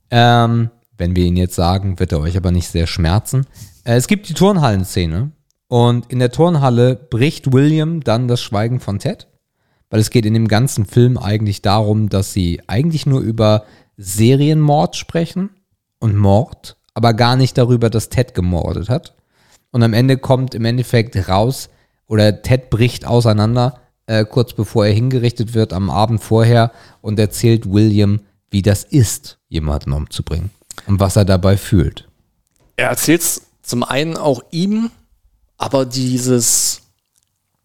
Ähm, wenn wir ihn jetzt sagen, wird er euch aber nicht sehr schmerzen. Äh, es gibt die Turnhallen-Szene. Und in der Turnhalle bricht William dann das Schweigen von Ted. Weil es geht in dem ganzen Film eigentlich darum, dass sie eigentlich nur über Serienmord sprechen und Mord, aber gar nicht darüber, dass Ted gemordet hat. Und am Ende kommt im Endeffekt raus, oder Ted bricht auseinander, äh, kurz bevor er hingerichtet wird am Abend vorher und erzählt William, wie das ist, jemanden umzubringen und was er dabei fühlt. Er erzählt es zum einen auch ihm, aber dieses,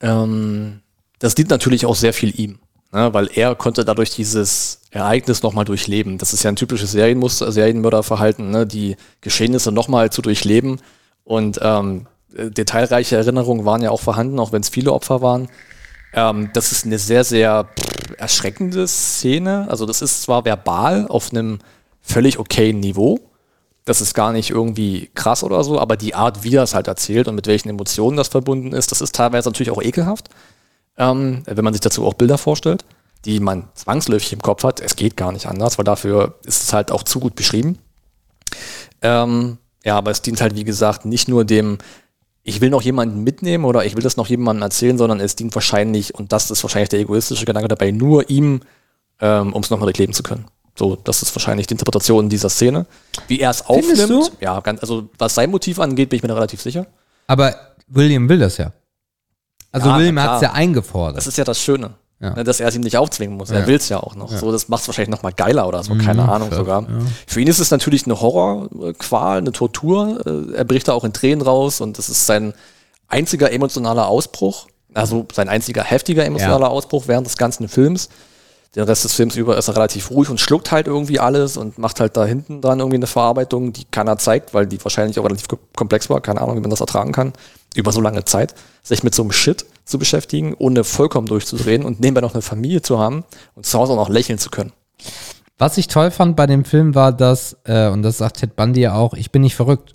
ähm, das dient natürlich auch sehr viel ihm, ne? weil er konnte dadurch dieses Ereignis nochmal durchleben. Das ist ja ein typisches Serienmuster, Serienmörderverhalten, ne? die Geschehnisse nochmal zu durchleben und ähm, detailreiche Erinnerungen waren ja auch vorhanden, auch wenn es viele Opfer waren. Ähm, das ist eine sehr, sehr erschreckende Szene. Also das ist zwar verbal auf einem völlig okayen Niveau, das ist gar nicht irgendwie krass oder so, aber die Art, wie es halt erzählt und mit welchen Emotionen das verbunden ist, das ist teilweise natürlich auch ekelhaft, ähm, wenn man sich dazu auch Bilder vorstellt, die man zwangsläufig im Kopf hat. Es geht gar nicht anders, weil dafür ist es halt auch zu gut beschrieben. Ähm, ja, aber es dient halt, wie gesagt, nicht nur dem, ich will noch jemanden mitnehmen oder ich will das noch jemandem erzählen, sondern es dient wahrscheinlich, und das ist wahrscheinlich der egoistische Gedanke dabei, nur ihm, ähm, um es nochmal durchleben zu können. So, das ist wahrscheinlich die Interpretation dieser Szene. Wie er es aufnimmt, ja, ganz, also was sein Motiv angeht, bin ich mir da relativ sicher. Aber William will das ja. Also Ja, William hat es ja eingefordert. Das ist ja das Schöne. Ja. Ne, dass er es ihm nicht aufzwingen muss. Er Ja. will es ja auch noch. So, das macht es wahrscheinlich noch mal geiler oder so, keine Mhm, Ahnung sogar. Für ihn ist es natürlich eine Horrorqual, eine Tortur. Äh, Er bricht da auch in Tränen raus und das ist sein einziger emotionaler Ausbruch. Also sein einziger heftiger emotionaler Ausbruch während des ganzen Films. Den Rest des Films über ist er relativ ruhig und schluckt halt irgendwie alles und macht halt da hinten dran irgendwie eine Verarbeitung, die keiner zeigt, weil die wahrscheinlich auch relativ ko- komplex war. Keine Ahnung, wie man das ertragen kann. Über so lange Zeit, sich mit so einem Shit zu beschäftigen, ohne vollkommen durchzudrehen und nebenbei noch eine Familie zu haben und zu Hause auch noch lächeln zu können. Was ich toll fand bei dem Film war, dass, äh, und das sagt Ted Bundy ja auch, ich bin nicht verrückt.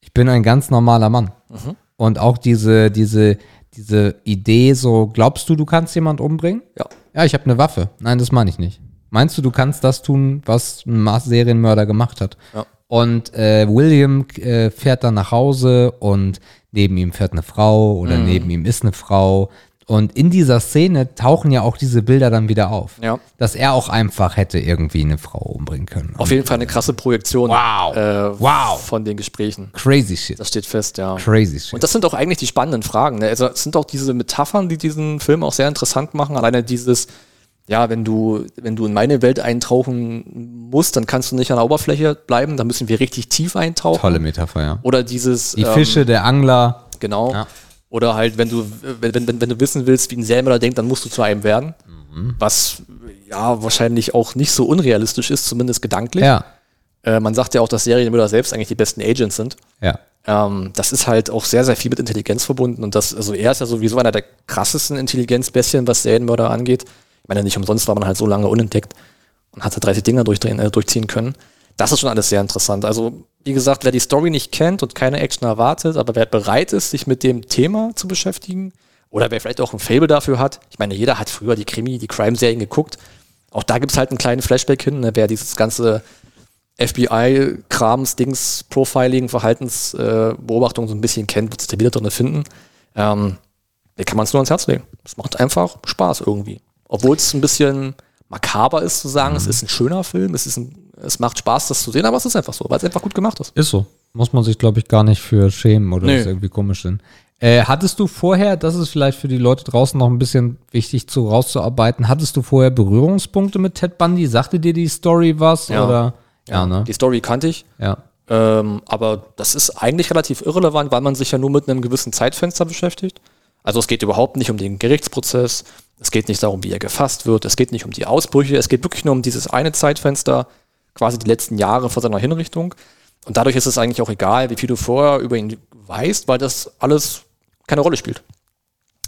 Ich bin ein ganz normaler Mann. Mhm. Und auch diese, diese, diese Idee, so, glaubst du, du kannst jemand umbringen? Ja. Ja, ich habe eine Waffe. Nein, das meine ich nicht. Meinst du, du kannst das tun, was ein Serienmörder gemacht hat? Ja. Und äh, William äh, fährt dann nach Hause und neben ihm fährt eine Frau oder Mhm. neben ihm ist eine Frau. Und in dieser Szene tauchen ja auch diese Bilder dann wieder auf. Ja. Dass er auch einfach hätte irgendwie eine Frau umbringen können. Auf jeden Fall eine krasse Projektion Wow. Äh, Wow. von den Gesprächen. Crazy shit. Das steht fest, ja. Crazy shit. Und das sind auch eigentlich die spannenden Fragen. Ne? Also es sind auch diese Metaphern, die diesen Film auch sehr interessant machen. Alleine dieses, ja, wenn du, wenn du in meine Welt eintauchen musst, dann kannst du nicht an der Oberfläche bleiben, dann müssen wir richtig tief eintauchen. Tolle Metapher, ja. Oder dieses Die ähm, Fische, der Angler. Genau. Ja. Oder halt, wenn du, wenn, wenn, wenn du wissen willst, wie ein Serienmörder denkt, dann musst du zu einem werden. Mhm. Was ja wahrscheinlich auch nicht so unrealistisch ist, zumindest gedanklich. Ja. Äh, man sagt ja auch, dass Serienmörder selbst eigentlich die besten Agents sind. Ja. Ähm, das ist halt auch sehr, sehr viel mit Intelligenz verbunden. Und das, also er ist ja sowieso einer der krassesten Intelligenzbestien, was Serienmörder angeht. Ich meine, nicht umsonst war man halt so lange unentdeckt und hatte 30 Dinger äh, durchziehen können. Das ist schon alles sehr interessant. Also, wie gesagt, wer die Story nicht kennt und keine Action erwartet, aber wer bereit ist, sich mit dem Thema zu beschäftigen, oder wer vielleicht auch ein Fable dafür hat, ich meine, jeder hat früher die Krimi, die Crime-Serien geguckt. Auch da gibt es halt einen kleinen Flashback hin, ne, wer dieses ganze FBI-Krams, Dings, Profiling, Verhaltensbeobachtung äh, so ein bisschen kennt, wird sich da wieder drin finden. Ähm, kann man es nur ans Herz legen. Es macht einfach Spaß irgendwie. Obwohl es ein bisschen makaber ist zu sagen, es ist ein schöner Film, es, ist ein, es macht Spaß, das zu sehen, aber es ist einfach so, weil es einfach gut gemacht ist. Ist so. Muss man sich, glaube ich, gar nicht für schämen oder Nee. ist irgendwie komisch sind. Äh, hattest du vorher, das ist vielleicht für die Leute draußen noch ein bisschen wichtig zu rauszuarbeiten, hattest du vorher Berührungspunkte mit Ted Bundy? Sagte dir die Story was? Ja. Oder? Ja, ne? Die Story kannte ich, Ja. ähm, aber das ist eigentlich relativ irrelevant, weil man sich ja nur mit einem gewissen Zeitfenster beschäftigt. Also es geht überhaupt nicht um den Gerichtsprozess, es geht nicht darum, wie er gefasst wird, es geht nicht um die Ausbrüche, es geht wirklich nur um dieses eine Zeitfenster, quasi die letzten Jahre vor seiner Hinrichtung. Und dadurch ist es eigentlich auch egal, wie viel du vorher über ihn weißt, weil das alles keine Rolle spielt.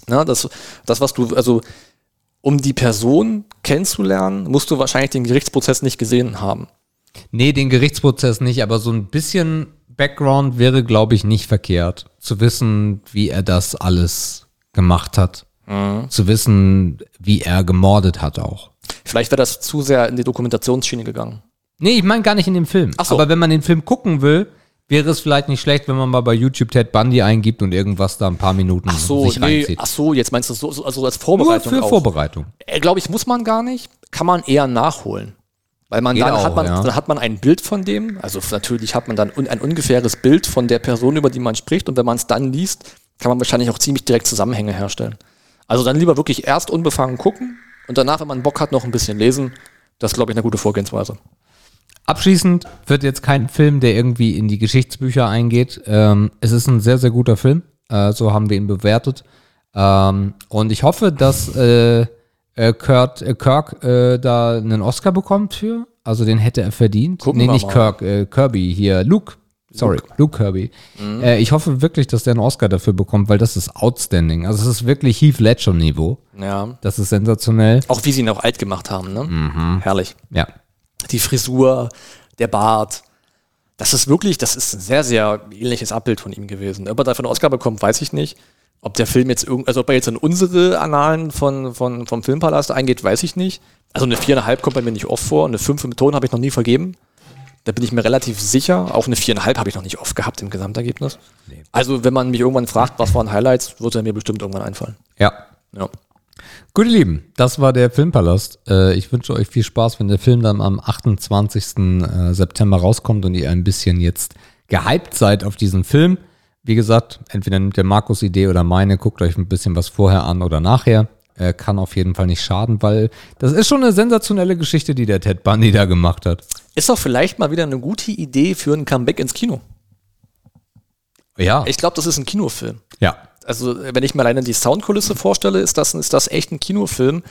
Na, das, das, was du, also um die Person kennenzulernen, musst du wahrscheinlich den Gerichtsprozess nicht gesehen haben. Nee, den Gerichtsprozess nicht, aber so ein bisschen Background wäre, glaube ich, nicht verkehrt. Zu wissen, wie er das alles gemacht hat. Zu wissen, wie er gemordet hat auch. Vielleicht wäre das zu sehr in die Dokumentationsschiene gegangen. Nee, ich meine gar nicht in dem Film. Ach so. Aber wenn man den Film gucken will, wäre es vielleicht nicht schlecht, wenn man mal bei YouTube Ted Bundy eingibt und irgendwas da ein paar Minuten Ach so, sich nee, reinzieht. ach so, jetzt meinst du so, so also als Nur Vorbereitung für auch. Vorbereitung. Äh, Glaube ich, muss man gar nicht. Kann man eher nachholen. Weil man Geht dann auch, hat man, ja. dann hat man ein Bild von dem. Also natürlich hat man dann un, ein ungefähres Bild von der Person, über die man spricht. Und wenn man es dann liest, kann man wahrscheinlich auch ziemlich direkt Zusammenhänge herstellen. Also dann lieber wirklich erst unbefangen gucken und danach, wenn man Bock hat, noch ein bisschen lesen. Das ist, glaube ich, eine gute Vorgehensweise. Abschließend wird jetzt kein Film, der irgendwie in die Geschichtsbücher eingeht. Ähm, es ist ein sehr, sehr guter Film. Äh, so haben wir ihn bewertet. Ähm, und ich hoffe, dass äh, äh, Kurt, äh, Kirk äh, da einen Oscar bekommt für. Also den hätte er verdient. Gucken nee, nicht mal. Kirk, äh, Kirby hier. Luke. Sorry, Luke, Kirby. Äh, ich hoffe wirklich, dass der einen Oscar dafür bekommt, weil das ist outstanding. Also es ist wirklich Heath Ledger-Niveau. Ja. Das ist sensationell. Auch wie sie ihn auch alt gemacht haben, ne? Herrlich. Ja. die Frisur, der Bart. Das ist wirklich, das ist ein sehr, sehr ähnliches Abbild von ihm gewesen. Ob er dafür einen Oscar bekommt, weiß ich nicht. Ob der Film jetzt irgend, also ob er jetzt in unsere Annalen von, von, vom Filmpalast eingeht, weiß ich nicht. Also eine viereinhalb kommt bei mir nicht oft vor. Eine fünf im Ton habe ich noch nie vergeben. Da bin ich mir relativ sicher. Auch eine viereinhalb habe ich noch nicht oft gehabt im Gesamtergebnis. Also wenn man mich irgendwann fragt, was waren Highlights, wird er mir bestimmt irgendwann einfallen. Ja. Ja. Gut, ihr Lieben, das war der Filmpalast. Äh, ich wünsche euch viel Spaß, wenn der Film dann am 28. äh, September rauskommt und ihr ein bisschen jetzt gehypt seid auf diesen Film. Wie gesagt, entweder nimmt der Markus Idee oder meine, guckt euch ein bisschen was vorher an oder nachher. Äh, kann auf jeden Fall nicht schaden, weil das ist schon eine sensationelle Geschichte, die der Ted Bundy da gemacht hat. Ist doch vielleicht mal wieder eine gute Idee für ein Comeback ins Kino. Ja. Ich glaube, das ist ein Kinofilm. ja. Also, wenn ich mir alleine die Soundkulisse vorstelle, ist das, ist das echt ein Kinofilm.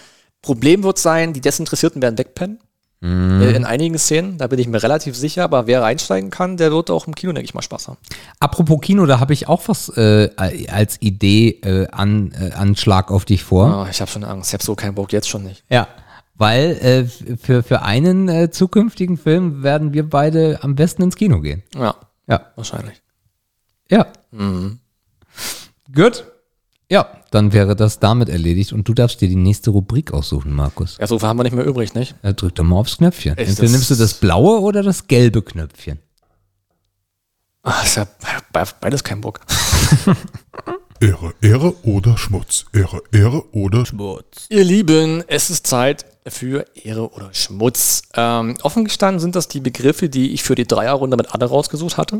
Problem wird sein, die Desinteressierten werden wegpennen. Äh, In einigen Szenen, da bin ich mir relativ sicher, aber wer reinsteigen kann, der wird auch im Kino, denke ich mal, Spaß haben. Apropos Kino, da habe ich auch was äh, als Idee äh, an, äh, Anschlag auf dich vor. Ah, ich habe schon Angst, ich habe so keinen Bock, jetzt schon nicht. Ja, weil äh, für, für einen äh, zukünftigen Film werden wir beide am besten ins Kino gehen. Ja, Ja. wahrscheinlich. Ja. Gut. Ja, dann wäre das damit erledigt und du darfst dir die nächste Rubrik aussuchen, Markus. Ja, so haben wir nicht mehr übrig, nicht? Äh, drück doch mal aufs Knöpfchen. Echt, Entweder nimmst du das blaue oder das gelbe Knöpfchen. Ach, ist ja be- beides kein Bock. Ehre, Ehre oder Schmutz. Ehre, Ehre oder Schmutz. Ihr Lieben, es ist Zeit für Ehre oder Schmutz. Ähm, offen gestanden sind das die Begriffe, die ich für die Dreierrunde mit Anne rausgesucht hatte.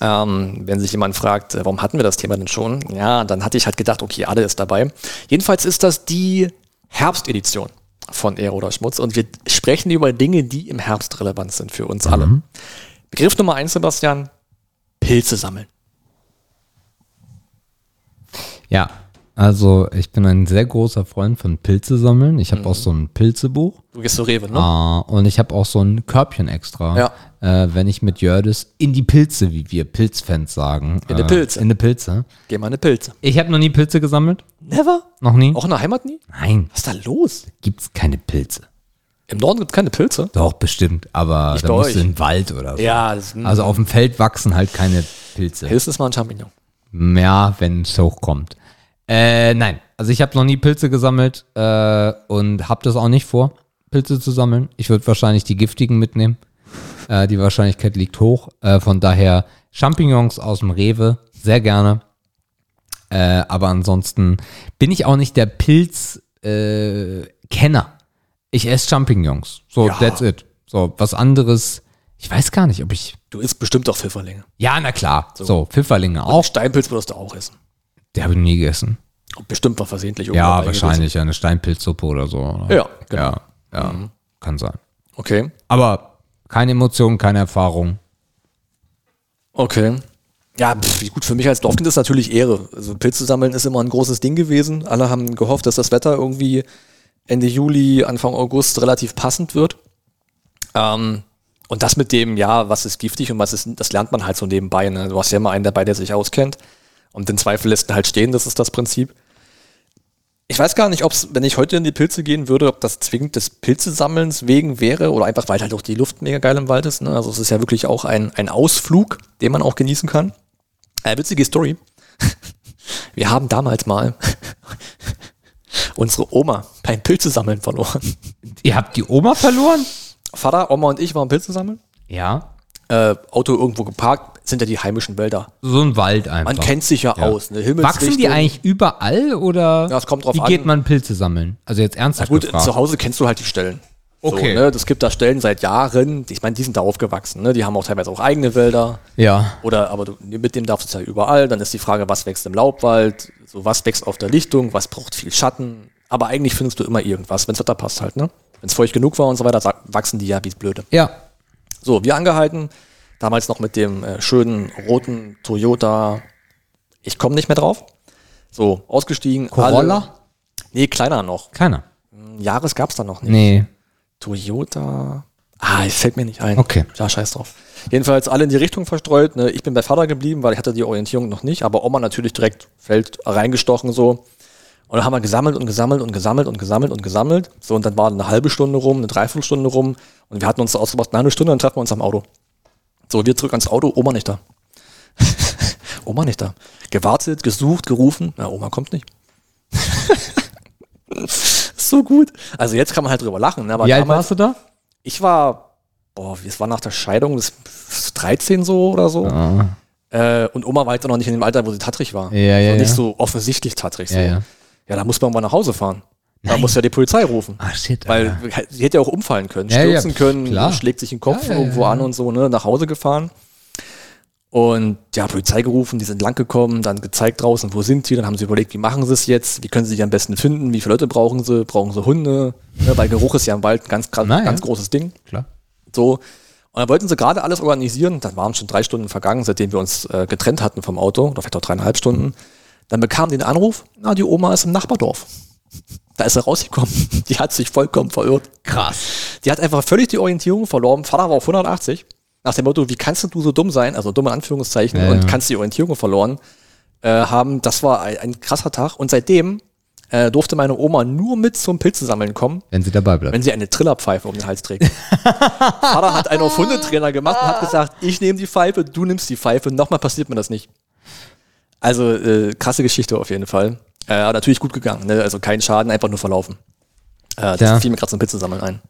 Ähm, wenn sich jemand fragt, äh, warum hatten wir das Thema denn schon? Ja, dann hatte ich halt gedacht, okay, Ade ist dabei. Jedenfalls ist das die Herbstedition von Ehre oder Schmutz und wir sprechen über Dinge, die im Herbst relevant sind für uns alle. Begriff Nummer eins, Sebastian, Pilze sammeln. Ja, also ich bin ein sehr großer Freund von Pilze sammeln. Ich habe auch so ein Pilzebuch. Du gehst zu Rewe, ne? Ah, und ich habe auch so ein Körbchen extra, Ja. äh, wenn ich mit Jördis in die Pilze, wie wir Pilzfans sagen. In die äh, Pilze. In die Pilze. Geh mal eine Pilze. Ich habe noch nie Pilze gesammelt. Never? Noch nie? Auch in der Heimat nie? Nein, Was ist da los? gibt's keine Pilze. Im Norden gibt es keine Pilze. Doch, bestimmt, aber Nicht da musst du in den Wald oder so. Ja, Also auf dem Feld wachsen halt keine Pilze. höchstens mal ein Champignon. Ja, wenn es hochkommt. Äh, nein, also ich habe noch nie Pilze gesammelt äh, und habe das auch nicht vor, Pilze zu sammeln. Ich würde wahrscheinlich die giftigen mitnehmen. Äh, die Wahrscheinlichkeit liegt hoch. Äh, von daher Champignons aus dem Rewe, sehr gerne. Äh, aber ansonsten bin ich auch nicht der Pilz-Kenner. Äh, ich esse Champignons. So, Ja. that's it. So, was anderes. Ich weiß gar nicht, ob ich. Du isst bestimmt auch Pfifferlinge. Ja, na klar. So, Pfifferlinge auch. Steinpilz würdest du auch essen. Der habe ich nie gegessen. Bestimmt mal versehentlich. irgendwo Ja, dabei wahrscheinlich eine Steinpilzsuppe oder so. oder? Ja, genau. Ja, ja kann sein. Okay. Aber keine Emotion, keine Erfahrung. Okay. Ja, pff, gut, für mich als Dorfkind ist natürlich Ehre. Also Pilze sammeln ist immer ein großes Ding gewesen. Alle haben gehofft, dass das Wetter irgendwie Ende Juli, Anfang August relativ passend wird. Ähm, und das mit dem, ja, was ist giftig und was ist, das lernt man halt so nebenbei. Ne? Du hast ja immer einen dabei, der sich auskennt. Und den Zweifel lässt ihn halt stehen, das ist das Prinzip. Ich weiß gar nicht, ob es, wenn ich heute in die Pilze gehen würde, ob das zwingend des Pilzesammelns wegen wäre oder einfach, weil halt auch die Luft mega geil im Wald ist. Ne? Also es ist ja wirklich auch ein, ein Ausflug, den man auch genießen kann. Eine witzige Story. Wir haben damals mal unsere Oma beim Pilzesammeln verloren. Ihr habt die Oma verloren? Vater, Oma und ich waren Pilze sammeln. Ja. Äh, Auto irgendwo geparkt, sind ja die heimischen Wälder. So ein Wald einfach. Man kennt sich ja, Ja. aus. Ne? Wachsen die eigentlich überall oder Ja, es kommt drauf wie an. geht man Pilze sammeln? Also jetzt Na ernsthaft gut, gefragt. zu Hause kennst du halt die Stellen. Okay. So, ne? Das gibt da Stellen seit Jahren. Ich meine, die sind da aufgewachsen. Ne? Die haben auch teilweise auch eigene Wälder. Ja. Oder aber du, mit dem darfst du ja überall. Dann ist die Frage, was wächst im Laubwald, so was wächst auf der Lichtung, was braucht viel Schatten. Aber eigentlich findest du immer irgendwas, wenn das Wetter passt halt, ne? Wenn es feucht genug war und so weiter, wachsen die ja wie blöde. Ja. So, wir angehalten, damals noch mit dem äh, schönen roten Toyota, ich komme nicht mehr drauf. So, ausgestiegen. Corolla? Alle, nee, kleiner noch. Keiner. Jahres gab's da noch nicht. Nee. Toyota. Ah, es fällt mir nicht ein. Okay. Ja, scheiß drauf. Jedenfalls alle in die Richtung verstreut. Ne? Ich bin bei Vater geblieben, weil ich hatte die Orientierung noch nicht, aber Oma natürlich direkt Feld reingestochen so. Und dann haben wir gesammelt und gesammelt und gesammelt und gesammelt und gesammelt. So, und dann war eine halbe Stunde rum, eine Dreiviertelstunde rum. Und wir hatten uns ausgemacht, eine halbe Stunde, dann treffen wir uns am Auto. So, wir zurück ans Auto, Oma nicht da. Oma nicht da. Gewartet, gesucht, gerufen. Na, Oma kommt nicht. so gut. Also jetzt kann man halt drüber lachen. Ne? Aber Wie alt damals- warst du da? ich war, boah, es war nach der Scheidung, das 13 so oder so. Äh, und Oma war auch noch nicht in dem Alter, wo sie tattrig war. Ja, ja, also nicht ja. so offensichtlich tattrig. So. Ja, Ja, ja. da muss man mal nach Hause fahren. Da muss ja die Polizei rufen. Ah, shit. Weil Alter. sie hätte ja auch umfallen können, Ja, ja, stürzen können, klar. schlägt sich den Kopf Ja, irgendwo an und so, ne, nach Hause gefahren. Und ja, Polizei gerufen, die sind lang gekommen, dann gezeigt draußen, wo sind die, dann haben sie überlegt, wie machen sie es jetzt, wie können sie sich am besten finden, wie viele Leute brauchen sie, brauchen sie Hunde, ne, weil Geruch ist ja im Wald ein ganz, ganz, Na ganz großes Ding. Klar. So. Und dann wollten sie gerade alles organisieren. Dann waren schon drei Stunden vergangen, seitdem wir uns äh, getrennt hatten vom Auto, oder vielleicht auch dreieinhalb Stunden. Dann bekamen die den Anruf, na, die Oma ist im Nachbardorf. Da ist er rausgekommen. Die hat sich vollkommen verirrt. Krass. Die hat einfach völlig die Orientierung verloren. Vater war auf 180. Nach dem Motto, wie kannst du so dumm sein, also dumme Anführungszeichen, Ja, und ja. kannst die Orientierung verloren äh, haben. Das war ein, ein krasser Tag. Und seitdem äh, durfte meine Oma nur mit zum Pilzesammeln kommen, Wenn sie dabei bleibt. wenn sie eine Trillerpfeife um den Hals trägt. Vater hat einen auf Hundetrainer gemacht und hat gesagt, ich nehme die Pfeife, du nimmst die Pfeife, nochmal passiert mir das nicht. Also äh, krasse Geschichte auf jeden Fall. Äh, aber natürlich gut gegangen, ne? also kein Schaden, einfach nur verlaufen. Äh, das Ja. fiel mir gerade zum Pilzesammeln ein.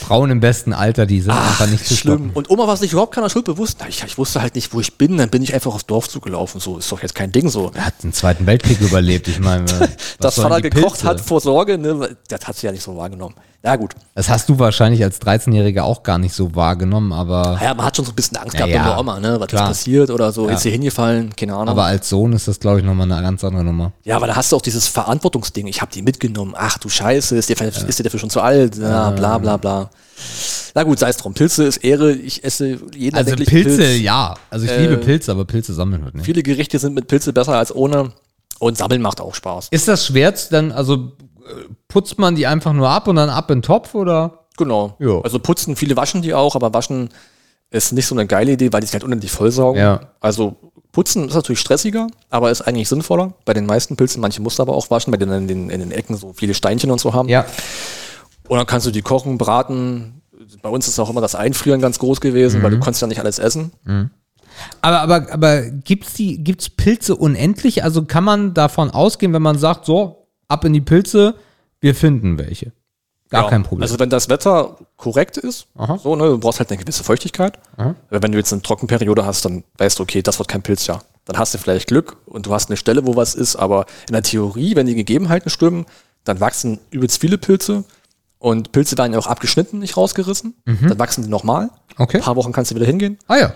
Frauen im besten Alter, die sind einfach nicht zu Schlimm. stoppen. Und Oma war sich überhaupt keiner Schuld bewusst. Ich, ich wusste halt nicht, wo ich bin, dann bin ich einfach aufs Dorf zugelaufen. So ist doch jetzt kein Ding so. Er hat den Zweiten Weltkrieg überlebt. Ich meine, Dass Vater gekocht Pilze? hat vor Sorge, ne, das hat sie ja nicht so wahrgenommen. Na gut. Das hast du wahrscheinlich als 13-Jähriger auch gar nicht so wahrgenommen, aber, Naja, man hat schon so ein bisschen Angst Ja, gehabt ja. um die Oma, ne? Was Klar. ist passiert oder so, Ja. ist sie hingefallen, keine Ahnung. aber als Sohn ist das, glaube ich, nochmal eine ganz andere Nummer. Ja, aber da hast du auch dieses Verantwortungsding. Ich habe die mitgenommen. Ach du Scheiße, ist der, ist der dafür schon zu alt? Ja, bla bla bla. Na gut, sei es drum. Pilze ist Ehre. Ich esse jeden Also Pilze, Pilz. ja. Also ich Äh, liebe Pilze, aber Pilze sammeln wird nicht. Viele Gerichte sind mit Pilze besser als ohne. Und sammeln macht auch Spaß. Ist das schwer, dann, also putzt man die einfach nur ab und dann ab in den Topf oder? Genau. Jo. Also putzen, viele waschen die auch, aber waschen ist nicht so eine geile Idee, weil die sich halt unendlich vollsaugen. Ja. Also putzen ist natürlich stressiger, aber ist eigentlich sinnvoller. Bei den meisten Pilzen, manche musst du aber auch waschen, bei denen in den, in den Ecken so viele Steinchen und so haben. Ja. Und dann kannst du die kochen, braten. Bei uns ist auch immer das Einfrieren ganz groß gewesen, Mhm. weil du konntest ja nicht alles essen. Aber, aber, aber gibt's die, gibt's Pilze unendlich? Also kann man davon ausgehen, wenn man sagt, so, ab in die Pilze, wir finden welche. Gar Ja. kein Problem. Also wenn das Wetter korrekt ist, Aha. so, ne, du brauchst halt eine gewisse Feuchtigkeit. Aha. Aber wenn du jetzt eine Trockenperiode hast, dann weißt du, okay, das wird kein Pilzjahr. Dann hast du vielleicht Glück und du hast eine Stelle, wo was ist, aber in der Theorie, wenn die Gegebenheiten stimmen, dann wachsen übelst viele Pilze und Pilze werden ja auch abgeschnitten, nicht rausgerissen. Dann wachsen die nochmal. Mhm. Okay. Ein paar Wochen kannst du wieder hingehen. ah ja.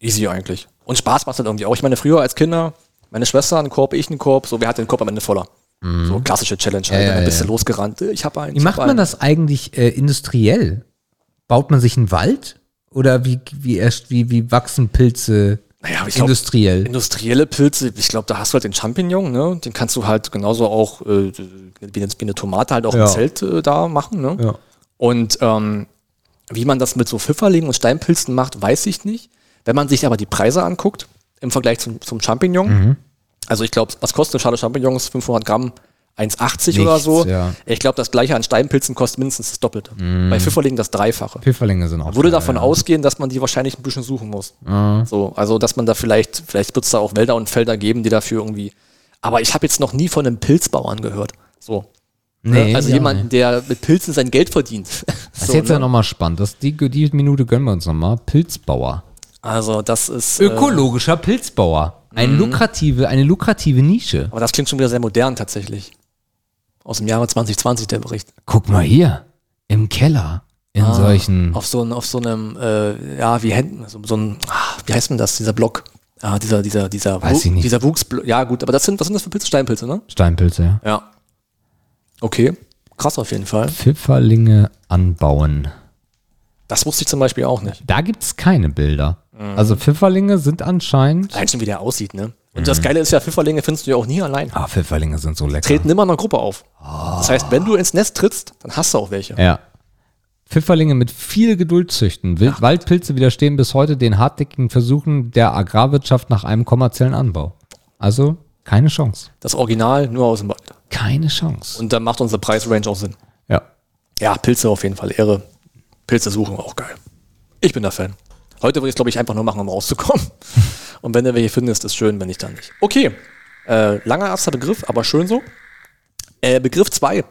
Easy eigentlich. Und Spaß macht dann irgendwie auch. Ich meine, früher als Kinder, meine Schwester einen Korb, ich einen Korb, so, wer hat den Korb am Ende voller? So klassische Challenge, halt. Mhm. bist ja. du losgerannt, äh, ich habe einen. Wie macht man einen. das eigentlich äh, industriell? Baut man sich einen Wald? Oder wie, wie, erst, wie, wie wachsen Pilze Naja, ich glaub, industriell? Industrielle Pilze, ich glaube, da hast du halt den Champignon, ne? Den kannst du halt genauso auch äh, wie, eine, wie eine Tomate halt auch Ja. im Zelt äh, da machen, ne? Ja. Und ähm, wie man das mit so Pfifferlingen und Steinpilzen macht, weiß ich nicht. Wenn man sich aber die Preise anguckt, im Vergleich zum, zum Champignon, Mhm. Also ich glaube, was kostet eine Schale Champignons? 500 Gramm, 1,80 oder so. ja. Ich glaube, das gleiche an Steinpilzen kostet mindestens das Doppelte. Bei Pfifferlingen das Dreifache. Pfifferlinge sind auch. Würde geil, davon ja. ausgehen, dass man die wahrscheinlich ein bisschen suchen muss. So, also dass man da vielleicht, vielleicht wird es da auch Wälder und Felder geben, die dafür irgendwie. Aber ich habe jetzt noch nie von einem Pilzbauern gehört. So. Nee, Ne? also ja, jemanden, nee. der mit Pilzen sein Geld verdient. Das ist So, jetzt ne? ja nochmal spannend. Das, die, die Minute gönnen wir uns nochmal. Pilzbauer. Also das ist. Äh, Ökologischer Pilzbauer. Mhm. Eine lukrative, eine lukrative Nische. aber das klingt schon wieder sehr modern tatsächlich. Aus dem Jahre 2020 der Bericht. Guck mal hier. Im Keller. In Ah, solchen. Auf so, ein, auf so einem, äh, ja, wie Händen, so, so ein, ah, wie heißt denn das, dieser Block? Ah, dieser, dieser, dieser, Weiß ich nicht. dieser Wuchsblock. Ja, gut, aber das sind, was sind das für Pilze? Steinpilze, ne? Steinpilze, ja. Ja. Okay. Krass auf jeden Fall. Pfifferlinge anbauen. Das wusste ich zum Beispiel auch nicht. Da gibt es keine Bilder. Mhm. Also Pfifferlinge sind anscheinend. Allein schon, wie der aussieht, ne? Und Mhm. das Geile ist ja, Pfifferlinge findest du ja auch nie allein. Ah, Pfifferlinge sind so lecker. Treten immer in einer Gruppe auf. Das heißt, wenn du ins Nest trittst, dann hast du auch welche. Ja. Pfifferlinge mit viel Geduld züchten. Wild Waldpilze widerstehen bis heute den hartnäckigen Versuchen der Agrarwirtschaft nach einem kommerziellen Anbau. Also keine Chance. Das Original nur aus dem Wald. Keine Chance. Und dann macht unsere Preisrange auch Sinn. ja. Ja, Pilze auf jeden Fall Ehre. Pilze suchen auch geil. Ich bin der Fan. Heute würde ich es, glaube ich, einfach nur machen, um rauszukommen. Und wenn du welche findest, ist schön, wenn nicht, dann nicht. Okay. Äh, langer erster Begriff, aber schön so. Äh, Begriff 2.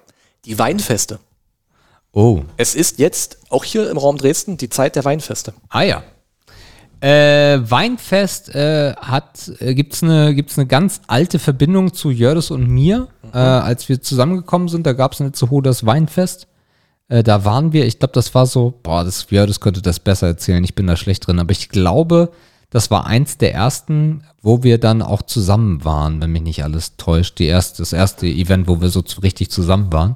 Die Weinfeste. Oh. Es ist jetzt, auch hier im Raum Dresden, die Zeit der Weinfeste. Ah ja. Äh, Weinfest äh, hat, äh, gibt's eine, gibt's eine ganz alte Verbindung zu Jördis und mir. Äh, als wir zusammengekommen sind, da gab's eine Itzehoe das Weinfest. Äh, da waren wir, ich glaube, das war so, boah, das Jördis könnte das besser erzählen, ich bin da schlecht drin, aber ich glaube, das war eins der ersten, wo wir dann auch zusammen waren, wenn mich nicht alles täuscht. Die erste, das erste Event, wo wir so richtig zusammen waren.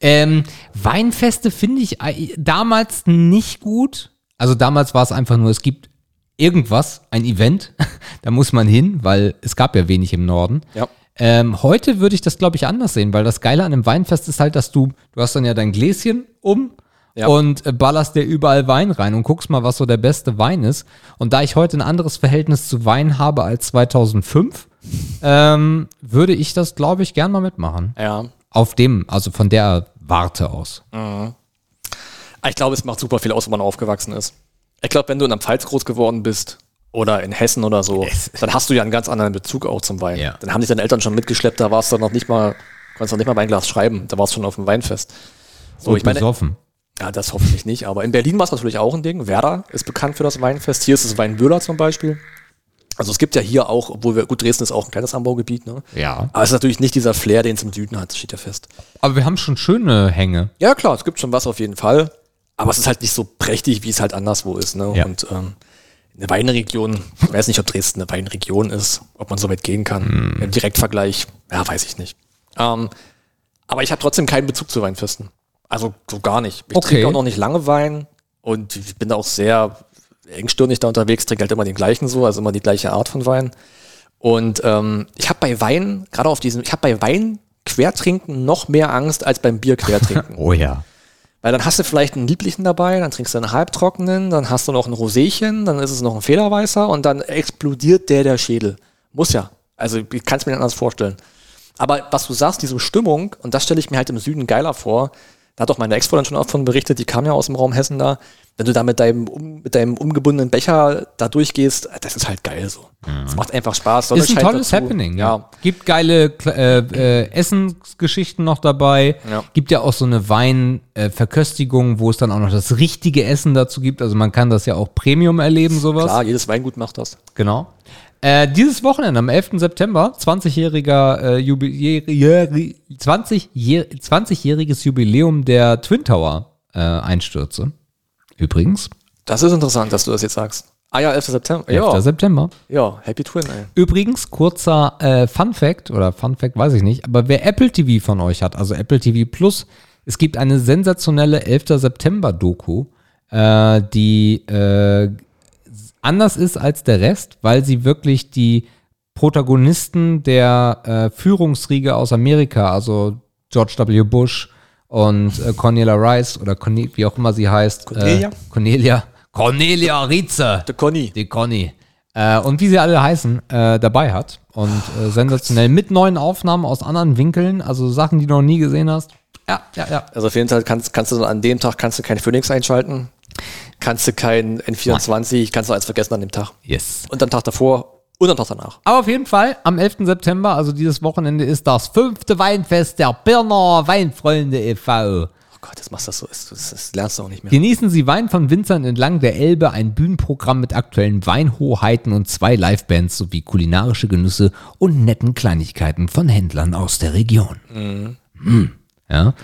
Ähm, Weinfeste finde ich ei- damals nicht gut. Also damals war es einfach nur, es gibt irgendwas, ein Event, da muss man hin, weil es gab ja wenig im Norden. Ja. Ähm, heute würde ich das, glaube ich, anders sehen, weil das Geile an einem Weinfest ist halt, dass du, du hast dann ja dein Gläschen um Ja. und äh, ballerst dir überall Wein rein und guckst mal, was so der beste Wein ist. Und da ich heute ein anderes Verhältnis zu Wein habe als 2005, ähm, würde ich das, glaube ich, gern mal mitmachen. Ja. Auf dem, also von der Warte aus. Ich glaube, es macht super viel aus, wenn man aufgewachsen ist. Ich glaube, wenn du in der Pfalz groß geworden bist oder in Hessen oder so, dann hast du ja einen ganz anderen Bezug auch zum Wein. Ja. Dann haben dich deine Eltern schon mitgeschleppt, da warst du noch nicht mal, konntest noch nicht mal bei ein Glas schreiben, da warst du schon auf dem Weinfest. So, ich meine, besoffen. ja, das hoffentlich nicht, aber in Berlin war es natürlich auch ein Ding. Werder ist bekannt für das Weinfest. Hier ist es Weinböhler zum Beispiel. Also es gibt ja hier auch, obwohl wir, gut, Dresden ist auch ein kleines Anbaugebiet, ne? Ja. Aber es ist natürlich nicht dieser Flair, den es im Süden hat, das steht ja fest. Aber wir haben schon schöne Hänge. Ja, klar, es gibt schon was auf jeden Fall. Aber es ist halt nicht so prächtig, wie es halt anderswo ist. Ne? Ja. Und ähm, eine Weinregion, ich weiß nicht, ob Dresden eine Weinregion ist, ob man so weit gehen kann. Im Direktvergleich, ja, weiß ich nicht. Ähm, aber ich habe trotzdem keinen Bezug zu Weinfesten. Also so gar nicht. Ich Okay. trinke auch noch nicht lange Wein und ich bin da auch sehr engstirnig da unterwegs, trinke halt immer den gleichen so, also immer die gleiche Art von Wein. Und ähm, ich habe bei Wein, gerade auf diesem, ich habe bei Wein quertrinken noch mehr Angst als beim Bier quertrinken. Oh ja. Weil dann hast du vielleicht einen lieblichen dabei, dann trinkst du einen halbtrockenen, dann hast du noch ein Roséchen, dann ist es noch ein Federweißer und dann explodiert der der Schädel. Muss ja. Also ich kann es mir nicht anders vorstellen. Aber was du sagst, diese Stimmung, und das stelle ich mir halt im Süden geiler vor, da hat auch meine Ex-Frau dann schon oft von berichtet, die kam ja aus dem Raum Hessen da, wenn du da mit deinem, um, mit deinem umgebundenen Becher da durchgehst, das ist halt geil so. Es macht einfach Spaß. Sonne Ist ein tolles dazu. Happening. Ja. Ja. Gibt geile äh, äh, Essensgeschichten noch dabei. Ja. Gibt ja auch so eine Weinverköstigung, wo es dann auch noch das richtige Essen dazu gibt. Also man kann das ja auch Premium erleben, sowas. Klar, jedes Weingut macht das. Genau. Äh, dieses Wochenende, am 11. September, 20-jähriger äh, Jubiläri- 20 -jähr 20-jähriges Jubiläum der Twin Tower äh, Einstürze. Übrigens, Das ist interessant, dass du das jetzt sagst. Ah ja, 11. September. 11. Ja, September. ja, Happy Twin, ey. Übrigens, kurzer äh, Fun Fact oder Fun Fact weiß ich nicht, aber wer Apple TV von euch hat, also Apple TV Plus, es gibt eine sensationelle 11. September Doku, äh, die äh, anders ist als der Rest, weil sie wirklich die Protagonisten der äh, Führungsriege aus Amerika, also George W. Bush und äh, Cornelia Rice oder Corne wie auch immer sie heißt, Cornelia? Äh, Cornelia, Cornelia Rize, Der Conny. die Conny. Äh, und wie sie alle heißen, äh, dabei hat. Und äh, sensationell mit neuen Aufnahmen aus anderen Winkeln, also Sachen, die du noch nie gesehen hast. Ja, ja, ja. Also auf jeden Fall kannst, kannst du an dem Tag kannst du kein Phoenix einschalten. Kannst du kein N24, kannst du alles vergessen an dem Tag. Yes. Und am Tag davor und am Tag danach. Aber auf jeden Fall, am 11. September, also dieses Wochenende, ist das fünfte Weinfest der Birner Weinfreunde e.V. Oh Gott, das machst du so, das, das, das lernst du auch nicht mehr. Genießen Sie Wein von Winzern entlang der Elbe, ein Bühnenprogramm mit aktuellen Weinhoheiten und zwei Livebands sowie kulinarische Genüsse und netten Kleinigkeiten von Händlern aus der Region. Mhm. Ja.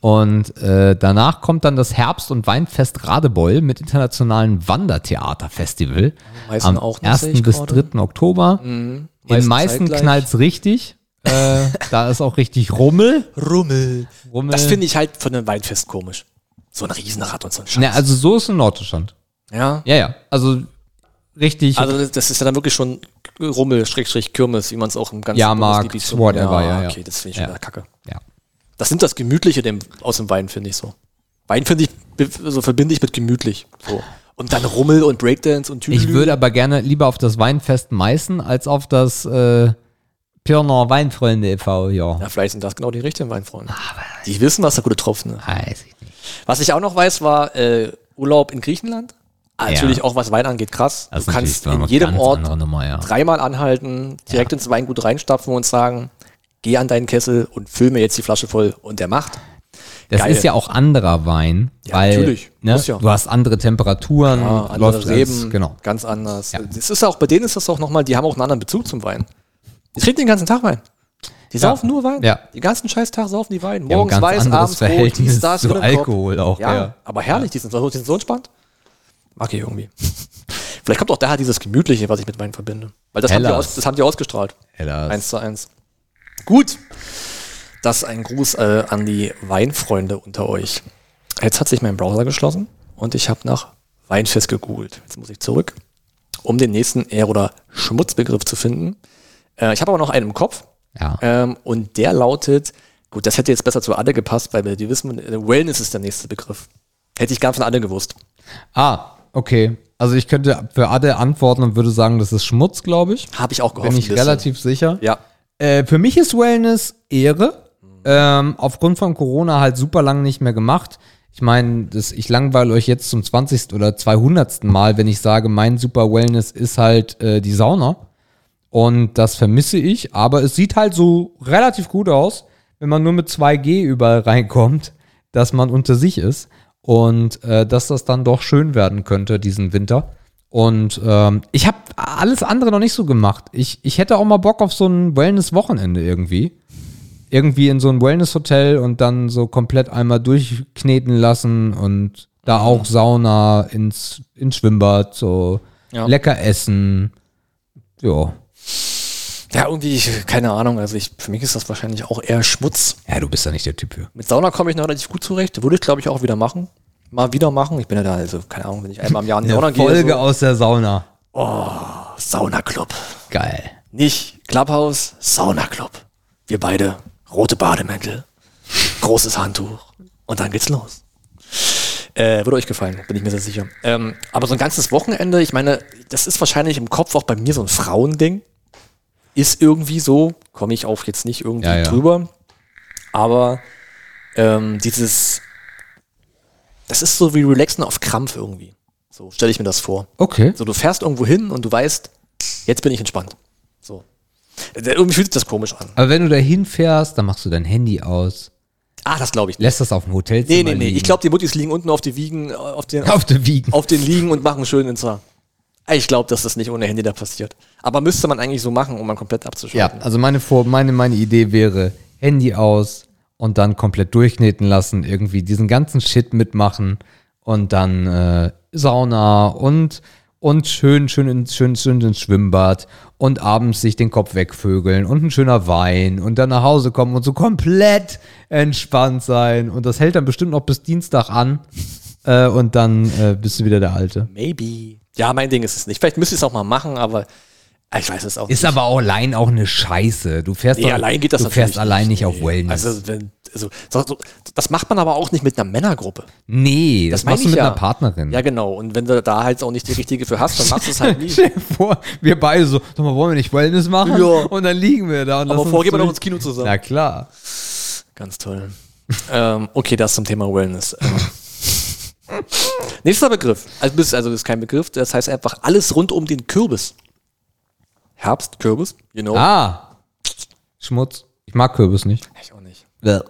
Und äh, danach kommt dann das Herbst- und Weinfest Radebeul mit internationalen Wandertheaterfestival Meißen am auch noch, 1. sehe ich bis gerade. 3. Oktober. In Meißen knallt's richtig. äh, da ist auch richtig Rummel. Rummel. Rummel. Das finde ich halt von einem Weinfest komisch. So ein Riesenrad und so ein Scheiß. Ne, also so ist in Norddeutschland. ja. Ja, ja. Also richtig. Also das- ist ja dann wirklich schon Rummel, Schrägstrich, Kirmes, wie man es auch im ganzen Jahrmarkt, whatever, ja, ja. Okay, das finde ich schon Ja. wieder kacke. ja. Das nimmt das Gemütliche dem, aus dem Wein, finde ich so. Wein finde ich, so verbinde ich mit gemütlich. So. Und dann Rummel und Breakdance und Tüdelü. Ich würde aber gerne lieber auf das Weinfest Meißen als auf das äh, Pirner Weinfreunde e.V. Ja. Ja, vielleicht sind das genau die richtigen Weinfreunde. Die wissen, was da gute Tropfen ist. Weiß ich nicht. Was ich auch noch weiß, war äh, Urlaub in Griechenland. Ah, Natürlich auch, was Wein angeht, krass. Das du kannst in jedem Ort Nummer, ja. dreimal anhalten, direkt ins Weingut reinstapfen und sagen, geh an deinen Kessel und füll mir jetzt die Flasche voll. Und der macht. Das Geil. ist ja auch anderer Wein, Ja, weil natürlich. Ne, ja. du hast andere Temperaturen, Ja, andere läuft Reben, alles, genau. ganz anders. Ja. Das ist auch, bei denen ist das auch nochmal, die haben auch einen anderen Bezug zum Wein. Die trinken den ganzen Tag Wein. Die saufen nur Wein. Ja. Den ganzen scheiß Tag saufen die Wein. Morgens ganz weiß, abends rot, Verhältnis dies, das, zu. Alkohol auch, Ja, ja. aber herrlich, die sind, so- die sind so entspannt. Mag ich irgendwie. Vielleicht kommt auch daher dieses Gemütliche, was ich mit Wein verbinde. Weil das haben, die aus, das haben die ausgestrahlt. Hellas. Eins zu eins. Gut. Das ist ein Gruß äh, an die Weinfreunde unter euch. Jetzt hat sich mein Browser geschlossen und ich habe nach Weinfest gegoogelt. Jetzt muss ich zurück, um den nächsten Ehr- oder Schmutzbegriff zu finden. Äh, ich habe aber noch einen im Kopf. Ja. Ähm, und der lautet, gut, das hätte jetzt besser zu Adde gepasst, weil wir die wissen, äh, Wellness ist der nächste Begriff. Hätte ich gern von Adde gewusst. Ah, okay. Also ich könnte für Ade antworten und würde sagen, das ist Schmutz, glaube ich. Habe ich auch gehofft. Bin ich relativ sicher. Ja. Äh, für mich ist Wellness Ehre. Ähm, aufgrund von Corona halt super lang nicht mehr gemacht. Ich meine, ich langweile euch jetzt zum 20. oder 200. Mal, wenn ich sage, mein super Wellness ist halt äh, die Sauna. Und das vermisse ich, aber es sieht halt so relativ gut aus, wenn man nur mit 2G überall reinkommt, dass man unter sich ist und äh, dass das dann doch schön werden könnte diesen Winter. Und ähm, ich habe alles andere noch nicht so gemacht. Ich, ich hätte auch mal Bock auf so ein Wellness-Wochenende irgendwie. Irgendwie in so ein Wellness-Hotel und dann so komplett einmal durchkneten lassen und da auch Sauna ins, ins Schwimmbad, so Ja. lecker essen. Ja. Ja, irgendwie, ich- keine Ahnung. Also ich, für mich ist das wahrscheinlich auch eher Schmutz. Ja, du bist da nicht der Typ für. Mit Sauna komme ich noch relativ gut zurecht. Würde ich, glaube ich, auch wieder machen. Mal wieder machen. Ich bin ja da, also, keine Ahnung, wenn ich einmal im Jahr in die Sauna Eine Folge gehe. aus der Sauna. So, Saunaclub. Geil. Nicht Clubhouse, Saunaclub. Wir beide, rote Bademäntel, großes Handtuch. Und dann geht's los. Äh, würde euch gefallen, bin ich mir sehr sicher. Ähm, aber so ein ganzes Wochenende, ich meine, das ist wahrscheinlich im Kopf auch bei mir so ein Frauending. Ist irgendwie so, komme ich auf jetzt nicht irgendwie Ja, ja. drüber. Aber ähm, dieses, das ist so wie Relaxen auf Krampf irgendwie. So stelle ich mir das vor. Okay. So, du fährst irgendwo hin und du weißt, jetzt bin ich entspannt. So. Äh, Irgendwie fühlt sich das komisch an. Aber wenn du da hinfährst, dann machst du dein Handy aus, Ah, das glaube ich nicht. lässt das auf dem Hotelzimmer Nee, nee, nee. liegen. Ich glaube, die Muttis liegen unten auf die Wiegen, äh, auf den, auf der Wiegen. auf den Liegen und machen schön Insta. Ich glaube, dass das nicht ohne Handy da passiert. Aber müsste man eigentlich so machen, um man komplett Ja, abzuschalten. also meine, Vor meine, meine Idee wäre, Handy aus und dann komplett durchkneten lassen, irgendwie diesen ganzen Shit mitmachen und dann äh, Sauna und, und schön, schön, ins, schön, schön ins Schwimmbad und abends sich den Kopf wegvögeln und ein schöner Wein und dann nach Hause kommen und so komplett entspannt sein. Und das hält dann bestimmt noch bis Dienstag an äh, und dann äh, bist du wieder der Alte. Maybe. Ja, mein Ding ist es nicht. Vielleicht müsste ich es auch mal machen, aber Ich weiß es auch Ist aber auch allein auch eine Scheiße. Du fährst, Nee, doch, allein geht das du fährst allein nicht auf Nee. Wellness. Also, wenn, also so, so, das macht man aber auch nicht mit einer Männergruppe. nee, das, meine machst du mit ja. einer Partnerin. Ja, genau. Und wenn du da halt auch nicht die richtige für hast, dann machst du es halt nie. Stell dir vor, wir beide so, sag mal, wollen wir nicht Wellness machen? Ja. Und dann liegen wir da. Und Aber vorher gehen wir uns noch ins Kino zusammen. Na klar. Ganz toll. ähm, okay, das zum Thema Wellness. Ähm. Nächster Begriff. Also, also das ist kein Begriff, das heißt einfach alles rund um den Kürbis. Herbst, Kürbis, you know. Ah, Schmutz. Ich mag Kürbis nicht. Ich auch nicht. Ja.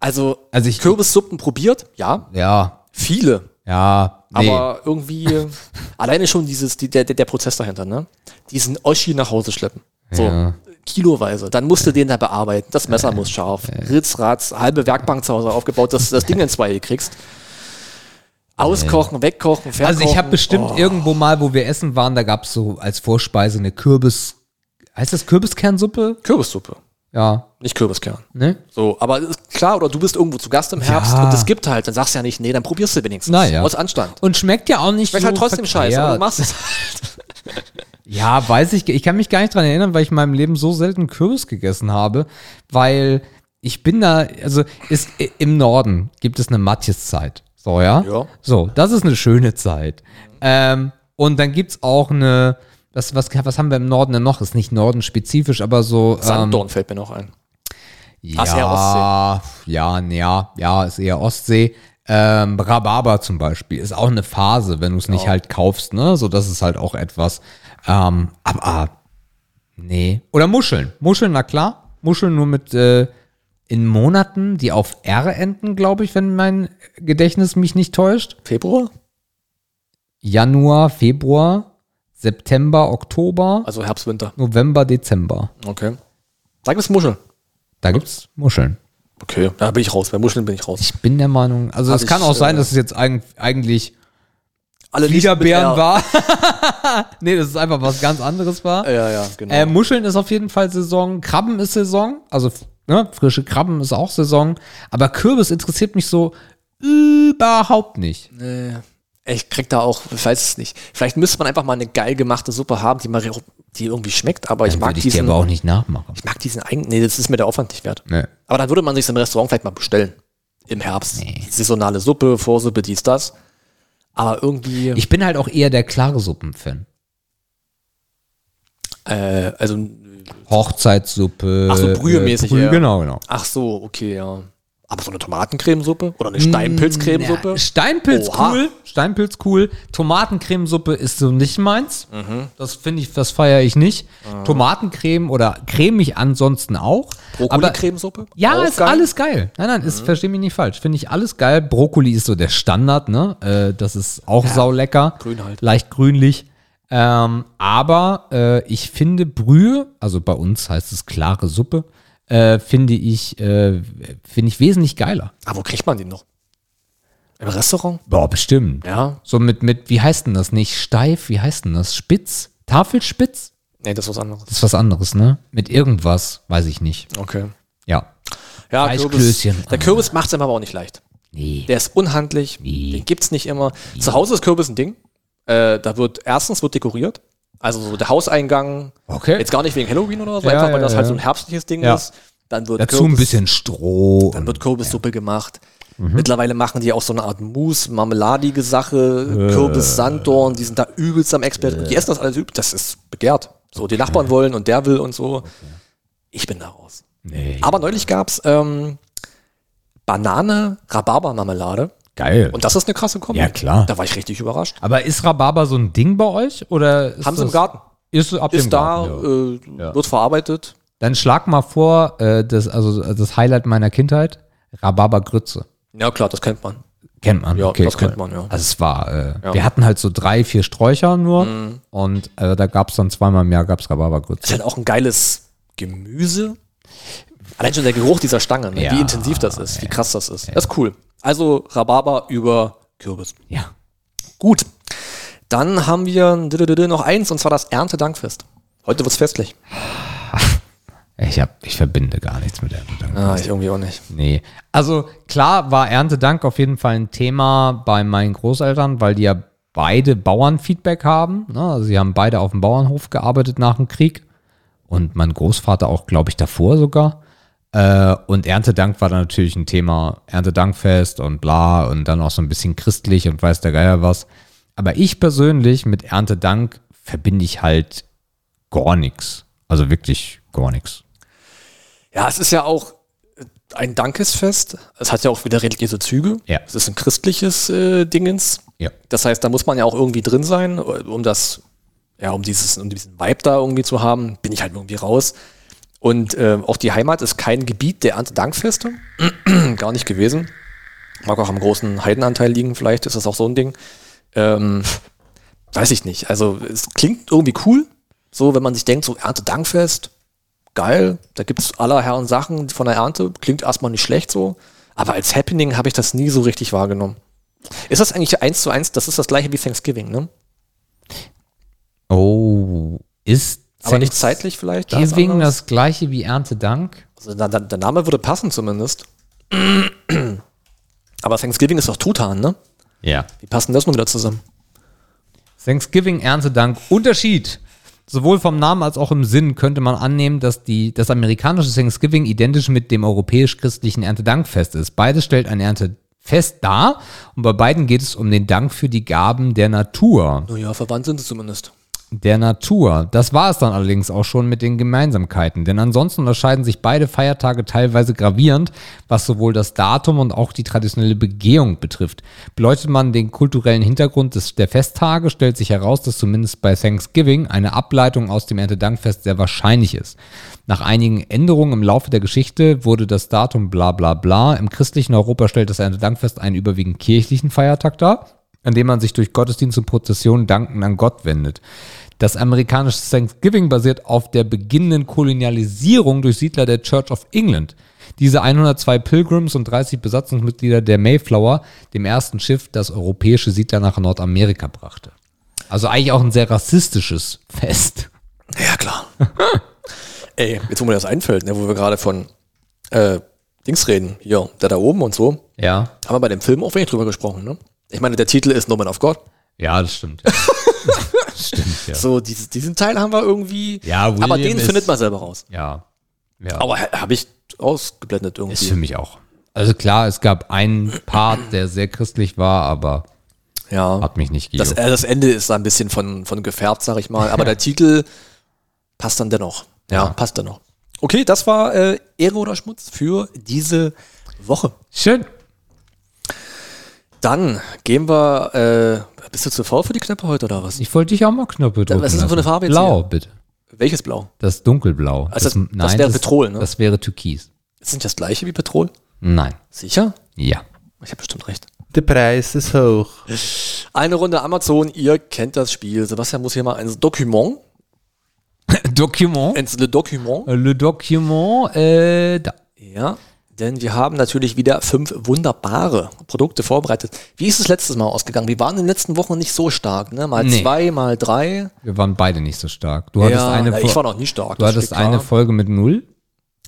Also, Also ich- Kürbissuppen probiert, ja. Ja, Viele. ja, nee. Aber irgendwie alleine schon dieses, die, der, der der Prozess dahinter, ne? Diesen Oschi nach Hause schleppen. So, Ja. kiloweise. Dann musst du den da bearbeiten. Das Messer muss scharf. Ritz, Ratz, halbe Werkbank zu Hause aufgebaut, dass du das Ding in zwei kriegst. Auskochen, wegkochen, verkochen. also ich habe bestimmt Oh, irgendwo mal, wo wir essen waren, da gab es so als Vorspeise eine Kürbis, heißt das Kürbiskernsuppe? Kürbissuppe, Ja, nicht Kürbiskern. ne? So, aber ist klar, oder du bist irgendwo zu Gast im Herbst Ja. und es gibt halt, dann sagst du ja nicht, nee, dann probierst du wenigstens. Naja. Aus Anstand. Und schmeckt ja auch nicht Schmeckt so halt trotzdem scheiße, aber du machst es. Ja, weiß ich. Ich kann mich gar nicht dran erinnern, weil ich in meinem Leben so selten Kürbis gegessen habe, weil ich bin da, also ist, im Norden gibt es eine Matjeszeit. So, ja? Ja. So, das ist eine schöne Zeit. Ähm, und dann gibt's auch eine, was, was, was haben wir im Norden denn noch? Ist nicht Norden-spezifisch, aber so. Ähm, Sanddorn fällt mir noch ein. ja, ist eher ja, nee, ja, ja, ist eher Ostsee. Ähm, Rhabarber zum Beispiel ist auch eine Phase, wenn du es nicht halt kaufst, ne? So, das ist halt auch etwas. Ähm, aber nee. Oder Muscheln. Muscheln, na klar. Muscheln nur mit äh, in Monaten, die auf R enden, glaube ich, wenn mein Gedächtnis mich nicht täuscht. Februar? Januar, Februar, September, Oktober, Also Herbst, Winter. November, Dezember. Okay. Sag mir Muscheln. Da gibt's Muscheln. Okay, da bin ich raus. Bei Muscheln bin ich raus. Ich bin der Meinung, also es kann ich, auch sein, äh, dass es jetzt eig eigentlich Alle R. war. nee, das ist einfach was ganz anderes war. Ja, ja, genau. Äh, Muscheln ist auf jeden Fall Saison, Krabben ist Saison, also ne, frische Krabben ist auch Saison, aber Kürbis interessiert mich so überhaupt nicht. Nee. Ich krieg da auch, ich weiß es nicht. Vielleicht müsste man einfach mal eine geil gemachte Suppe haben, die, mal, die irgendwie schmeckt, aber ich Dann mag würde ich diesen. aber auch nicht nachmachen. Ich mag diesen eigenen. Nee, das ist mir der Aufwand nicht wert. Nee. Aber dann würde man sich im Restaurant vielleicht mal bestellen. Im Herbst. Saisonale Suppe, Vorsuppe, dies, das. Aber irgendwie, Ich bin halt auch eher der klare Suppen-Fan. äh, also, Hochzeitssuppe. Ach so, brühemäßig Brühe, eher. Genau, genau. ach so, okay, ja. Aber so eine Tomatencremesuppe oder eine Steinpilzcremesuppe? Ja, Steinpilz Oha. cool, Steinpilz cool. Tomatencremesuppe ist so nicht meins. Mhm. Das finde ich, das feiere ich nicht. Tomatencreme oder cremig ansonsten auch. Brokkoli-Cremesuppe? ja, Auch ist geil. Mhm. alles geil. Nein, nein, ist, versteh mich nicht falsch. Finde ich alles geil. Brokkoli ist so der Standard, ne? Äh, das ist auch saulecker. grün halt. Leicht grünlich. Ähm, aber äh, ich finde Brühe, also bei uns heißt es klare Suppe, äh, finde ich, äh, finde ich wesentlich geiler. Aber wo kriegt man die noch? Im Restaurant? Boah, bestimmt. Ja. So mit, mit, wie heißt denn das? Nicht steif, wie heißt denn das? Spitz? Tafelspitz? Nee, das ist was anderes. Das ist was anderes, ne? Mit irgendwas, weiß ich nicht. Okay. Ja. Ja. Kürbis. Der Kürbis macht es aber auch nicht leicht. Nee. Der ist unhandlich. Nee. Den gibt's nicht immer. Zu Hause ist Kürbis ein Ding. Äh, da wird erstens wird dekoriert. Also so der Hauseingang. Okay. Jetzt gar nicht wegen Halloween oder so, Ja, einfach weil das halt so ein herbstliches Ding ist. Dann wird Dazu ein bisschen Stroh. Dann wird Kürbissuppe gemacht. Mittlerweile machen die auch so eine Art Mousse, marmeladige Sache, Kürbis, Sanddorn, die sind da übelst am Experiment. Die essen das alles übelst, das ist begehrt. So, die Nachbarn wollen und der will und so. Ich bin da raus. nee. Aber neulich gab's ähm, Banane, Rhabarber-Marmelade. Geil. Und das ist eine krasse Kombi. Ja, klar. Da war ich richtig überrascht. Aber ist Rhabarber so ein Ding bei euch? Oder ist Haben sie im Garten. Ist ab dem Ist da, Garten, ja. äh, wird verarbeitet. Dann schlag mal vor, äh, das, also das Highlight meiner Kindheit, Rhabarbergrütze. Ja, klar, das kennt man. Kennt man. Ja, okay, das cool. kennt man, ja. Also es war, äh, Ja. Mhm. wir hatten halt so drei, vier Sträucher nur und äh, da gab es dann zweimal im Jahr gab's Ist Rhabarbergrütze. halt auch ein geiles Gemüse. Allein schon der Geruch dieser Stange, ne? Ja, wie intensiv das ist, wie krass das ist. Das ist cool. Also Rhabarber über Kürbis. Ja. Gut. Dann haben wir noch eins und zwar das Erntedankfest. Heute wird's festlich. Ich, hab, ich verbinde gar nichts mit Erntedank. Ah, ich irgendwie auch nicht. Nee. Also klar war Erntedank auf jeden Fall ein Thema bei meinen Großeltern, weil die ja beide Bauernfeedback haben. Ne? Also sie haben beide auf dem Bauernhof gearbeitet nach dem Krieg. Und mein Großvater auch, glaube ich, davor sogar. Äh, und Erntedank war dann natürlich ein Thema. Erntedankfest und bla und dann auch so ein bisschen christlich und weiß der Geier was. Aber ich persönlich mit Erntedank verbinde ich halt gar nichts. Also wirklich gar nichts. Ja, es ist ja auch ein Dankesfest. Es hat ja auch wieder religiöse Züge. Ja. Es ist ein christliches äh, Dingens. Ja. Das heißt, da muss man ja auch irgendwie drin sein, um das, ja, um dieses, um diesen Vibe da irgendwie zu haben, bin ich halt irgendwie raus. Und äh, auch die Heimat ist kein Gebiet der Erntedankfeste. Gar nicht gewesen. Mag auch am großen Heidenanteil liegen, vielleicht ist das auch so ein Ding. Ähm, weiß ich nicht. Also es klingt irgendwie cool. So, wenn man sich denkt, so Erntedankfest, geil, da gibt es aller Herren Sachen von der Ernte, klingt erstmal nicht schlecht so. Aber als Happening habe ich das nie so richtig wahrgenommen. Ist das eigentlich eins zu eins? Das ist das gleiche wie Thanksgiving, ne? Oh, ist Aber nicht zeitlich vielleicht? da anders? das gleiche wie Erntedank? Also, da, da, der Name würde passen zumindest. Aber Thanksgiving ist doch Truthahn, ne? Ja. Wie passen das nun wieder zusammen? Thanksgiving, Erntedank, Unterschied. Sowohl vom Namen als auch im Sinn könnte man annehmen, dass die, das amerikanische Thanksgiving identisch mit dem europäisch-christlichen Erntedankfest ist. Beides stellt ein Erntefest dar und bei beiden geht es um den Dank für die Gaben der Natur. Naja, verwandt sind sie zumindest. Der Natur. Das war es dann allerdings auch schon mit den Gemeinsamkeiten, denn ansonsten unterscheiden sich beide Feiertage teilweise gravierend, was sowohl das Datum und auch die traditionelle Begehung betrifft. Beleuchtet man den kulturellen Hintergrund des, der Festtage, stellt sich heraus, dass zumindest bei Thanksgiving eine Ableitung aus dem Erntedankfest sehr wahrscheinlich ist. Nach einigen Änderungen im Laufe der Geschichte wurde das Datum bla bla bla. Im christlichen Europa stellt das Erntedankfest einen überwiegend kirchlichen Feiertag dar, an dem man sich durch Gottesdienst und Prozession Danken an Gott wendet. Das amerikanische Thanksgiving basiert auf der beginnenden Kolonialisierung durch Siedler der Church of England. Diese 102 Pilgrims und 30 Besatzungsmitglieder der Mayflower, dem ersten Schiff, das europäische Siedler nach Nordamerika brachte. Also eigentlich auch ein sehr rassistisches Fest. Ja, klar. Ey, jetzt wo mir das einfällt, ne, wo wir gerade von äh, Dings reden, hier, der da oben und so, Ja. haben wir bei dem Film auch wenig drüber gesprochen, ne? Ich meine, der Titel ist No Man of God. Ja, das stimmt. stimmt, ja. So, dieses, diesen Teil haben wir irgendwie. Ja, William aber den ist- findet man selber raus. Ja. Ja. Aber habe ich ausgeblendet ist für irgendwie. mich auch. Also klar, es gab einen Part, der sehr christlich war, aber Ja. hat mich nicht Das, gejuckt. äh, das Ende ist da ein bisschen von, von gefärbt, sag ich mal. Aber der Titel passt dann dennoch. Ja, passt dennoch. Okay, das war äh, Ehre oder Schmutz für diese Woche. Schön. Dann gehen wir. Bist du zu faul für die Knöpfe heute oder was? Ich wollte dich auch mal Knöpfe drücken. was ist denn für eine. Farbe jetzt Blau, hier? bitte. Welches Blau? Das dunkelblau. Also das- das wäre Petrol, ne? Das wäre Türkis. Ist nicht das gleiche wie Petrol? Nein. Sicher? Ja. Ich habe bestimmt recht. Der Preis ist hoch. Eine Runde Amazon, ihr kennt das Spiel. Sebastian muss hier mal ein Dokument, Document. ins Le Dokument. Le Document, äh, da. Ja, denn wir haben natürlich wieder fünf wunderbare Produkte vorbereitet. Wie ist es letztes Mal ausgegangen? Wir waren in den letzten Wochen nicht so stark, ne? Mal Nee. zwei, mal drei. Wir waren beide nicht so stark. Du hattest ja, eine na, ich war noch nie stark. Du hattest eine. Folge mit null.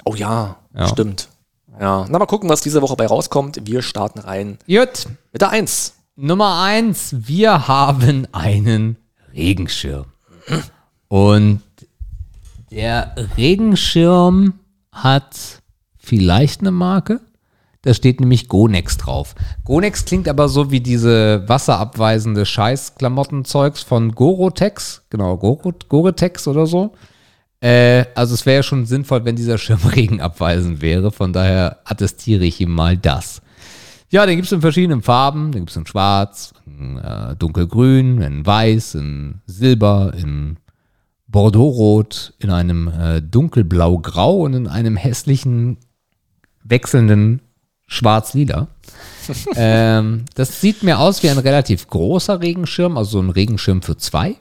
Oh ja, Ja. stimmt. Ja, na mal gucken, was diese Woche bei rauskommt. Wir starten rein Gut. mit der Eins. Nummer eins, wir haben einen Regenschirm. Und der Regenschirm hat vielleicht eine Marke. Da steht nämlich Gonex drauf. Gonex klingt aber so wie diese wasserabweisende Scheiß-Klamottenzeugs von Gorotex. Genau, Goro, Goretex oder so. Äh, also es wäre ja schon sinnvoll, wenn dieser Schirm regenabweisend wäre. Von daher attestiere ich ihm mal das. Ja, den gibt es in verschiedenen Farben. Den gibt es in schwarz, in äh, dunkelgrün, in weiß, in silber, in bordeauxrot, in einem äh, dunkelblau-grau und in einem hässlichen, wechselnden schwarz-lila. ähm, das sieht mir aus wie ein relativ großer Regenschirm, also so ein Regenschirm für zwei.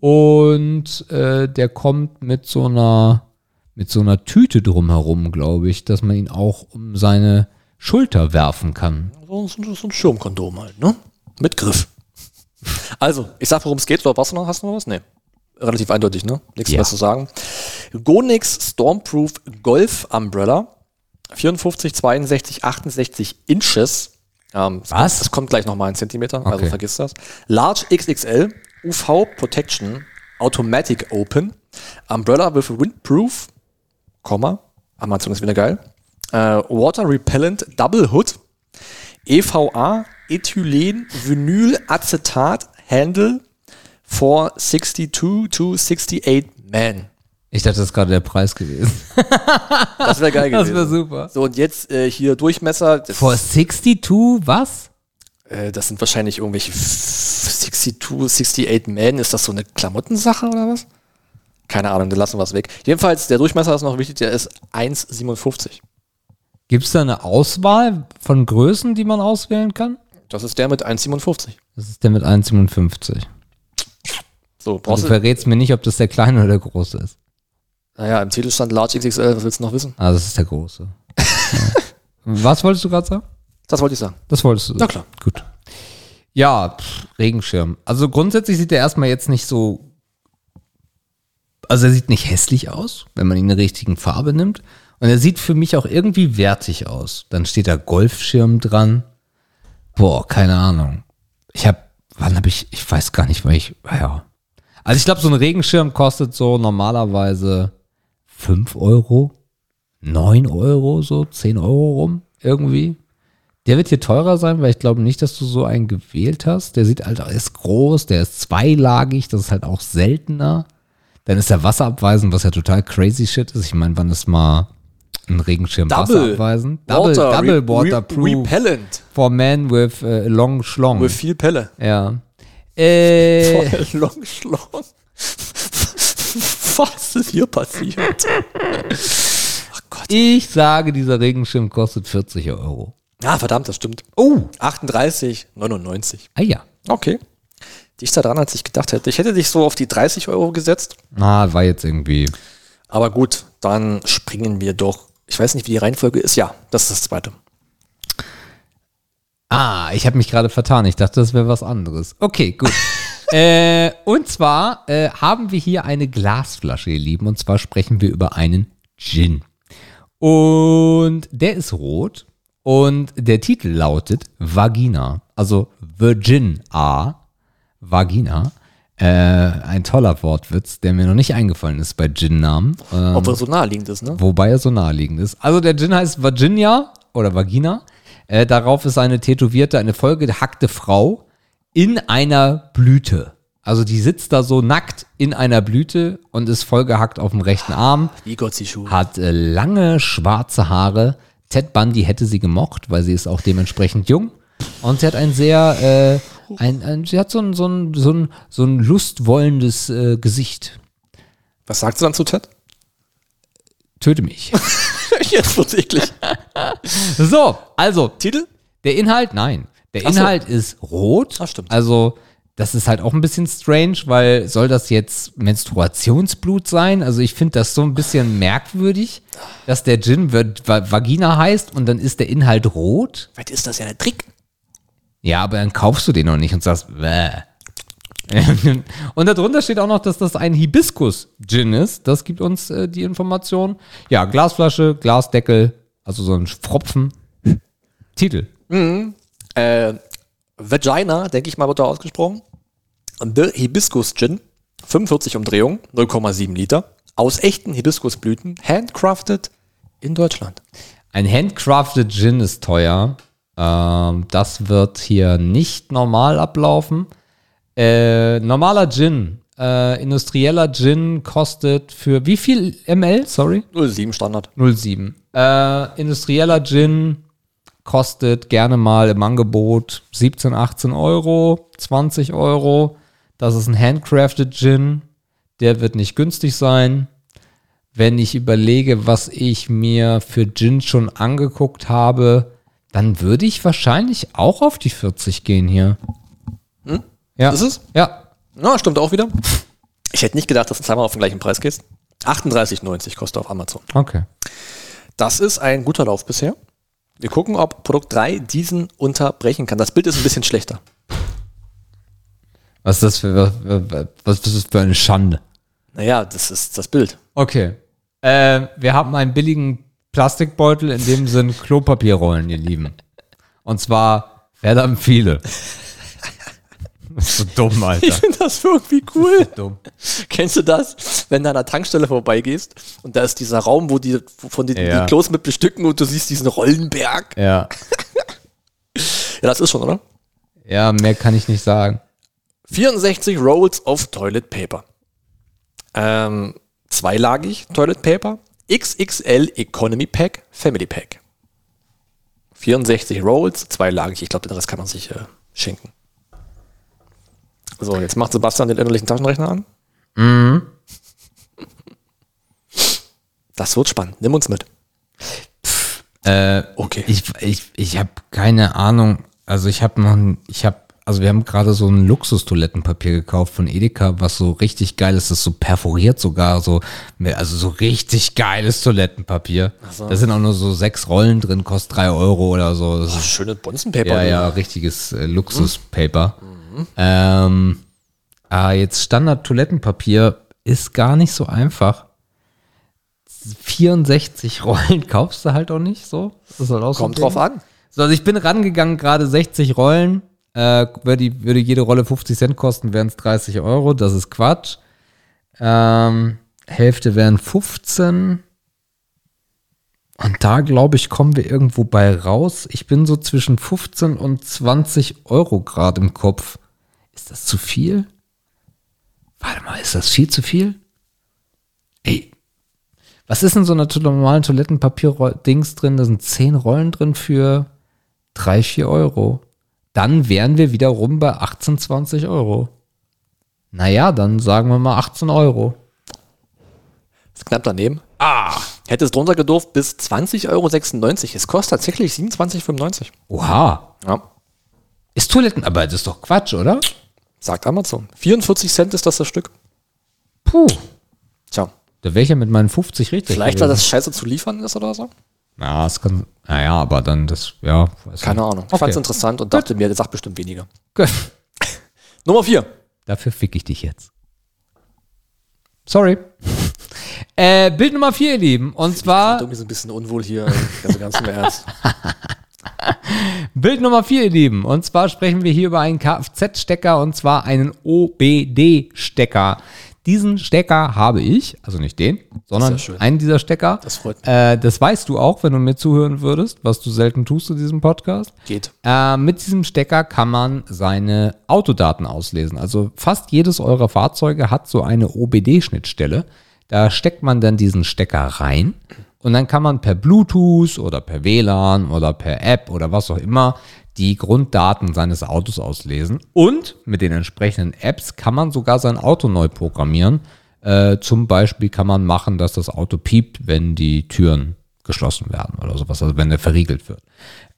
Und äh, der kommt mit so einer mit so einer Tüte drumherum, glaube ich, dass man ihn auch um seine Schulter werfen kann. So, so, so ein Schirmkondom halt, ne? Mit Griff. Also, ich sag, worum es geht. Oder was noch? Hast du noch was? Nee. Relativ eindeutig, ne? Nichts Ja. mehr zu sagen. Gonix Stormproof Golf Umbrella. 54, 62, 68 Inches. Ähm, Was? Das kommt gleich nochmal in Zentimeter, also Okay. vergiss das. Large XXL, UV Protection, Automatic Open, Umbrella with Windproof, Komma, Amazon ist wieder geil, äh, Water Repellent Double Hood, EVA, Ethylen, Vinyl, Acetat, Handle for 62 to 68 Men. Ich dachte, das ist gerade der Preis gewesen. Das wäre geil Das gewesen. wäre super. So, und jetzt äh, hier Durchmesser. Das, For 62, was? äh, das sind wahrscheinlich irgendwelche 62, 68 Men. Ist das so eine Klamottensache oder was? Keine Ahnung, dann lassen wir es weg. Jedenfalls, der Durchmesser ist noch wichtig, der ist 1,57. Gibt es da eine Auswahl von Größen, die man auswählen kann? Das ist der mit 1,57. Das ist der mit 1,57. So, Und brauchst du du, verrätst mir nicht, ob das der kleine oder der große ist. Naja, im Titel stand Large XXL, was willst du noch wissen? Ah, das ist der große. Was wolltest du gerade sagen? Das wollte ich sagen. Das wolltest du. Na klar. Gut. Ja, pff, Regenschirm. Also grundsätzlich sieht der erstmal jetzt nicht so. Also er sieht nicht hässlich aus, wenn man ihn in der richtigen Farbe nimmt. Und er sieht für mich auch irgendwie wertig aus. Dann steht da Golfschirm dran. Boah, keine Ahnung. Ich habe, wann habe ich, ich weiß gar nicht, weil ich, ja. Also ich glaube, so ein Regenschirm kostet so normalerweise 5 Euro, 9 Euro, so 10 Euro rum, irgendwie. Der wird hier teurer sein, weil ich glaube nicht, dass du so einen gewählt hast. Der sieht halt, er ist groß, der ist zweilagig, das ist halt auch seltener. Dann ist er wasserabweisend, was ja total crazy shit ist. Ich meine, wann ist mal ein Regenschirm Double. wasserabweisend? Double, Water, double waterproof re- Repellent. for men with uh, long schlong. Mit viel Pelle. ja. Äh, Voll long schlong. Was ist hier passiert? Ach Gott. ich sage, dieser Regenschirm kostet 40 Euro. Ah, verdammt, das stimmt. Oh, 38, 99. ah ja. Okay. Dichter dran, als ich gedacht hätte. Ich hätte dich so auf die 30 Euro gesetzt. Ah, war jetzt irgendwie. Aber gut, dann springen wir doch. Ich weiß nicht, wie die Reihenfolge ist. Ja, das ist das zweite. Ah, ich habe mich gerade vertan. Ich dachte, das wäre was anderes. Okay, gut. äh, und zwar äh, haben wir hier eine Glasflasche, ihr Lieben. Und zwar sprechen wir über einen Gin. Und der ist rot. Und der Titel lautet Vagina. Also Virgin A. Vagina. Äh, ein toller Wortwitz, der mir noch nicht eingefallen ist bei Gin-Namen. Ähm, Ob er so naheliegend ist, ne? Wobei er so naheliegend ist. Also der Gin heißt Virginia oder Vagina. Äh, darauf ist eine tätowierte, eine vollgehackte Frau in einer Blüte. Also die sitzt da so nackt in einer Blüte und ist vollgehackt auf dem rechten Arm, Wie Gott sie schuf. hat äh, lange schwarze Haare. Ted Bundy hätte sie gemocht, weil sie ist auch dementsprechend jung. Und sie hat ein sehr, äh, ein, ein, sie hat so ein, so ein, so ein, so ein lustwollendes äh, Gesicht. Was sagst du dann zu Ted? Töte mich. Jetzt wird's eklig. So, also Titel? Der Inhalt, nein. Der Ach so. Inhalt ist rot. Ah, stimmt. Also, das ist halt auch ein bisschen strange, weil soll das jetzt Menstruationsblut sein? Also, ich finde das so ein bisschen merkwürdig, dass der Gin wird Va- Vagina heißt und dann ist der Inhalt rot. Vielleicht ist das ja der Trick. Ja, aber dann kaufst du den noch nicht und sagst, Bäh. Und darunter steht auch noch, dass das ein Hibiskus-Gin ist. Das gibt uns äh, die Information. Ja, Glasflasche, Glasdeckel, also so ein Pfropfen. Titel. Äh, Vagina, denke ich mal, wird da ausgesprochen. The Hibiscus Gin, 45 Umdrehungen, 0,7 Liter, aus echten Hibiskusblüten, handcrafted in Deutschland. Ein handcrafted Gin ist teuer. Ähm, das wird hier nicht normal ablaufen. Äh, normaler Gin, äh, industrieller Gin kostet für wie viel ml? Sorry? 0,7 Standard. 07. Äh, industrieller Gin kostet gerne mal im Angebot 17, 18 Euro, 20 Euro. Das ist ein handcrafted Gin. Der wird nicht günstig sein. Wenn ich überlege, was ich mir für Gin schon angeguckt habe, dann würde ich wahrscheinlich auch auf die 40 gehen hier. Ja. Ist es? Ja. Ja, stimmt auch wieder. Ich hätte nicht gedacht, dass du zweimal auf den gleichen Preis gehst. 38,90 kostet auf Amazon. Okay. Das ist ein guter Lauf bisher. Wir gucken, ob Produkt 3 diesen unterbrechen kann. Das Bild ist ein bisschen schlechter. Was ist das für, was, was ist für eine Schande? Naja, das ist das Bild. Okay. Äh, wir haben einen billigen Plastikbeutel, in dem sind Klopapierrollen, ihr Lieben. Und zwar haben viele. Das ist so dumm, Ich Alter. finde das irgendwie cool. dumm. Kennst du das? Wenn du an einer Tankstelle vorbeigehst und da ist dieser Raum, wo die von den Ja. die Klos mit bestücken und du siehst diesen Rollenberg. Ja. Ja, das ist schon, oder? Ja, mehr kann ich nicht sagen. 64 Rolls of Toilet Paper. Ähm, zweilagig Toilet Paper. XXL Economy Pack, Family Pack. 64 Rolls, zweilagig. Ich glaube, den Rest kann man sich äh, schenken. So, jetzt macht Sebastian den innerlichen Taschenrechner an. Mhm. Das wird spannend. Nimm uns mit. Äh, Okay. Ich, ich, ich habe keine Ahnung. Also ich habe noch, ein- ich habe, also wir haben gerade so ein Luxus-Toilettenpapier gekauft von Edeka, was so richtig geil ist. Das ist so perforiert sogar, so, also so richtig geiles Toilettenpapier. Da sind auch nur so sechs Rollen drin, kostet drei Euro oder so. Das ist Schöne Bonzenpaper. ja, ja, richtiges äh, Luxuspaper. Ähm, ah, jetzt Standard-Toilettenpapier ist gar nicht so einfach. 64 Rollen kaufst du halt auch nicht so. Halt Kommt drauf an. So, also ich bin rangegangen, gerade 60 Rollen. Äh, würde, würde jede Rolle 50 Cent kosten, wären es 30 Euro. Das ist Quatsch. Ähm, Hälfte wären 15. Und da, glaube ich, kommen wir irgendwo bei raus. Ich bin so zwischen 15 und 20 Euro gerade im Kopf. Ist das zu viel? Warte mal, ist das viel zu viel? Ey, was ist in so einer normalen Toilettenpapier-Dings drin? Da sind 10 Rollen drin für 3, 4 Euro. Dann wären wir wiederum bei 18, 20 Euro. Naja, dann sagen wir mal 18 Euro. ist knapp daneben. Ah. Hätte es drunter gedurft bis 20,96 Euro. Es kostet tatsächlich 27,95. Oha. Ja. Ist Toiletten, aber das ist doch Quatsch, oder? Sagt Amazon. 44 Cent ist das das Stück. Puh. Tja. Da wäre ich ja mit meinen 50 richtig. Vielleicht, weil das scheiße zu liefern ist oder so? Ja, es kann. Naja, aber dann das, ja. weiß Keine nicht. Ahnung. Ich Okay. fand es interessant und dachte mir, der sagt bestimmt weniger. Gut. Nummer 4. Dafür fick ich dich jetzt. Sorry. Äh, Bild Nummer 4, ihr Lieben. Und zwar. Irgendwie so ein bisschen unwohl hier. Also ganz im Ernst. Bild Nummer 4, ihr Lieben. Und zwar sprechen wir hier über einen Kfz-Stecker und zwar einen OBD-Stecker. Diesen Stecker habe ich, also nicht den, sondern schön. einen dieser Stecker. Das freut mich. Äh, das weißt du auch, wenn du mir zuhören würdest, was du selten tust zu diesem Podcast. Geht. Äh, mit diesem Stecker kann man seine Autodaten auslesen. Also fast jedes eurer Fahrzeuge hat so eine OBD-Schnittstelle. Da steckt man dann diesen Stecker rein und dann kann man per Bluetooth oder per WLAN oder per App oder was auch immer die Grunddaten seines Autos auslesen. Und mit den entsprechenden Apps kann man sogar sein Auto neu programmieren. Äh, zum Beispiel kann man machen, dass das Auto piept, wenn die Türen geschlossen werden oder sowas, also wenn der verriegelt wird.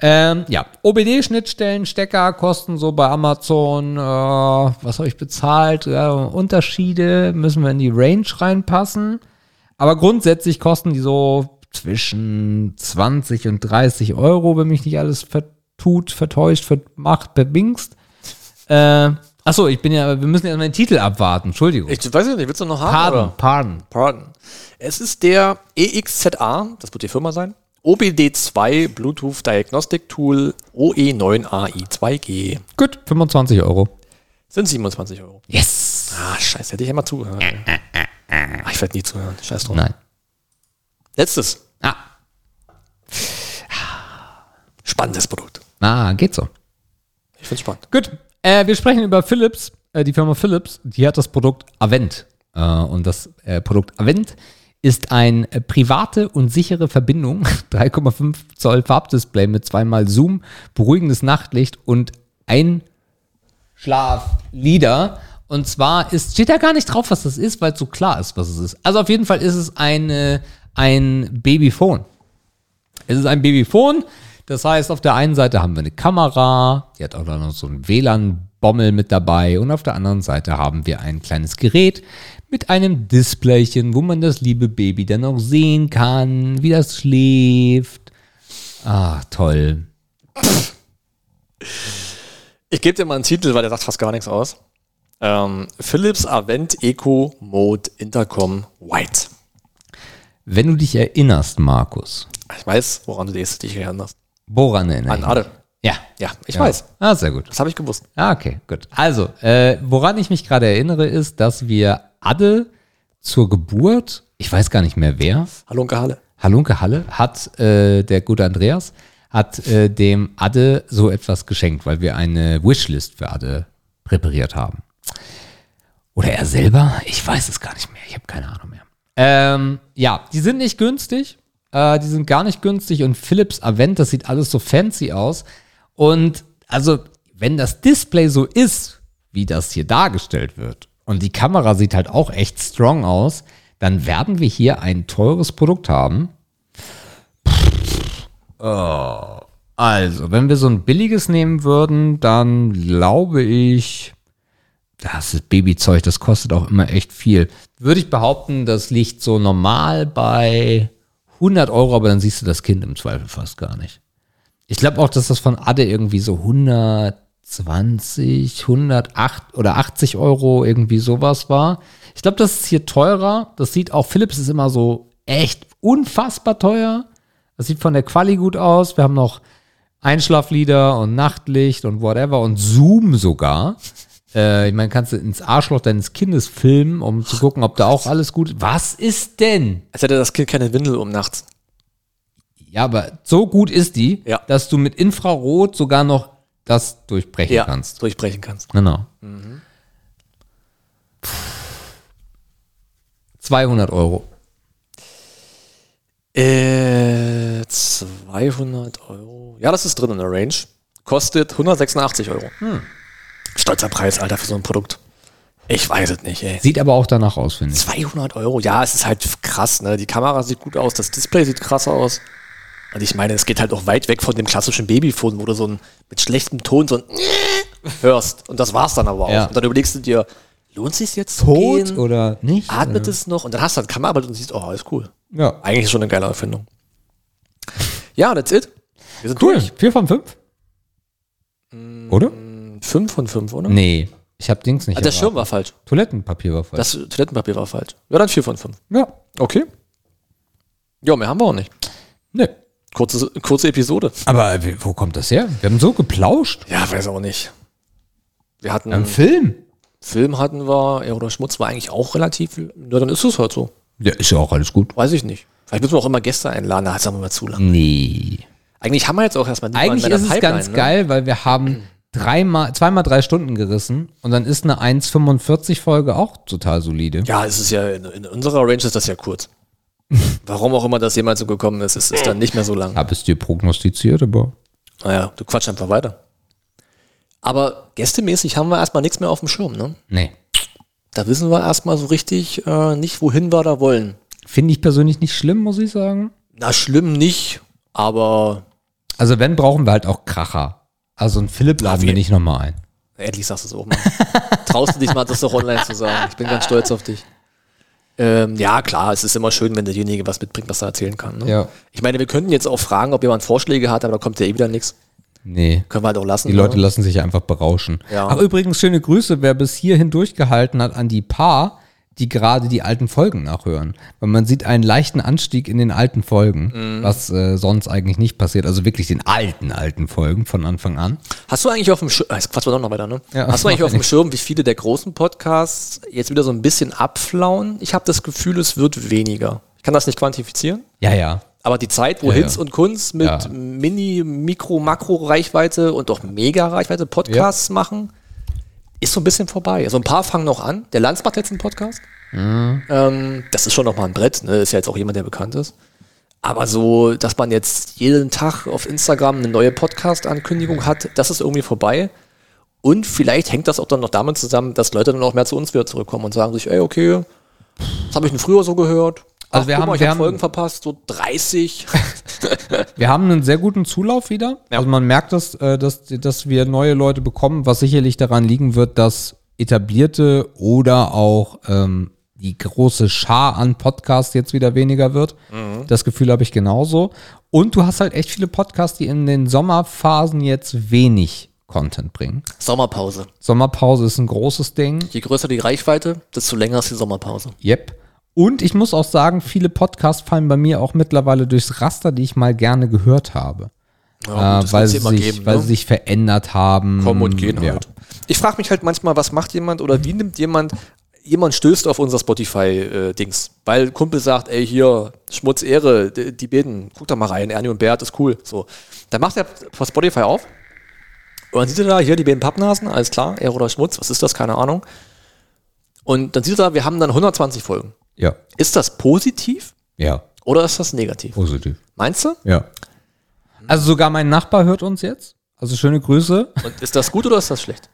Ähm, ja, OBD-Schnittstellen, Stecker kosten so bei Amazon, äh, was habe ich bezahlt? Ja, Unterschiede müssen wir in die Range reinpassen. Aber grundsätzlich kosten die so zwischen 20 und 30 Euro, wenn mich nicht alles vertut, vertäuscht, vermacht, verbingst. Äh, achso, ich bin ja, wir müssen ja meinen Titel abwarten, Entschuldigung. Ich weiß nicht, willst du noch haben? pardon, Oder? pardon. Pardon. Es ist der EXZA, das wird die Firma sein. OBD2 Bluetooth Diagnostic Tool E OE9AI2G. Gut, 25 Euro. Sind 27 Euro. Yes! Ah, scheiße, hätte ich ja mal zugehört. Ah, ich werde nie zuhören. Scheiß drauf. Nein. Letztes. Ah, Spannendes Produkt. ah, geht so. Ich finde spannend. Gut, äh, wir sprechen über Philips, äh, die Firma Philips, die hat das Produkt Avent. Äh, und das äh, Produkt Avent ist ein äh, private und sichere Verbindung, 3,5 Zoll Farbdisplay mit zweimal Zoom, beruhigendes Nachtlicht und Einschlaflieder. Und zwar ist, steht da gar nicht drauf, was das ist, weil es so klar ist, was es ist. Also auf jeden Fall ist es eine, ein Babyphone. Es ist ein Babyphone. Das heißt, auf der einen Seite haben wir eine Kamera, die hat auch noch so einen WLAN-Bommel mit dabei und auf der anderen Seite haben wir ein kleines Gerät mit einem Displaychen, wo man das liebe Baby dann auch sehen kann, wie das schläft. Ah, toll. Ich gebe dir mal einen Titel, weil der sagt fast gar nichts aus. Ähm, Philips Avent Eco Mode Intercom White. Wenn du dich erinnerst, Markus, Ich weiß, woran du dich erinnerst. woran erinnere An ich Ade. mich? Ja. Ja, ich ja. weiß. Ah, sehr gut. Das habe ich gewusst. Ah, okay, gut. Also, äh, woran ich mich gerade erinnere, ist, dass wir Adde zur Geburt, ich weiß gar nicht mehr wer, Hallo Onkel Halle. Halunke Halle, hat äh, der gute Andreas, hat äh, dem Adde so etwas geschenkt, weil wir eine Wishlist für Adde präpariert haben. Oder er selber? Ich weiß es gar nicht mehr. Ich habe keine Ahnung mehr. Ähm, ja, die sind nicht günstig. Äh, die sind gar nicht günstig. Und Philips Avent, das sieht alles so fancy aus. Und also, wenn das Display so ist, wie das hier dargestellt wird, und die Kamera sieht halt auch echt strong aus, dann werden wir hier ein teures Produkt haben. Oh. Also, wenn wir so ein billiges nehmen würden, dann glaube ich, das ist Babyzeug, das kostet auch immer echt viel. Würde ich behaupten, das liegt so normal bei 100 Euro, aber dann siehst du das Kind im Zweifel fast gar nicht. Ich glaube auch, dass das von Adde irgendwie so 120, 108 oder 80 Euro irgendwie sowas war. Ich glaube, das ist hier teurer. Das sieht auch, Philips ist immer so echt unfassbar teuer. Das sieht von der Quali gut aus. Wir haben noch Einschlaflieder und Nachtlicht und whatever und Zoom sogar. Äh, ich meine, kannst du ins Arschloch deines Kindes filmen, um zu gucken, ob da auch alles gut ist. Was ist denn? Als hätte das Kind keine Windel um nachts. Ja, aber so gut ist die, Ja. dass du mit Infrarot sogar noch das durchbrechen Ja, kannst. durchbrechen kannst. Genau. 200 Euro. Äh, 200 Euro. Ja, das ist drin in der Range. Kostet 186 Euro. Stolzer Preis, Alter, für so ein Produkt. Ich weiß es nicht, ey. Sieht aber auch danach aus, finde ich. 200 Euro. Ja, es ist halt krass, ne? Die Kamera sieht gut aus, das Display sieht krass aus. Und ich meine, es geht halt auch weit weg von dem klassischen Babyphone, wo du so ein mit schlechtem Ton so ein hörst. Und das war's dann aber auch. Ja. Und dann überlegst du dir, lohnt sich jetzt zu Tot gehen? oder nicht? Atmet es noch? Und dann hast du halt Kamera und siehst, oh, ist cool. Ja. Eigentlich schon eine geile Erfindung. Ja, that's it. Wir sind Cool. durch. Vier von fünf? Oder? Fünf von fünf, oder? Nee. Ich habe Dings nicht. Ah, der erraten. Schirm war falsch. Toilettenpapier war falsch. Das Toilettenpapier war falsch. Ja, dann vier von fünf. ja. Okay. Ja, mehr haben wir auch nicht. Nee. Kurze, kurze Episode. Aber wo kommt das her? Wir haben so geplauscht. Ja, weiß auch nicht. Wir hatten Ein Film. Film hatten wir, ja, oder Schmutz war eigentlich auch relativ. Ja, dann ist es halt so. Ja, ist ja auch alles gut. Weiß ich nicht. Vielleicht müssen wir auch immer Gäste einladen, da ist aber mal zu lang. Nee. Eigentlich haben wir jetzt auch erstmal niemanden Eigentlich ist es Pipeline, ganz ne? geil, weil wir haben dreimal, zweimal drei Stunden gerissen und dann ist eine 1,45 Folge auch total solide. Ja, es ist ja in, in unserer Range ist das ja kurz. Warum auch immer das jemals so gekommen ist, es ist dann nicht mehr so lang. Hab es dir prognostiziert, aber. Naja, du quatsch einfach weiter. Aber gästemäßig haben wir erstmal nichts mehr auf dem Schirm, ne? Nee. Da wissen wir erstmal so richtig äh, nicht, wohin wir da wollen. Finde ich persönlich nicht schlimm, muss ich sagen. Na, schlimm nicht, aber Also wenn, brauchen wir halt auch Kracher. Also ein Philipp laden wir nicht nochmal ein. endlich sagst du es auch mal. Traust du dich mal, das doch online zu sagen. Ich bin ganz stolz auf dich. Ähm, ja, klar, es ist immer schön, wenn derjenige was mitbringt, was er erzählen kann. Ne? Ja. Ich meine, wir könnten jetzt auch fragen, ob jemand Vorschläge hat, aber da kommt ja eh wieder nichts. Nee. Können wir halt auch lassen. Die Leute ne? lassen sich einfach berauschen. Ja. Ach, übrigens, schöne Grüße, wer bis hierhin durchgehalten hat, an die Paar, die gerade die alten Folgen nachhören. Weil man sieht einen leichten Anstieg in den alten Folgen, Mhm. was äh, sonst eigentlich nicht passiert. Also wirklich den alten, alten Folgen von Anfang an. Hast du eigentlich auf dem Schirm, jetzt quatschen wir doch noch weiter, ne? Ja, Hast du eigentlich auf dem Schirm, wie viele der großen Podcasts jetzt wieder so ein bisschen abflauen? Ich habe das Gefühl, es wird weniger. Ich kann das nicht quantifizieren. Ja, ja. Aber die Zeit, wo Ja, Hinz ja. und Kunz mit Ja. Mini-, Mikro-, Makro-Reichweite und auch Mega-Reichweite Podcasts machen, ist so ein bisschen vorbei. Also ein paar fangen noch an. Der Lanz macht jetzt einen Podcast. Mhm. Ähm, das ist schon noch mal ein Brett. Ne? Ist ja jetzt auch jemand, der bekannt ist. Aber so, dass man jetzt jeden Tag auf Instagram eine neue Podcast-Ankündigung hat, das ist irgendwie vorbei. Und vielleicht hängt das auch dann noch damit zusammen, dass Leute dann auch mehr zu uns wieder zurückkommen und sagen sich, ey, okay, das habe ich denn früher so gehört. Also wir haben- mal, wir hab haben- Folgen verpasst, so 30. Wir haben einen sehr guten Zulauf wieder. Also man merkt, dass, äh, dass, dass wir neue Leute bekommen, was sicherlich daran liegen wird, dass etablierte oder auch ähm, die große Schar an Podcasts jetzt wieder weniger wird. Das Gefühl habe ich genauso. Und du hast halt echt viele Podcasts, die in den Sommerphasen jetzt wenig Content bringen. Sommerpause. Sommerpause ist ein großes Ding. Je größer die Reichweite, desto länger ist die Sommerpause. Yep. Und ich muss auch sagen, viele Podcasts fallen bei mir auch mittlerweile durchs Raster, die ich mal gerne gehört habe. Ja, äh, weil, sie sich, geben, weil ne? sie sich verändert haben. Kommen und gehen ja. halt. Ich frage mich halt manchmal, was macht jemand oder wie nimmt jemand, jemand stößt auf unser Spotify-Dings, weil Kumpel sagt, ey, hier, Schmutz, Ehre, die, die beiden, guck da mal rein, Ernie und Bert, ist cool. So. Dann macht er von Spotify auf und dann sieht er da, hier die beiden Pappnasen, alles klar, Ehre oder Schmutz, was ist das, keine Ahnung. Und dann sieht er da, wir haben dann 120 Folgen. Ja, Ist das positiv ja, oder ist das negativ? positiv. Meinst du? Ja. Also sogar mein Nachbar hört uns jetzt. Also schöne Grüße. Und ist das gut oder ist das schlecht?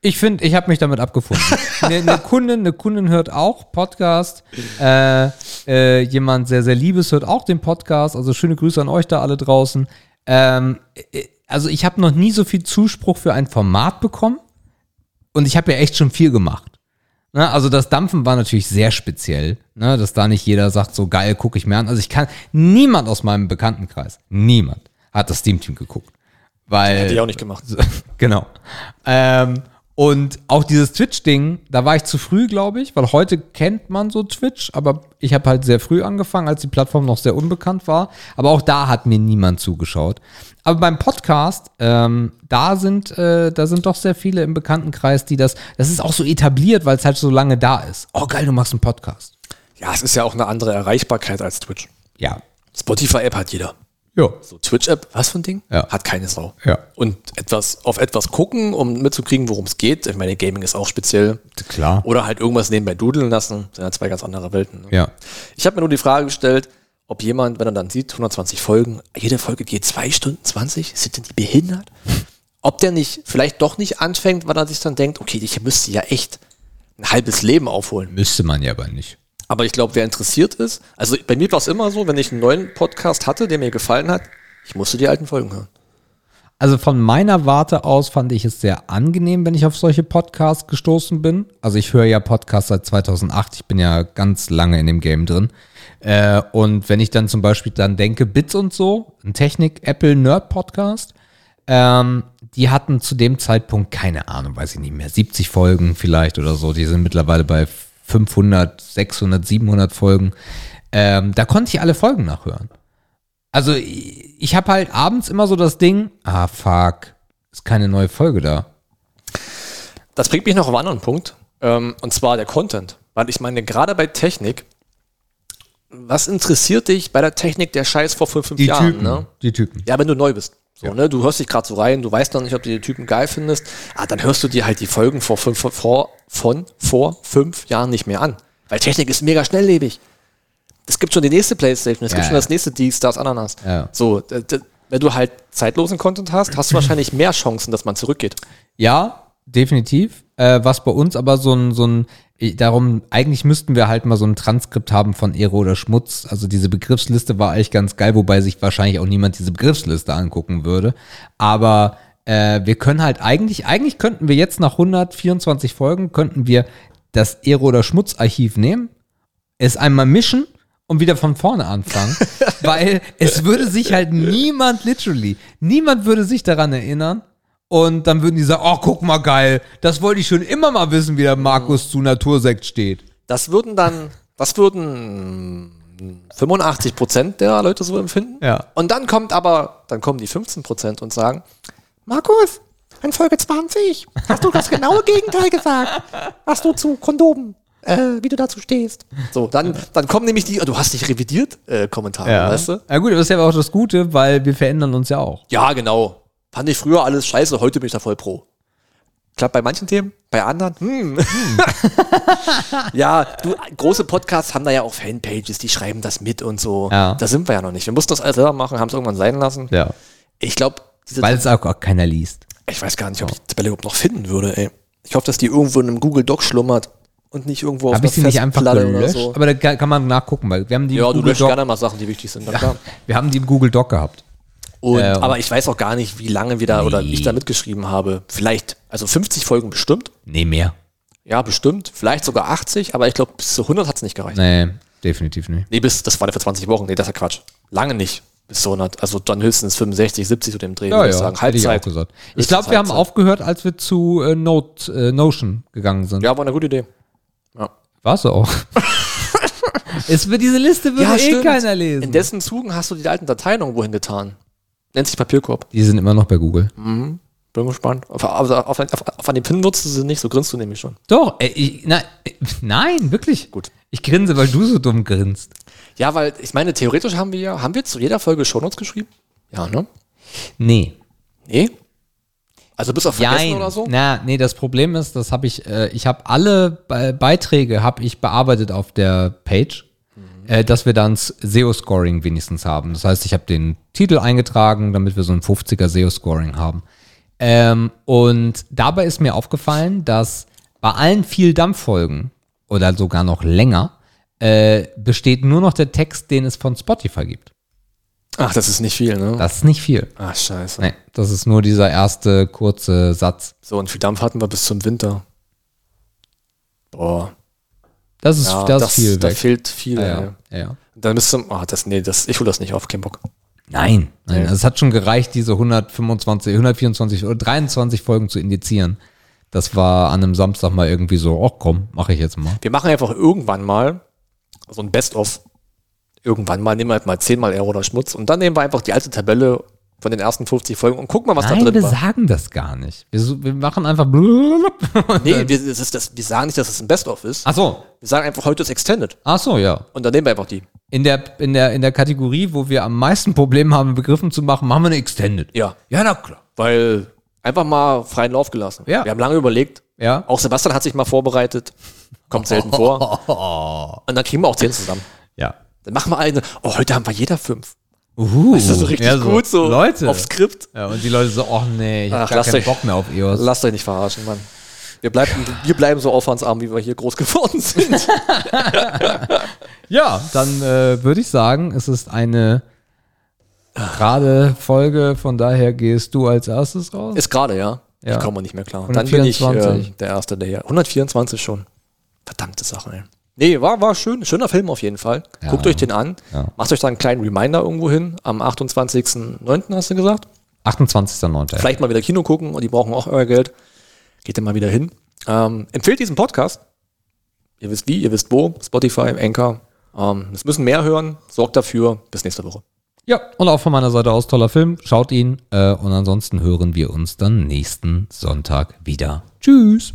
Ich finde, ich habe mich damit abgefunden. Eine, eine Kundin, eine Kundin hört auch Podcast. Äh, äh, jemand sehr, sehr Liebes hört auch den Podcast. Also schöne Grüße an euch da alle draußen. Ähm, äh, also ich habe noch nie so viel Zuspruch für ein Format bekommen. Und ich habe ja echt schon viel gemacht. Ne, also das Dampfen war natürlich sehr speziell, ne, dass da nicht jeder sagt, so geil, gucke ich mir an. Also ich kann, niemand aus meinem Bekanntenkreis, niemand hat das Steam-Team geguckt. Weil, Hätte ich auch nicht gemacht. genau. Ähm, und auch dieses Twitch-Ding, da war ich zu früh, glaube ich, weil heute kennt man so Twitch, aber ich habe halt sehr früh angefangen, als die Plattform noch sehr unbekannt war. Aber auch da hat mir niemand zugeschaut. Aber beim Podcast, ähm, da sind, äh, da sind doch sehr viele im Bekanntenkreis, die das, das ist auch so etabliert, weil es halt so lange da ist. Oh geil, du machst einen Podcast. Ja, es ist ja auch eine andere Erreichbarkeit als Twitch. Ja. Spotify-App hat jeder. Ja. So Twitch-App, was für ein Ding? Ja. Hat keine Sau. Ja. Und etwas, auf etwas gucken, um mitzukriegen, worum es geht. Ich meine, Gaming ist auch speziell. Klar. Oder halt irgendwas nebenbei dudeln lassen. Sind ja zwei ganz andere Welten. Ne? Ja. Ich habe mir nur die Frage gestellt, ob jemand, wenn er dann sieht, 120 Folgen, jede Folge geht zwei Stunden 20, sind denn die behindert? Ob der nicht, vielleicht doch nicht anfängt, weil er sich dann denkt, okay, ich müsste ja echt ein halbes Leben aufholen. Müsste man ja aber nicht. Aber ich glaube, wer interessiert ist, also bei mir war es immer so, wenn ich einen neuen Podcast hatte, der mir gefallen hat, ich musste die alten Folgen hören. Also von meiner Warte aus fand ich es sehr angenehm, wenn ich auf solche Podcasts gestoßen bin. Also ich höre ja Podcasts seit 2008, ich bin ja ganz lange in dem Game drin. Äh, und wenn ich dann zum Beispiel dann denke, Bits und so, ein Technik, Apple Nerd Podcast, ähm, die hatten zu dem Zeitpunkt keine Ahnung, weiß ich nicht mehr, 70 Folgen vielleicht oder so. Die sind mittlerweile bei 500, 600, 700 Folgen. Ähm, da konnte ich alle Folgen nachhören. Also ich, ich habe halt abends immer so das Ding, ah fuck, ist keine neue Folge da. Das bringt mich noch auf einen anderen Punkt, ähm, und zwar der Content. Weil ich meine, gerade bei Technik, was interessiert dich bei der Technik der Scheiß vor fünf, fünf Die Jahren? Typen, Ne? die Typen. Ja, wenn du neu bist. So, ne? Du hörst dich gerade so rein, du weißt noch nicht, ob du die Typen geil findest. Ah, dann hörst du dir halt die Folgen vor fünf, vor, von vor fünf Jahren nicht mehr an. Weil Technik ist mega schnelllebig. Es gibt schon die nächste Playstation, es Ja, gibt schon ja. das nächste D-Stars Ananas. Ja. So, wenn du halt zeitlosen Content hast, hast du wahrscheinlich mehr Chancen, dass man zurückgeht. Ja, definitiv. Äh, was bei uns aber so ein, so ein, darum, eigentlich müssten wir halt mal so ein Transkript haben von Ehre oder Schmutz. Also diese Begriffsliste war eigentlich ganz geil, wobei sich wahrscheinlich auch niemand diese Begriffsliste angucken würde. Aber äh, wir können halt eigentlich, eigentlich könnten wir jetzt nach 124 Folgen, könnten wir das Ehre oder Schmutz-Archiv nehmen, es einmal mischen und wieder von vorne anfangen, weil es würde sich halt niemand, literally, niemand würde sich daran erinnern und dann würden die sagen, oh, guck mal geil, das wollte ich schon immer mal wissen, wie der Markus zu Natursekt steht. Das würden dann, das würden mm, 85 Prozent der Leute so empfinden. Ja. Und dann kommt aber, dann kommen die 15 Prozent und sagen, Markus, in Folge 20 hast du das genaue Gegenteil gesagt, was du zu Kondomen, äh, wie du dazu stehst. So, dann, dann kommen nämlich die, du hast dich revidiert, äh, Kommentare, weißt du? Ja gut, das ist ja auch das Gute, weil wir verändern uns ja auch. Ja, genau. Fand ich früher alles scheiße, heute bin ich da voll pro. Klappt bei manchen Themen, bei anderen, hm. ja, du, große Podcasts haben da ja auch Fanpages, die schreiben das mit und so. Ja. Da sind wir ja noch nicht. Wir mussten das alles selber machen, haben es irgendwann sein lassen. Ja. Ich glaube, Weil es auch, auch keiner liest. ich weiß gar nicht, ob ich die Tabelle überhaupt noch finden würde, ey. Ich hoffe, dass die irgendwo in einem Google Doc schlummert und nicht irgendwo auf Habe ich sie nicht einfach gelöscht? so. Aber da kann man nachgucken, weil wir haben die Ja, im du Google löscht Doc, gerne mal Sachen, die wichtig sind. Klar. wir haben die im Google Doc gehabt. Und, Äh, aber ich weiß auch gar nicht, wie lange wir da oder ich da mitgeschrieben habe. Vielleicht, also 50 Folgen bestimmt. Nee, mehr. Ja, bestimmt. Vielleicht sogar 80, aber ich glaube, bis zu 100 hat es nicht gereicht. Nee, definitiv nicht. Nee, bis, das war ja für 20 Wochen. Nee, das ist ja Quatsch. Lange nicht bis zu 100. Also dann höchstens 65, 70 zu dem Dreh, Ja, würde ja, ich sagen. ich auch Halbzeit. gesagt. Ich Höchstens glaube, wir haben aufgehört, als wir zu äh, Note, äh, Notion gegangen sind. Ja, war eine gute Idee. Ja. War's auch. es wird diese Liste würde eh keiner lesen. In dessen Zugen hast du die alten Dateien irgendwo hingetan. Nennt sich Papierkorb. Die sind immer noch bei Google. Bin gespannt. Auf, auf, auf, auf an dem Pin würdest du sie nicht, so grinst du nämlich schon. Doch, äh, ich, na, äh, nein, wirklich. Gut. Ich grinse, weil du so dumm grinst. Ja, weil ich meine, theoretisch haben wir ja, haben wir zu jeder Folge Shownotes geschrieben? Ja, ne? Nee. Nee? Also bis auf vergessen Nein. oder so? Na, nee, das Problem ist, das habe ich, äh, ich habe alle Be Beiträge habe ich bearbeitet auf der Page, äh, dass wir dann SEO-Scoring wenigstens haben. Das heißt, ich habe den Titel eingetragen, damit wir so ein 50er SEO-Scoring haben. Ähm, und dabei ist mir aufgefallen, dass bei allen viel Dampffolgen oder sogar noch länger äh, besteht nur noch der Text, den es von Spotify gibt. Ach, das ist nicht viel, ne? Das ist nicht viel. Ach, scheiße. Nee, das ist nur dieser erste kurze Satz. So, und viel Dampf hatten wir bis zum Winter. Boah. Das ist, Ja, das, das, viel da weg. fehlt viel. Ja, ja, ja. Dann bist du, ah, das, nee, das, ich hol das nicht auf, kein Bock. Nein, nein, also es hat schon gereicht, diese 125, 124 oder 23 Folgen zu indizieren. Das war an einem Samstag mal irgendwie so, ach komm, mache ich jetzt mal. Wir machen einfach irgendwann mal so ein Best-of. Irgendwann mal nehmen wir halt mal 10 mal Ehre oder Schmutz und dann nehmen wir einfach die alte Tabelle von den ersten 50 Folgen und gucken mal, was Nein, da drin wir war. sagen das gar nicht. Wir, wir machen einfach. Nee, wir, das ist das, wir sagen nicht, dass es ein Best-of ist. Ach so, Wir sagen einfach, heute ist Extended. ach so, ja. Und dann nehmen wir einfach die. In der, in der, in der Kategorie, wo wir am meisten Probleme haben, Begriffen zu machen, machen wir eine Extended. Ja. Ja, na klar. Weil einfach mal freien Lauf gelassen. Ja. Wir haben lange überlegt. Ja. Auch Sebastian hat sich mal vorbereitet. Kommt selten vor. Und dann kriegen wir auch 10 zusammen. Ja. Dann machen wir eine. Oh, heute haben wir jeder fünf. Uhu, Das ist so richtig ja, gut, so Leute. auf Skript. Ja, und die Leute so, ach nee, ich hab Ach, gar keinen euch- Bock mehr auf EOS. Lasst euch nicht verarschen, Mann. Wir bleiben, wir bleiben so aufwandsarm, wie wir hier groß geworden sind. Ja, dann äh, würde ich sagen, es ist eine gerade Folge, von daher gehst du als erstes raus. Ist gerade, ja. Ja. Ich komme nicht mehr klar. Dann bin ich 124. äh, der Erste, der hier. 124 schon. Verdammte Sache, ey. Nee, war, war schön. Schöner Film auf jeden Fall. Ja. Guckt euch den an. Ja. Macht euch da einen kleinen Reminder irgendwo hin. Am 28.09. hast du gesagt. 28.09. Vielleicht mal wieder Kino gucken und die brauchen auch euer Geld. Geht dann mal wieder hin. Ähm, empfehlt diesen Podcast. Ihr wisst wie, ihr wisst wo. Spotify, Anchor. Ähm, es müssen mehr hören. Sorgt dafür. Bis nächste Woche. Ja, und auch von meiner Seite aus toller Film. Schaut ihn. Äh, und ansonsten hören wir uns dann nächsten Sonntag wieder. Tschüss.